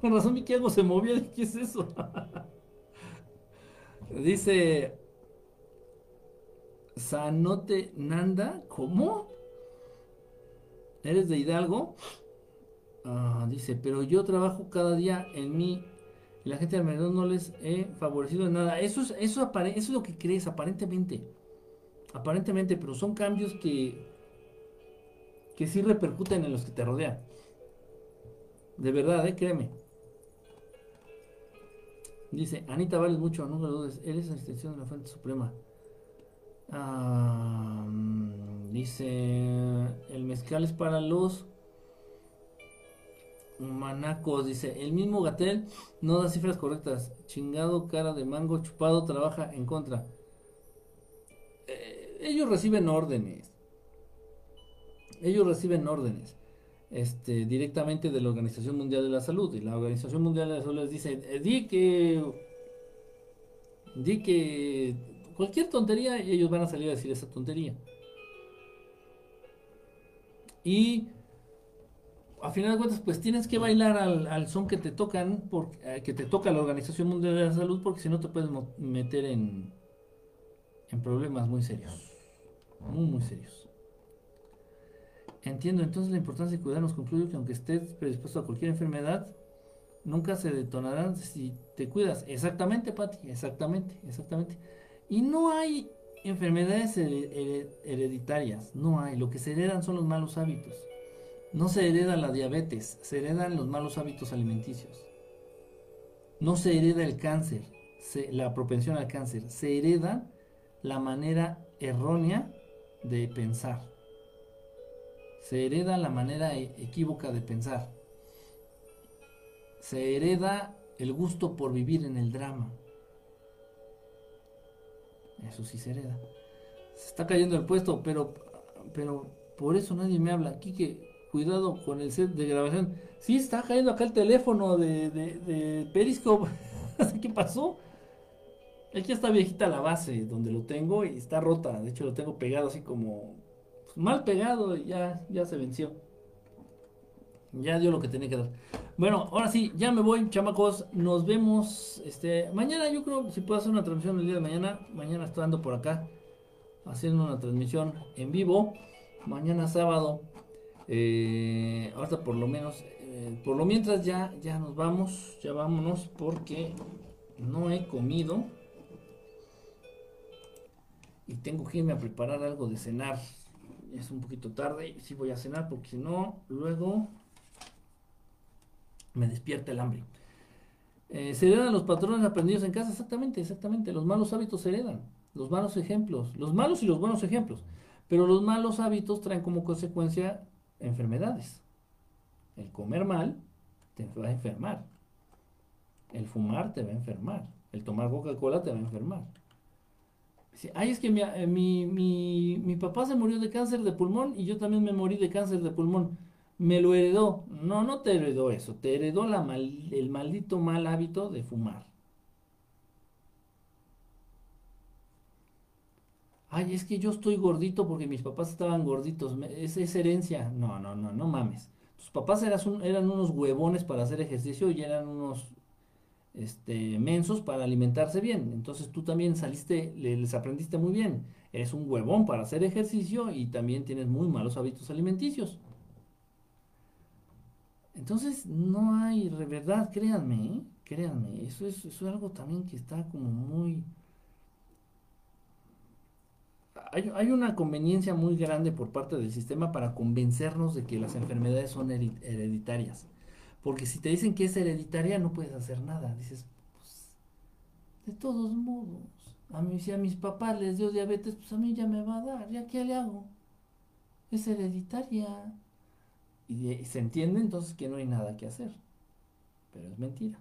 Con razón mi algo se movía. ¿Qué es eso? (laughs) Dice Sanote Nanda. ¿Cómo? ¿Eres de Hidalgo? Ah, dice, pero yo trabajo cada día en mí y la gente alrededor no les he favorecido en nada. Eso es, eso, eso es lo que crees, aparentemente. Aparentemente, pero son cambios que, que sí repercuten en los que te rodean. De verdad, ¿eh? créeme. Dice, Anita vales mucho, no lo dudes, eres la extensión de la Fuente Suprema. Dice, el mezcal es para los Manacos dice, el mismo Gatel no da cifras correctas. Chingado, cara de mango, chupado, trabaja en contra. Eh, ellos reciben órdenes. Ellos reciben órdenes. Este, directamente de la Organización Mundial de la Salud. Y la Organización Mundial de la Salud les dice, eh, di que... Di que... Cualquier tontería, ellos van a salir a decir esa tontería. Y a final de cuentas, pues tienes que bailar al, son que te tocan, porque, eh, que te toca la Organización Mundial de la Salud, porque si no te puedes meter en, en problemas muy serios. Muy, muy serios. Entiendo entonces la importancia de cuidarnos. Concluyo que aunque estés predispuesto a cualquier enfermedad, nunca se detonarán si te cuidas. Exactamente, Pati, exactamente, exactamente. Y no hay enfermedades hereditarias, no hay. Lo que se heredan son los malos hábitos. No se hereda la diabetes, se heredan los malos hábitos alimenticios. No se hereda el cáncer, la propensión al cáncer, se hereda la manera errónea de pensar. Se hereda la manera e-, equívoca de pensar. Se hereda el gusto por vivir en el drama. Eso sí se hereda. Se está cayendo el puesto, pero, pero por eso nadie me habla. Aquí que cuidado con el set de grabación. Sí, está cayendo acá el teléfono de, de, Periscope. (laughs) ¿Qué pasó? Aquí está viejita la base donde lo tengo y está rota. De hecho, lo tengo pegado así como mal pegado ya, ya se venció. Ya dio lo que tenía que dar. Bueno, ahora sí, ya me voy, chamacos. Nos vemos este mañana. Yo creo si puedo hacer una transmisión el día de mañana. Mañana estoy ando por acá haciendo una transmisión en vivo. Mañana sábado eh, ahorita por lo menos, eh, por lo mientras ya, ya nos vamos, ya vámonos porque no he comido y tengo que irme a preparar algo de cenar. Es un poquito tarde y sí voy a cenar porque si no, luego me despierta el hambre. Eh, se heredan los patrones aprendidos en casa, exactamente, exactamente. Los malos hábitos se heredan, los malos ejemplos, los malos y los buenos ejemplos. Pero los malos hábitos traen como consecuencia enfermedades. El comer mal te va a enfermar. El fumar te va a enfermar. El tomar Coca-Cola te va a enfermar. Ay, es que eh, mi, mi, mi, papá se murió de cáncer de pulmón y yo también me morí de cáncer de pulmón. Me lo heredó. No, no te heredó eso. Te heredó la el maldito mal hábito de fumar. Ay, es que yo estoy gordito porque mis papás estaban gorditos. Es, es herencia. No, no, no, no mames. Tus papás eras eran unos huevones para hacer ejercicio y eran unos este, mensos para alimentarse bien. Entonces tú también saliste, les aprendiste muy bien. Eres un huevón para hacer ejercicio y también tienes muy malos hábitos alimenticios. Entonces no hay, verdad, créanme, ¿eh? créanme, eso es, eso es algo también que está como muy... Hay, hay, una conveniencia muy grande por parte del sistema para convencernos de que las enfermedades son hereditarias. Porque si te dicen que es hereditaria, no puedes hacer nada. Dices, pues, de todos modos, a mí, si a mis papás les dio diabetes, pues a mí ya me va a dar. ¿Ya qué le hago? Es hereditaria. Y, se entiende entonces que no hay nada que hacer. Pero es mentira.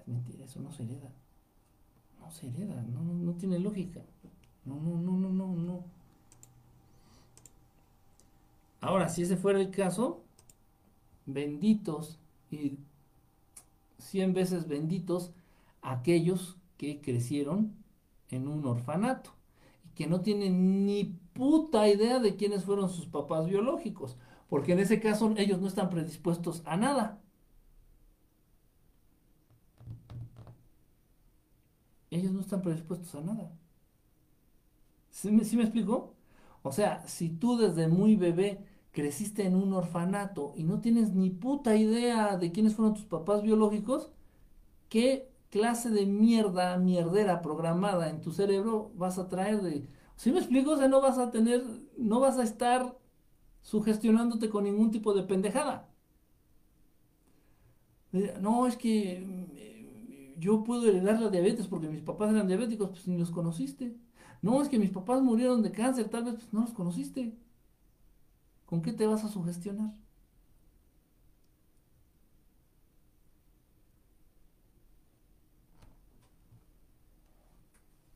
Es mentira, eso no se hereda. No se hereda, no, no, no tiene lógica. No, no, no, no, no, no. Ahora, si ese fuera el caso, benditos y cien veces benditos aquellos que crecieron en un orfanato y que no tienen ni puta idea de quiénes fueron sus papás biológicos, porque en ese caso ellos no están predispuestos a nada. Ellos no están predispuestos a nada. ¿Sí me, ¿Sí me explico? O sea, si tú desde muy bebé creciste en un orfanato y no tienes ni puta idea de quiénes fueron tus papás biológicos, ¿qué clase de mierda, mierdera programada en tu cerebro vas a traer de... ¿Sí me explico? O sea, no vas a tener, no vas a estar sugestionándote con ningún tipo de pendejada. No, es que eh, yo puedo heredar la diabetes porque mis papás eran diabéticos, pues ni los conociste. No, es que mis papás murieron de cáncer, tal vez pues no los conociste. ¿Con qué te vas a sugestionar?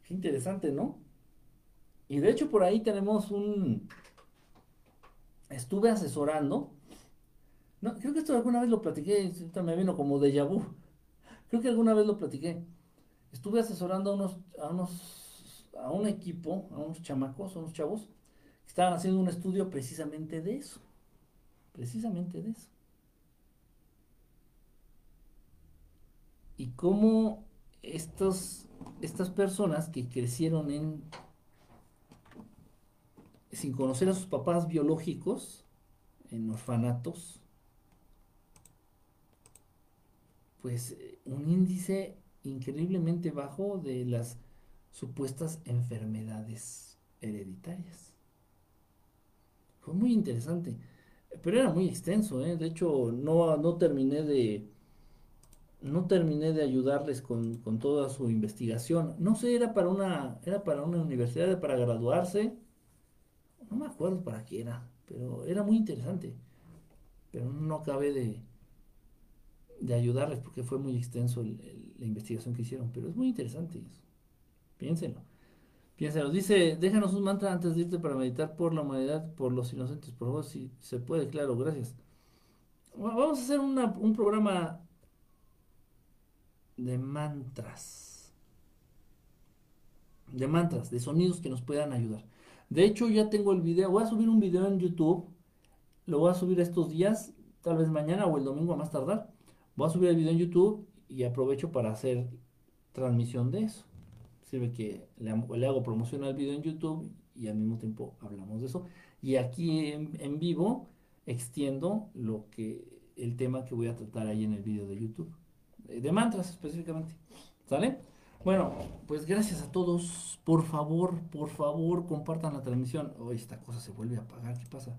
Qué interesante, ¿no? Y de hecho por ahí tenemos un... Estuve asesorando. No, creo que esto alguna vez lo platiqué, me vino como de vu. Creo que alguna vez lo platiqué. Estuve asesorando a unos, a unos, a un equipo, a unos chamacos, a unos chavos, Estaban haciendo un estudio precisamente de eso. Precisamente de eso. Y cómo estas personas que crecieron en sin conocer a sus papás biológicos, en orfanatos, pues un índice increíblemente bajo de las supuestas enfermedades hereditarias. Fue muy interesante. Pero era muy extenso, ¿eh? De hecho, no, no terminé de. No terminé de ayudarles con, toda su investigación. No sé, era para una. Era para una universidad para graduarse. No me acuerdo para qué era. Pero era muy interesante. Pero no acabé de, de ayudarles porque fue muy extenso la investigación que hicieron. Pero es muy interesante eso. Piénsenlo. Piénsalo, dice, déjanos un mantra antes de irte para meditar por la humanidad, por los inocentes, por favor, si se puede, claro, gracias. Vamos a hacer un programa de mantras. De mantras, de sonidos que nos puedan ayudar. De hecho, ya tengo el video, voy a subir un video en YouTube, lo voy a subir estos días, tal vez mañana o el domingo a más tardar. Voy a subir el video en YouTube y aprovecho para hacer transmisión de eso sirve que le, hago promoción al video en YouTube y al mismo tiempo hablamos de eso. Y aquí en, vivo extiendo lo que el tema que voy a tratar ahí en el video de YouTube. De mantras específicamente. ¿Sale? Bueno, pues gracias a todos. Por favor, por favor, compartan la transmisión. Hoy esta cosa se vuelve a apagar. ¿Qué pasa?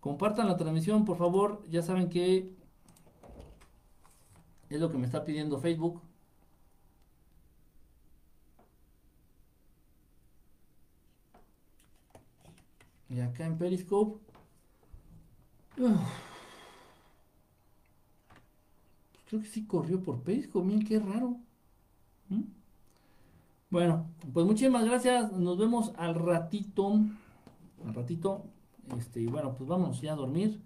Compartan la transmisión, por favor. Ya saben que es lo que me está pidiendo Facebook. Y acá en Periscope. Pues creo que sí corrió por Periscope. Miren qué raro. ¿Mm? Bueno, pues muchísimas gracias. Nos vemos al ratito. Al ratito. Este, y bueno, pues vamos ya a dormir.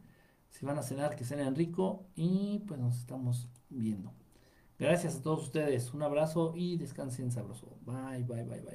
Si van a cenar, que cenen rico. Y pues nos estamos viendo. Gracias a todos ustedes. Un abrazo y descansen sabroso. Bye, bye, bye, bye.